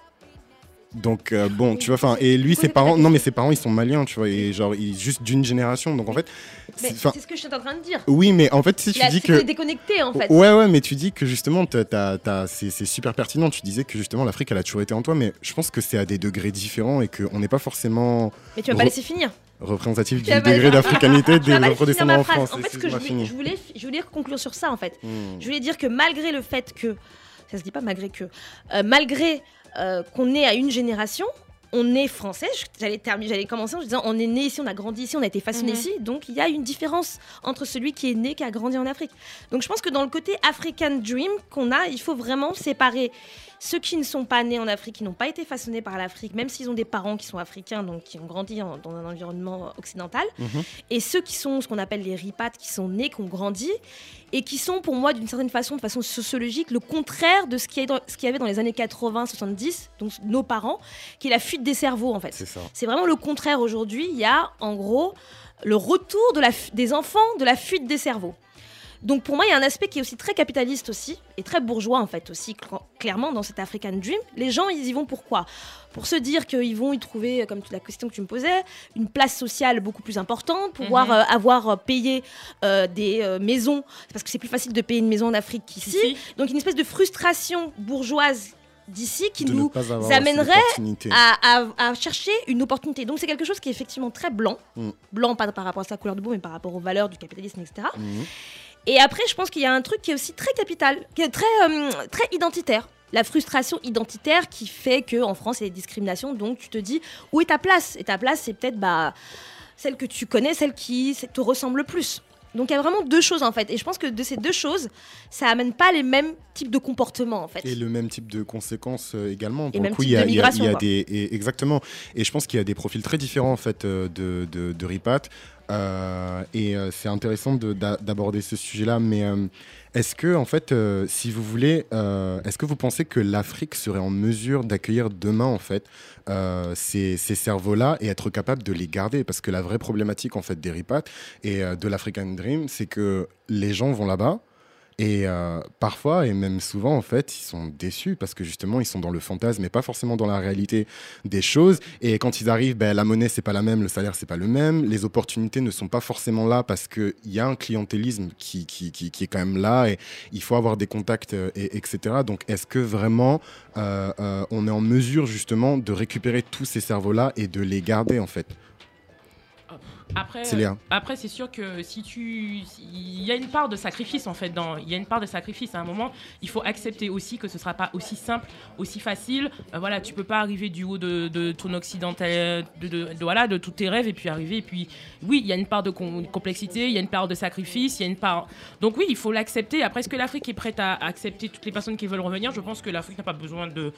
Donc euh, bon, tu vois, enfin, et lui, ses parents, non mais ses parents, ils sont maliens, tu vois, et genre, ils, juste d'une génération. Donc en fait, c'est- ce que je suis en train de dire. oui, mais en fait, si tu dis que. déconnecté en fait. Ouais, ouais, mais tu dis que justement, t'as- t'as- t'as- c'est super pertinent. Tu disais que justement, l'Afrique, elle a toujours été en toi, mais je pense que c'est à des degrés différents et qu'on n'est pas forcément Mais tu vas pas laisser finir. représentatif du degré d'africanité des afrodescendants en. France. En fait, ce que je, voulais- je voulais, je voulais conclure sur ça en fait. Hmm. Je voulais dire que malgré le fait que, ça se dit pas malgré que, euh, malgré euh, qu'on est à une génération, on est français. J'allais terminer, j'allais commencer en disant on est né ici, on a grandi ici, on a été façonné Mhm. ici. Donc il y a une différence entre celui qui est né, qui a grandi en Afrique. Donc je pense que dans le côté African Dream qu'on a, il faut vraiment séparer ceux qui ne sont pas nés en Afrique, qui n'ont pas été façonnés par l'Afrique, même s'ils ont des parents qui sont africains, donc qui ont grandi en- dans un environnement occidental, Mhm. et ceux qui sont ce qu'on appelle les ripates, qui sont nés, qui ont grandi, et qui sont pour moi d'une certaine façon, de façon sociologique, le contraire de ce qu'il y, avait dans les années 80-70, donc nos parents, qui est la fuite des cerveaux en fait. C'est vraiment le contraire aujourd'hui. Il y a en gros le retour de la fu- des enfants de la fuite des cerveaux. Donc pour moi, il y a un aspect qui est aussi très capitaliste aussi, et très bourgeois en fait aussi, cl- clairement dans cet African Dream. Les gens, ils y vont pourquoi Pour se dire qu'ils vont y trouver, comme la question que tu me posais, une place sociale beaucoup plus importante, pouvoir Mhm. euh, avoir euh, payé euh, des euh, maisons, parce que c'est plus facile de payer une maison en Afrique qu'ici. Donc une espèce de frustration bourgeoise d'ici qui De nous amènerait à, à- à chercher une opportunité. Donc c'est quelque chose qui est effectivement très blanc. Mm. Blanc pas par rapport à sa couleur de peau, mais par rapport aux valeurs du capitalisme, etc. Et après, je pense qu'il y a un truc qui est aussi très capital, qui est très, euh, très identitaire. La frustration identitaire qui fait qu'en France, il y a des discriminations. Donc tu te dis, où est ta place? Et ta place, c'est peut-être bah, celle que tu connais, celle qui te ressemble le plus. Donc il y a vraiment deux choses en fait. Et je pense que de ces deux choses, ça amène pas les mêmes types de comportements en fait. Et le même type de conséquences euh, également. Et Pour même le coup, type il y a, de y a- y a des et- exactement. Et je pense qu'il y a des profils très différents en fait euh, de, de, de Ripat. Euh, et euh, c'est intéressant de- d'a- d'aborder ce sujet-là. Mais euh, est-ce que en fait, si vous voulez, est-ce que vous pensez que l'Afrique serait en mesure d'accueillir demain en fait ces, cerveaux-là et être capable de les garder? Parce que la vraie problématique en fait des Ripat et de l'African Dream, c'est que les gens vont là-bas. Et euh, parfois, et même souvent, en fait, ils sont déçus parce que justement, ils sont dans le fantasme et pas forcément dans la réalité des choses. Et quand ils arrivent, ben, la monnaie, c'est pas la même, le salaire, c'est pas le même, les opportunités ne sont pas forcément là parce qu'il y a un clientélisme qui, qui, qui, est quand même là et il faut avoir des contacts, euh, et, etc. Donc, est-ce que vraiment euh, on est en mesure justement de récupérer tous ces cerveaux-là et de les garder, en fait? Après, C'est Léa. après c'est sûr que si tu, il y a une part de sacrifice en fait dans, il y a une part de sacrifice à un moment. Il faut accepter aussi que ce sera pas aussi simple, aussi facile. Euh, voilà, tu peux pas arriver du haut de, de ton occidental, de, de- de- voilà, de tous tes rêves et puis arriver. Et puis oui, il y a une part de com- complexité, il y a une part de sacrifice, il y a une part. Donc oui, il faut l'accepter. Après, est-ce que l'Afrique est prête à accepter toutes les personnes qui veulent revenir? Je pense que l'Afrique n'a pas besoin de,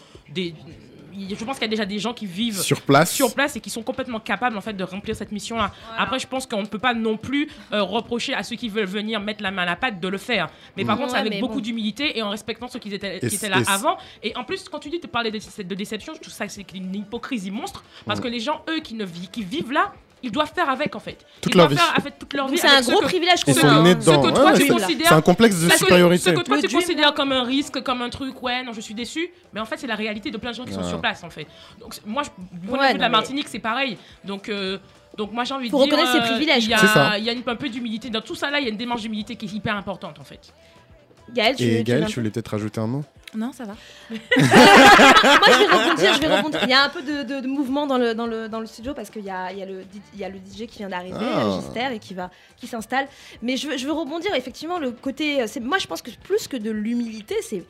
je pense qu'il y a déjà des gens qui vivent Sur place. sur place et qui sont complètement capables en fait de remplir cette mission là Après, je pense qu'on ne peut pas non plus euh, reprocher à ceux qui veulent venir mettre la main à la pâte de le faire. Mais par Mm. contre, c'est Ouais, avec beaucoup bon. d'humilité et en respectant ceux qui étaient, qui là et avant. Et en plus, quand tu dis de parler de, de déception, je trouve ça c'est une hypocrisie monstre. Parce que les gens, eux, qui, ne vivent, qui vivent là, ils doivent faire avec en fait. Toute ils leur doivent vie. faire avec toute leur vie. c'est un gros que- privilège hein. dedans. Ce que Ouais, toi, ouais, tu c'est- considères- c'est un complexe de que supériorité. Ce que toi, Le tu dream. considères comme un risque, comme un truc, ouais, non, je suis déçu. Mais en fait, c'est la réalité de plein de gens qui sont sur place, en fait. Donc, moi, je, du point de Ouais, vue de la Martinique, c'est pareil. Donc, euh, donc moi, j'ai envie de dire. reconnaître ses euh, privilèges, Il y a, il y a une, un peu d'humilité. Dans tout ça, là, il y a une démarche d'humilité qui est hyper importante, en fait. Gaël, tu, Et Gaël, tu voulais peut-être rajouter un mot Non, ça va. Moi, je vais rebondir, je vais rebondir. Il y a un peu de, de- de mouvement dans le, dans le, dans le studio parce qu'il y a, il y, a le, D- il y a le DJ qui vient d'arriver, Ah. Gister, et qui, va, qui s'installe. Mais je veux, je veux rebondir, effectivement, le côté. c'est- Moi, je pense que plus que de l'humilité, c'est.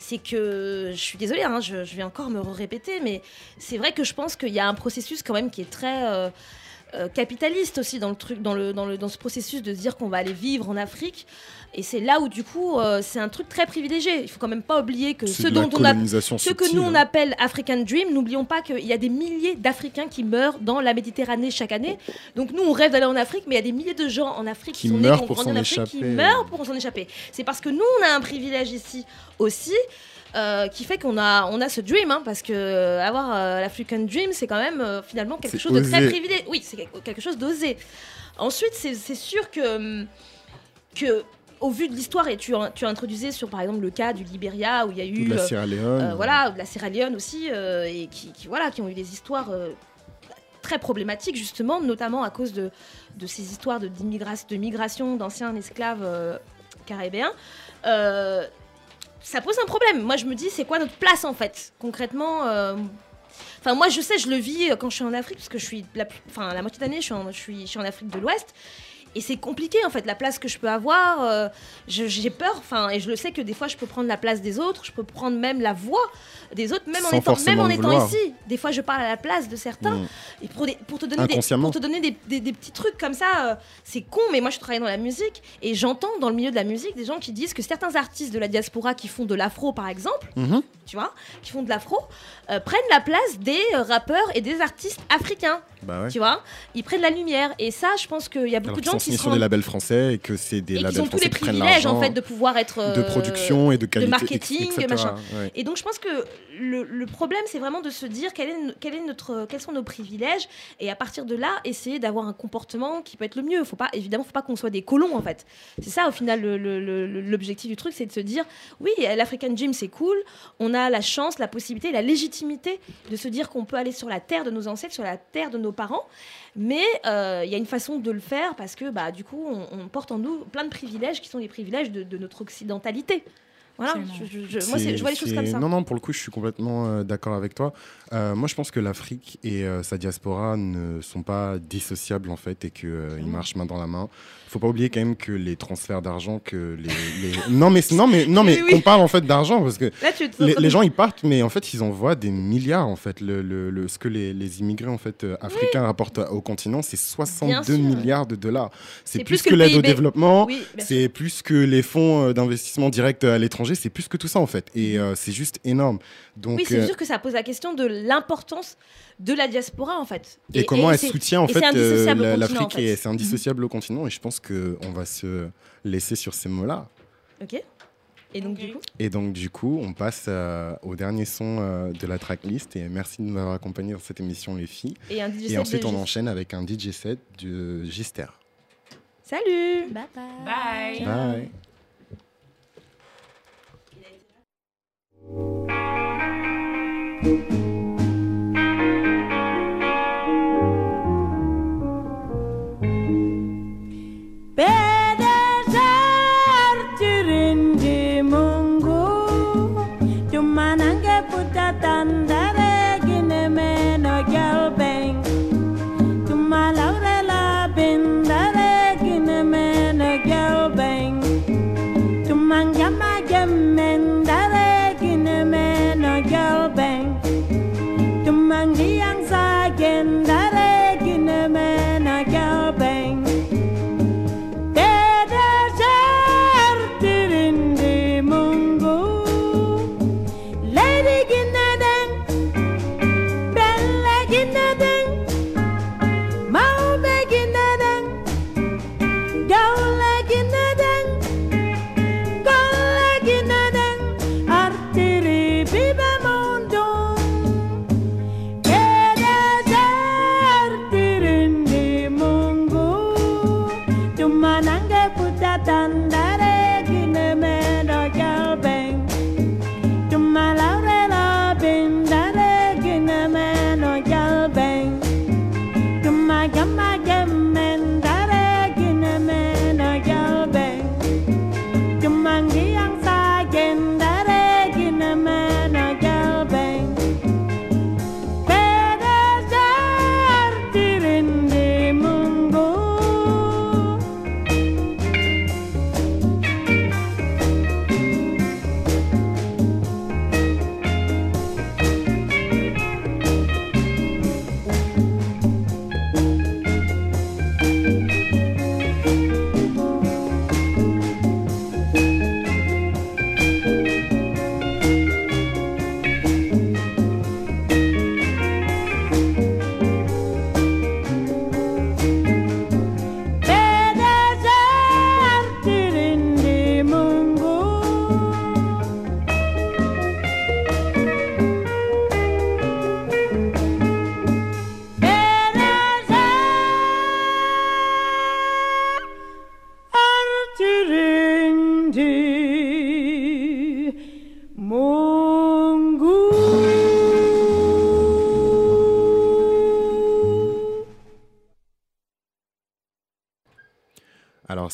C'est que je suis désolée, hein, je, je vais encore me répéter, mais c'est vrai que je pense qu'il y a un processus quand même qui est très euh, euh, capitaliste aussi dans le truc, dans le, dans le dans ce processus de se dire qu'on va aller vivre en Afrique. Et c'est là où du coup euh, c'est un truc très privilégié. Il faut quand même pas oublier que ce dont on a ce que nous on hein. appelle African Dream, n'oublions pas qu'il y a des milliers d'Africains qui meurent dans la Méditerranée chaque année. Donc nous on rêve d'aller en Afrique, mais il y a des milliers de gens en Afrique qui, Qui sont nés, meurent ont pour s'en Afrique, qui échapper. meurent pour s'en échapper. C'est parce que nous on a un privilège ici aussi. euh, qui fait qu'on a, on a ce dream, hein, parce que euh, avoir euh, l'African Dream, c'est quand même finalement quelque chose de très privilégié. Oui, c'est quelque- chose d'osé. Ensuite, c'est sûr que, que, au vu de l'histoire, et tu, tu as introduisé sur par exemple le cas du Libéria où il y a eu. de la euh, Sierra Leone. euh, voilà, ou de la Sierra Leone aussi, euh, et qui, qui, voilà, qui ont eu des histoires euh, très problématiques, justement, notamment à cause de, de ces histoires de, de migration d'anciens esclaves euh, caribéens. Euh, ça pose un problème. Moi, je me dis, c'est quoi notre place, en fait Concrètement, euh, Enfin, moi, je sais, je le vis euh, quand je suis en Afrique, parce que je suis la, enfin, la moitié d'année, je je, suis, je suis en Afrique de l'Ouest. Et c'est compliqué, en fait, la place que je peux avoir. euh, j'ai peur, enfin, et je le sais que des fois, je peux prendre la place des autres, je peux prendre même la voix des autres, même en étant, même en étant vouloir. ici. Des fois, je parle à la place de certains. Mm. Et pour, des- pour te donner, des, pour te donner des, des- des petits trucs comme ça, euh, c'est con, mais moi je travaille dans la musique et j'entends dans le milieu de la musique des gens qui disent que certains artistes de la diaspora qui font de l'afro par exemple, Mhm. tu vois, qui font de l'afro, euh, prennent la place des rappeurs et des artistes africains, Bah ouais. tu vois. Ils prennent la lumière et ça, je pense qu'il y a beaucoup Alors de gens sont signés sur des labels français et que c'est des et labels ont tous français les qui prennent privilèges en l'argent fait de pouvoir être de euh, production et de qualité, de marketing, etc., machin. ouais. Et donc je pense que le, le problème c'est vraiment de se dire quel est, quel est notre, quels sont nos privilèges et à partir de là essayer d'avoir un comportement qui peut être le mieux. Faut pas évidemment faut pas qu'on soit des colons en fait. C'est ça au final l'objectif du truc, c'est de se dire oui l'African Gym c'est cool, on a la chance, la possibilité, la légitimité de se dire qu'on peut aller sur la terre de nos ancêtres, sur la terre de nos parents. Mais euh, il y a une façon de le faire parce que bah, du coup, on, porte en nous plein de privilèges qui sont les privilèges de notre occidentalité. Voilà, je, je- je- moi je vois les choses comme ça. Non, non, pour le coup, je suis complètement euh, d'accord avec toi. Euh, moi, je pense que l'Afrique et euh, sa diaspora ne sont pas dissociables, en fait, et qu'ils Mmh. marchent main dans la main. faut pas oublier quand même que les transferts d'argent, que les, les- Non, mais, non, mais, non, mais Oui, oui. on parle, en fait, d'argent, parce que Là, tu es en les, les gens, ils partent, mais en fait, ils envoient des milliards, en fait. Le, le- le- ce que les, les immigrés, en fait, euh, africains rapportent au continent, c'est 62 sûr. milliards de dollars. C'est plus, plus que, l'aide au développement, Oui, c'est plus que les fonds d'investissement direct à l'étranger, c'est plus que tout ça, en fait. Et euh, c'est juste énorme. Donc, oui, c'est euh, sûr que ça pose la question de l'importance de la diaspora en fait. et, comment elle soutient en et fait euh, la- l'Afrique fait. et c'est indissociable au continent et je pense que on va se laisser sur ces mots-là. Ok. Et donc du coup, Et donc du coup, on passe euh, au dernier son euh, de la tracklist et merci de nous avoir accompagnés dans cette émission les filles. Et un DJ et ensuite on enchaîne avec un DJ set de Gister. salut. Bye bye. Bye. Bye. Música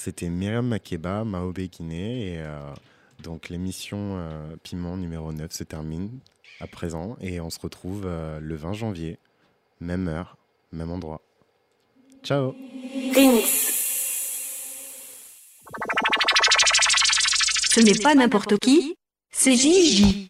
c'était Myriam Makeba, Mao Guinée. Et euh, donc l'émission euh, Piment numéro 9 se termine à présent. Et on se retrouve euh, le 20 janvier, même heure, même endroit. Ciao Ce n'est pas n'importe qui, c'est Gigi.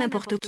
N'importe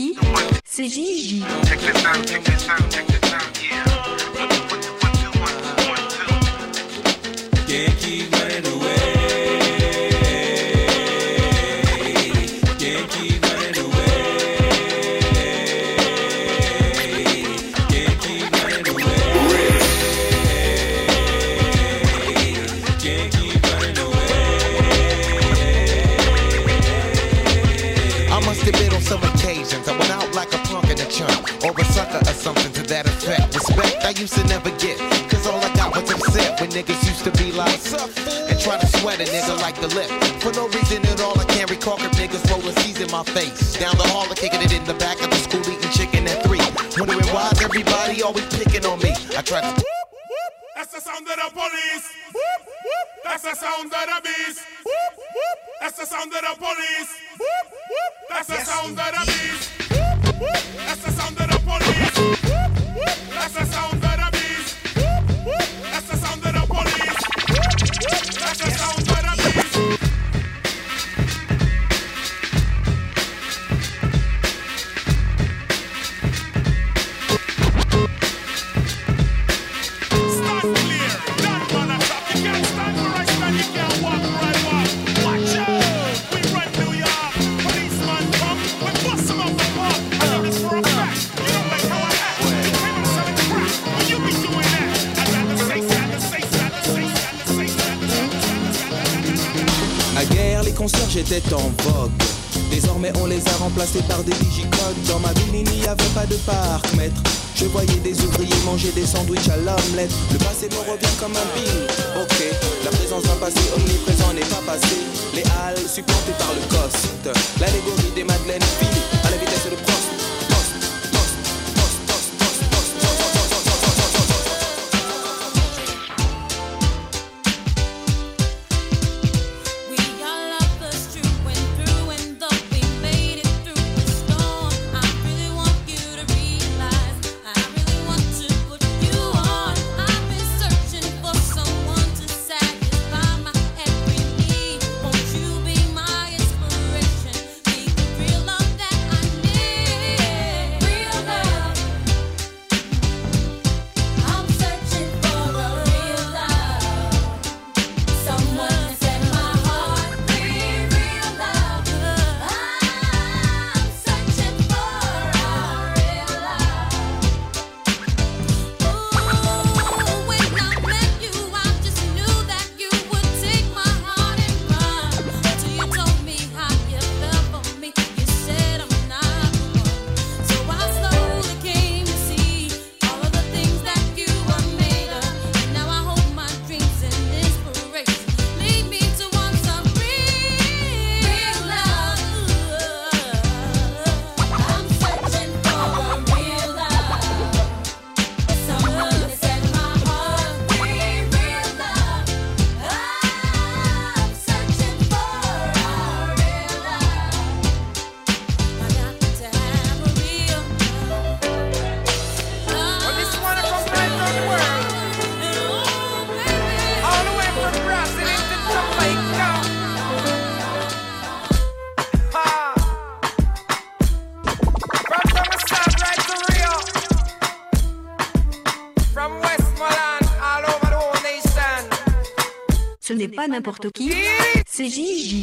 pas n'importe qui. C'est Gigi.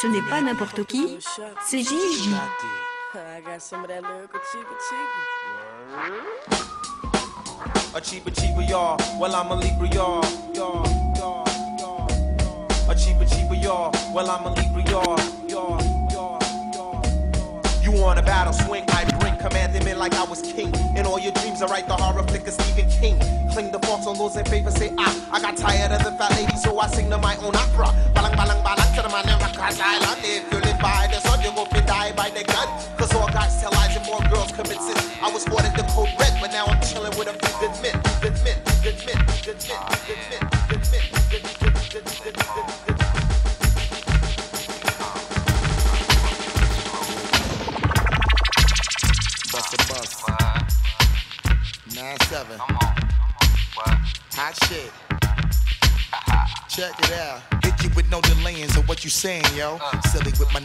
Ce n'est pas n'importe qui, c'est Gigi. A cheaper cheaper y'all, well I'm a Libra y'all. A cheaper cheaper y'all, well I'm a Libra y'all. You want a battle, swing my brink, command them in like I was king. In all your dreams, I write the horror flick of Stephen King. Cling the faults on those in favor, say ah. I got tired of the fat lady, so I sing to my own opera. Balang, balang, balang to the man in Rakas Island. If you live by the sword, you will be die by the gun.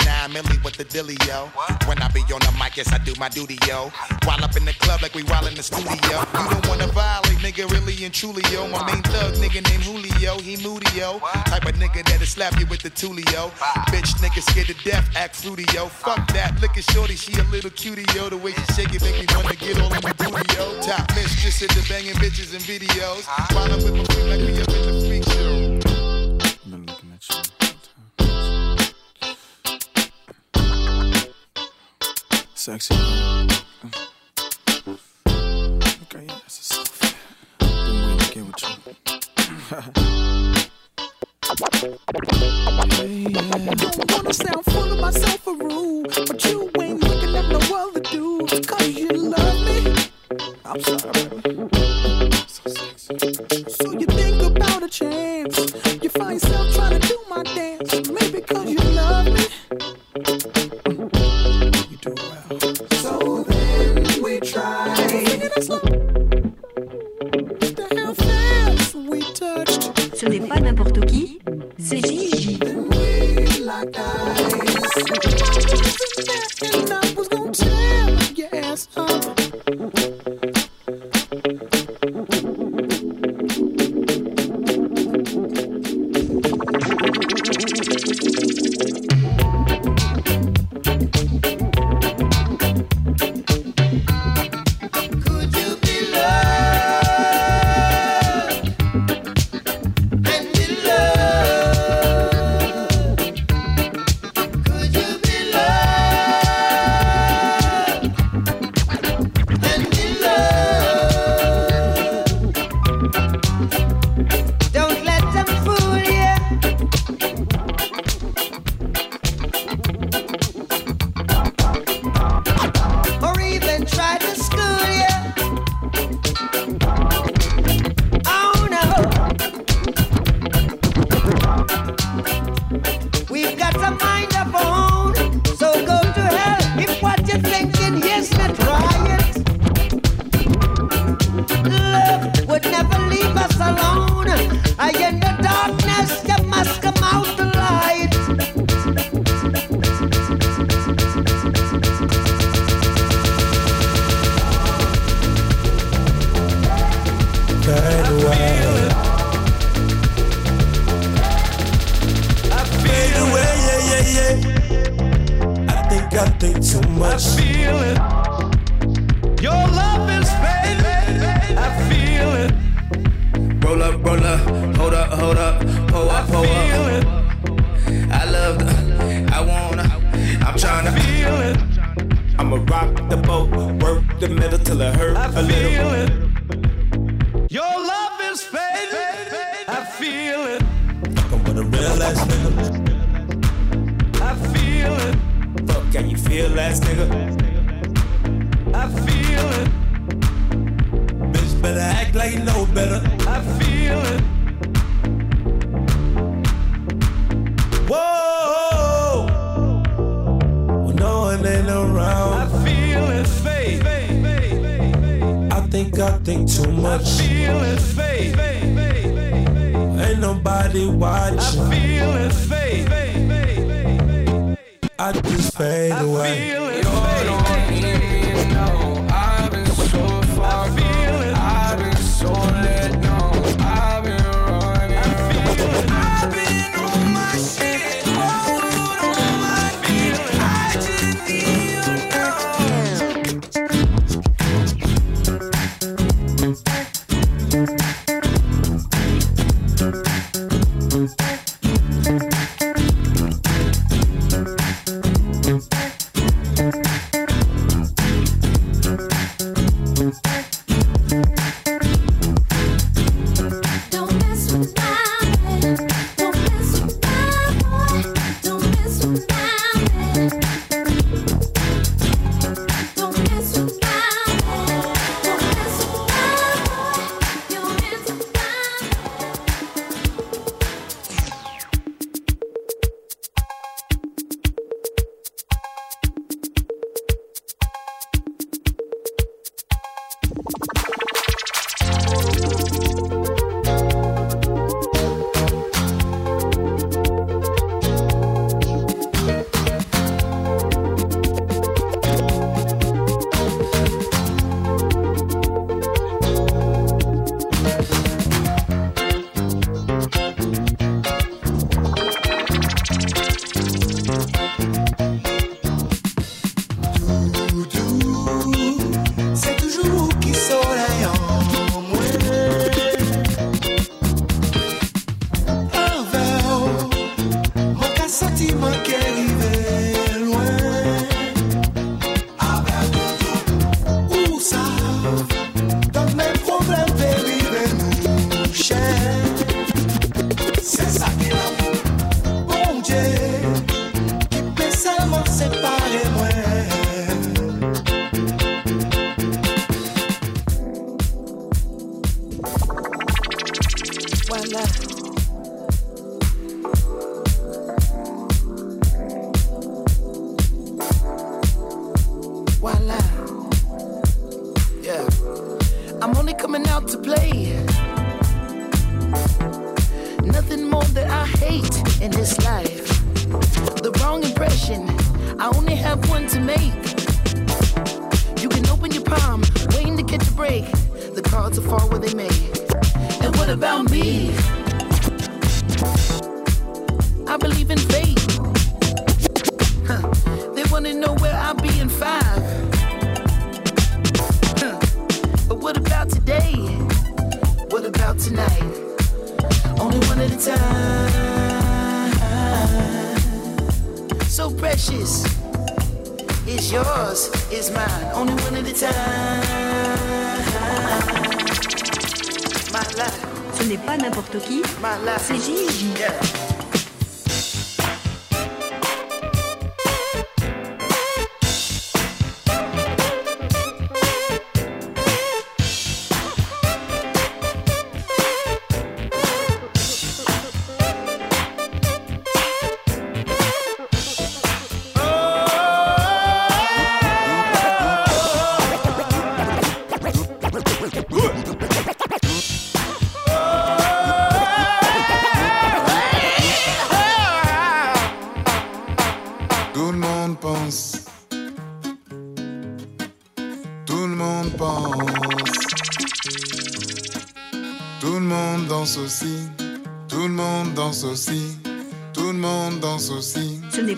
nine mainly with the dilly, yo. What? When I be on the mic, yes, I do my duty, yo. While up in the club like we while in the studio. You don't wanna violate, nigga, really and truly, yo. My main thug, nigga named Julio, he moody, yo. Type of nigga that'll slap you with the tulio. Bitch, nigga scared to death, act fruity, yo. Fuck that, look at shorty, she a little cutie, yo. The way she shake it make me wanna get all in my booty, yo. Top mistress hit the banging bitches and videos. While up with my freak like we up in the freak show. Sexy.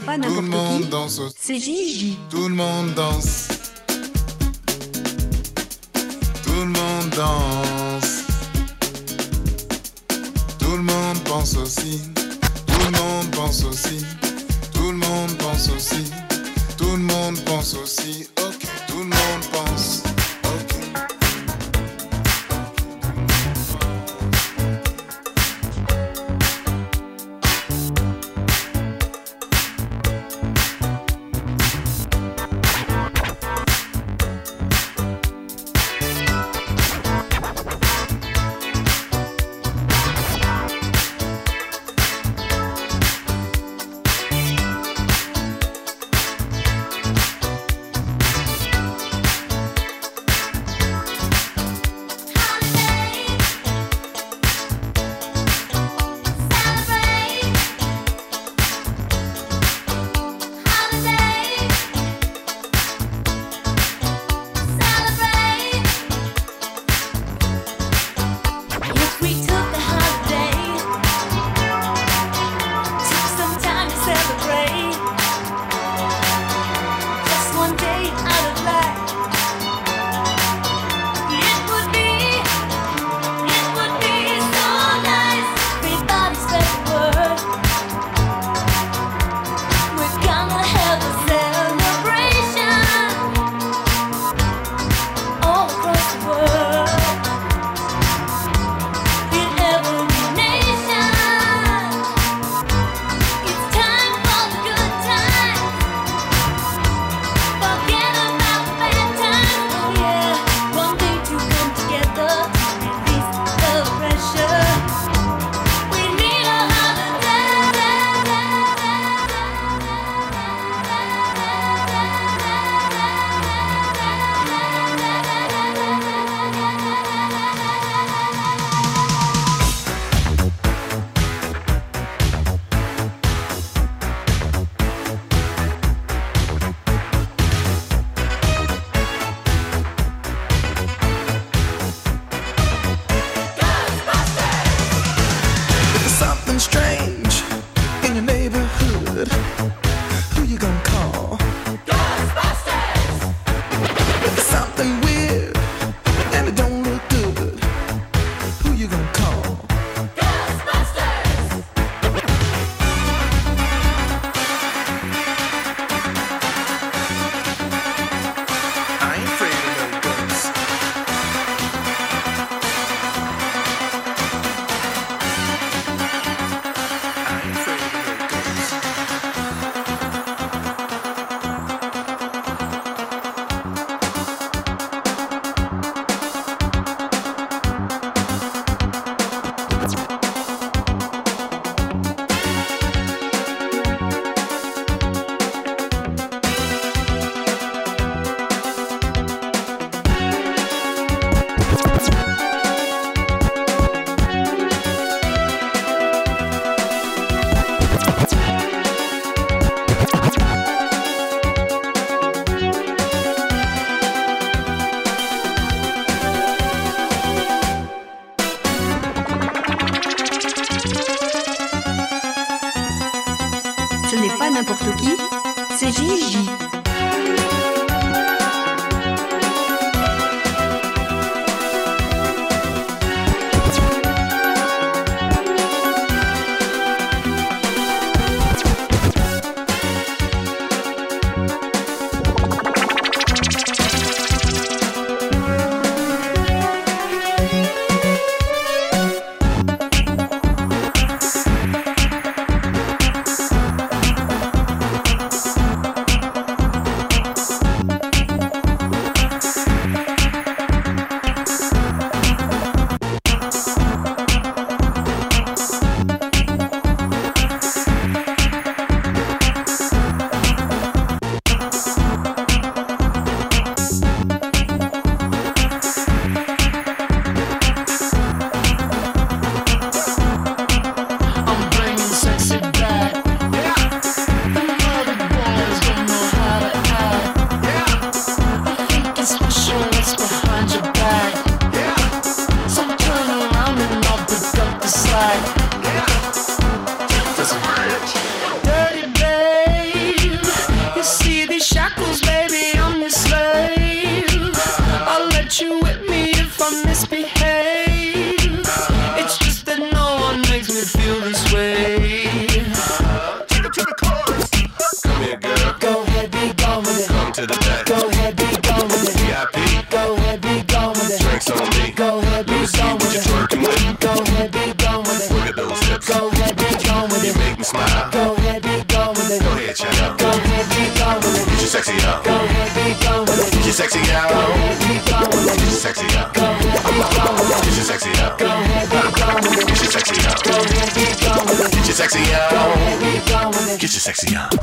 Pas Tout le n'importe monde qui. C'est Gigi. Tout le monde danse. sexy. Get your sexy out. Get your sexy out. Get your sexy out. Get your sexy out. Get your sexy out.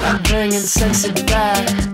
I'm bringing sexy back.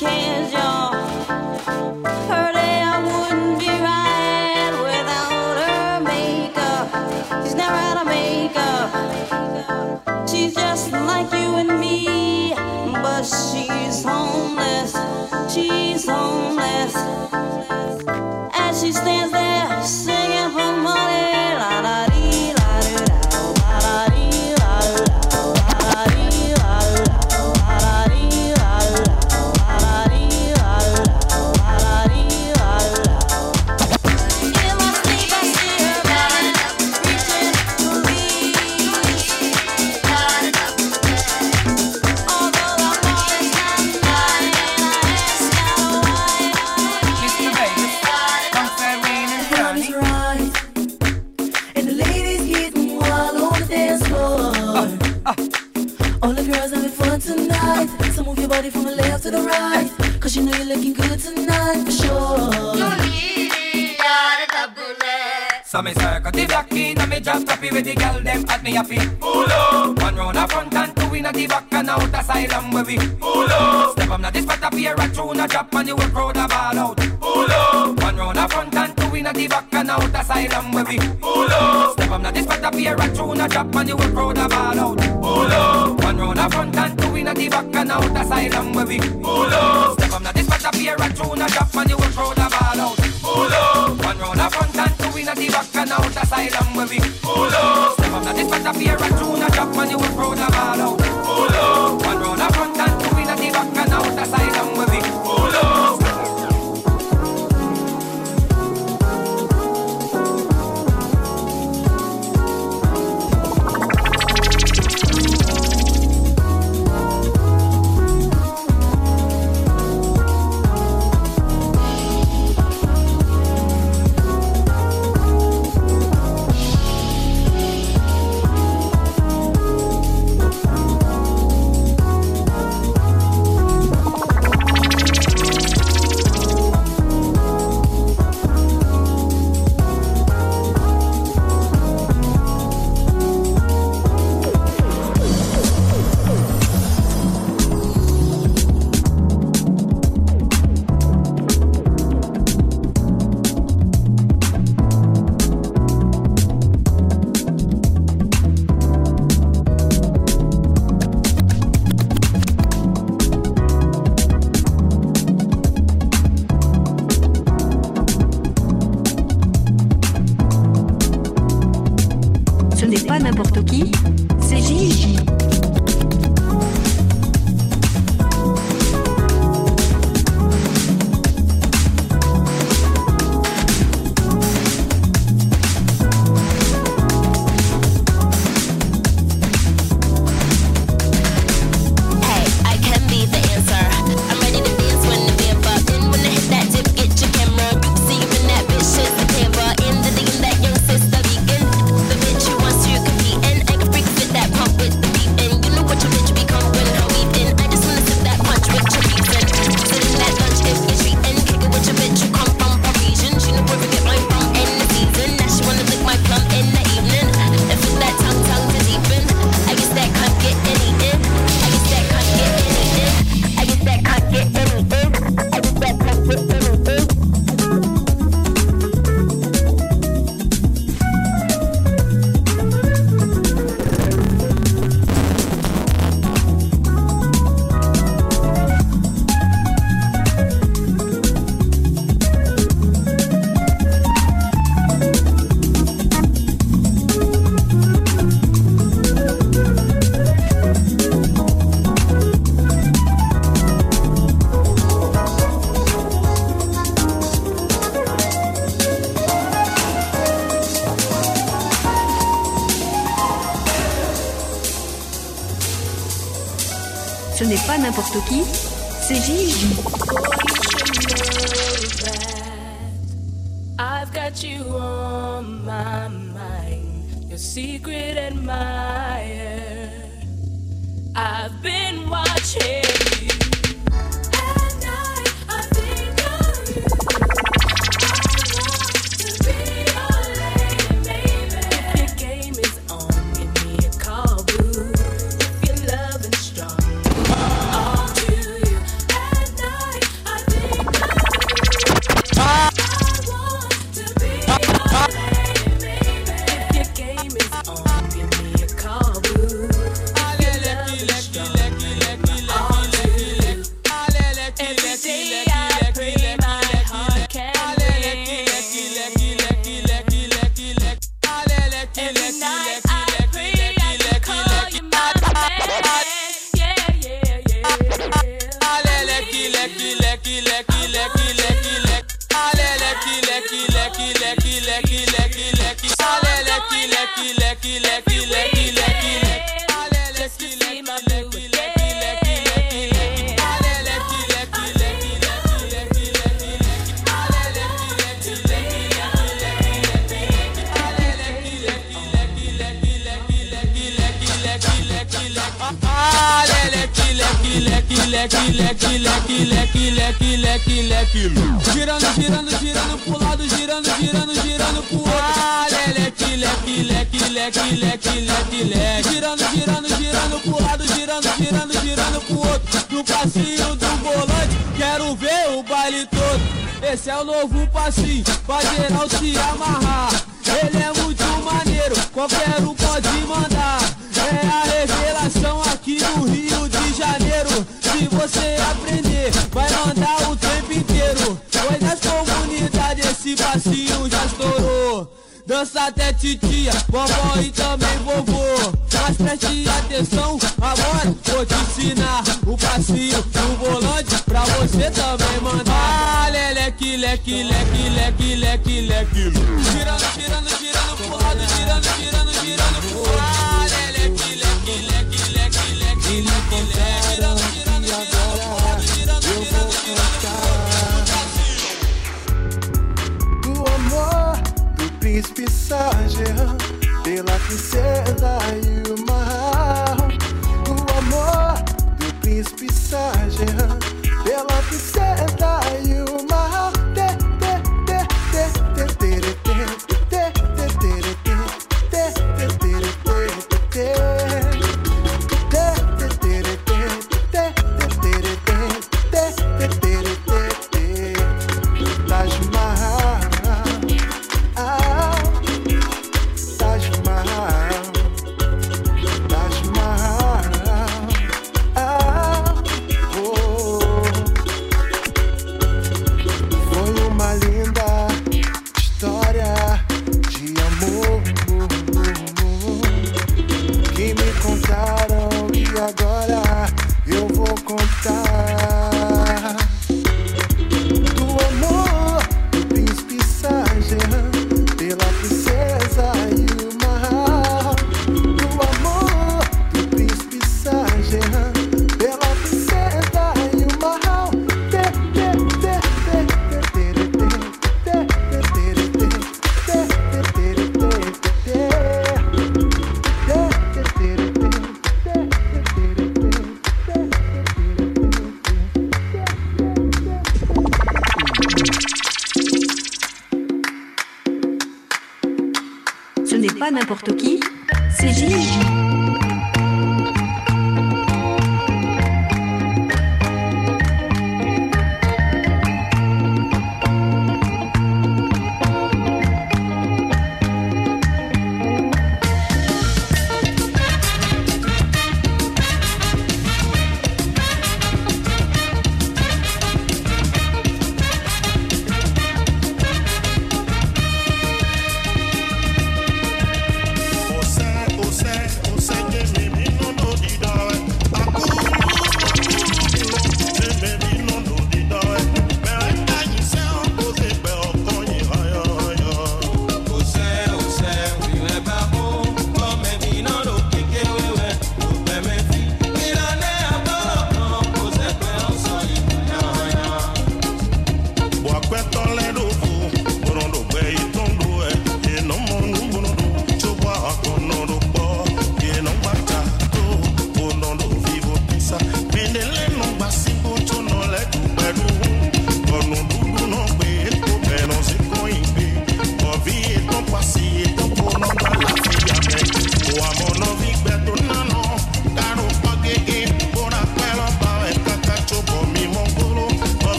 cans. ce n'est pas n'importe qui, c'est Gigi. I've got you on my mind, your secret admirer. I've been watching.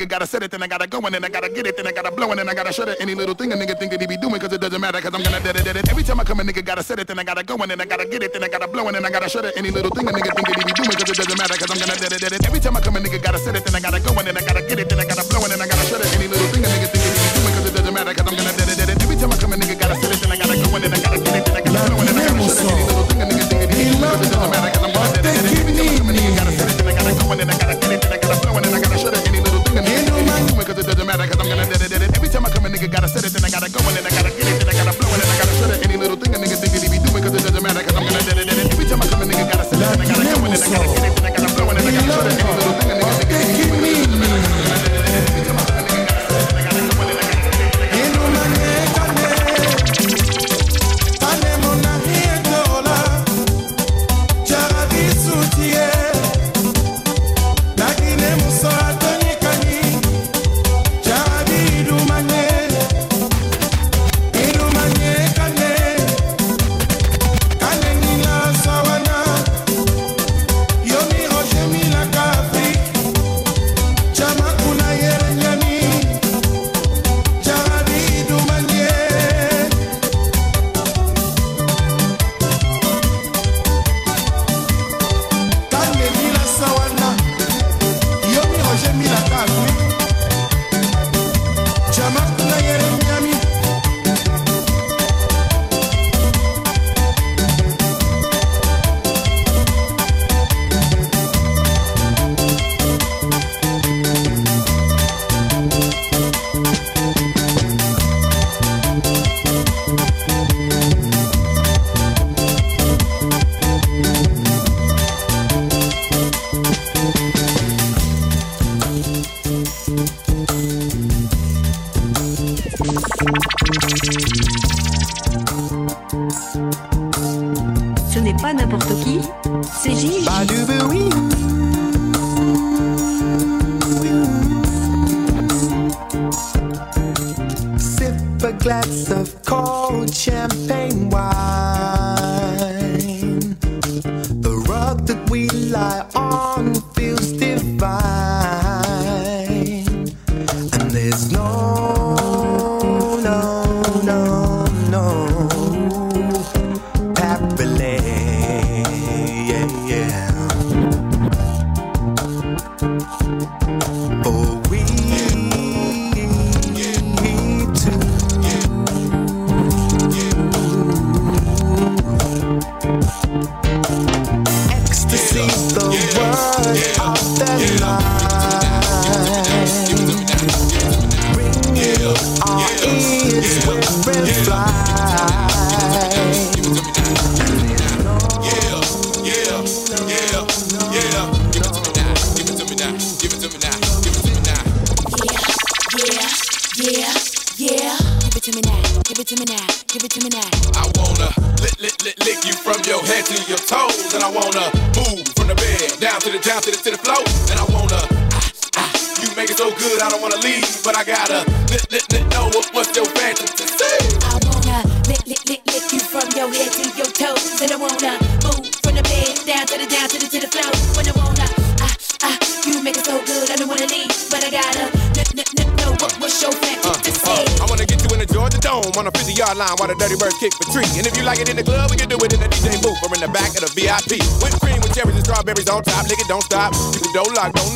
Nigga gotta set it, then I gotta go, and then I gotta get it, then I gotta blow, and then I gotta shut it. Any little thing a nigga think that he be doing, cause it doesn't matter, cause I'm gonna dead it, dead it. Every time I come, a nigga gotta set it, then I gotta go, and then I gotta get it, then I gotta blow, and then I gotta shut it. Any little thing a nigga think that he be doing, cause it doesn't matter, cause I'm gonna dead it, dead it. Every time I come, a nigga gotta set it, then I gotta go, and then I gotta get it, then I gotta blow, and then I gotta shut it.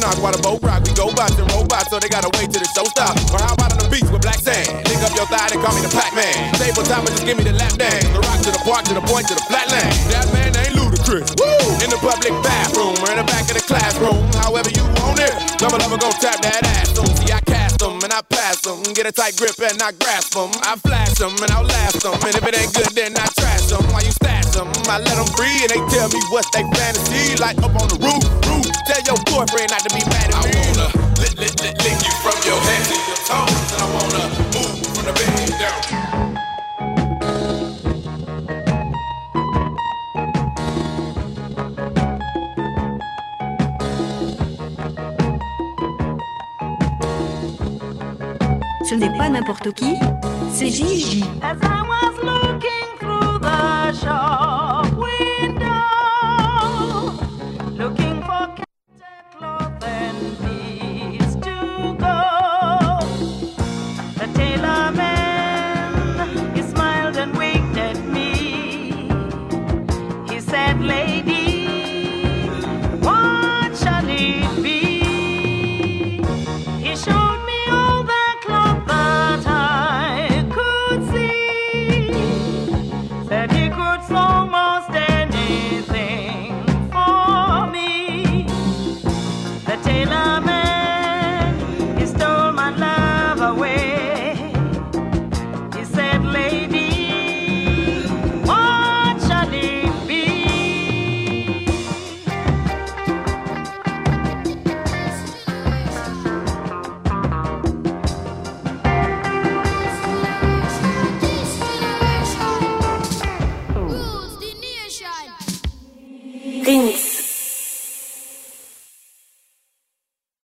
Knock while the boat rock. We go bots and robots, so they gotta wait till the show stop. Or how about on the beach with black sand? Lick up your thigh and call me the Pac-Man. Table top and just give me the lap dance. The rock to the park to the point to the flatland. That man ain't ludicrous. Woo! In the public bathroom or in the back of the classroom. However you want it. Double up and go tap that ass. Soon see I cast them and I pass them. Get a tight grip and I grasp them. I flash them and I'll last them. And if it ain't good, then I trash them. While you stash them, I let them free and they tell me what's they fantasy. Like up on the roof, roof. Tell your boyfriend not to be mad at me. I wanna lick, lick, lick, lick you from your head to your toes. And I wanna move from the bed down. Ce n'est pas n'importe qui, c'est Gigi.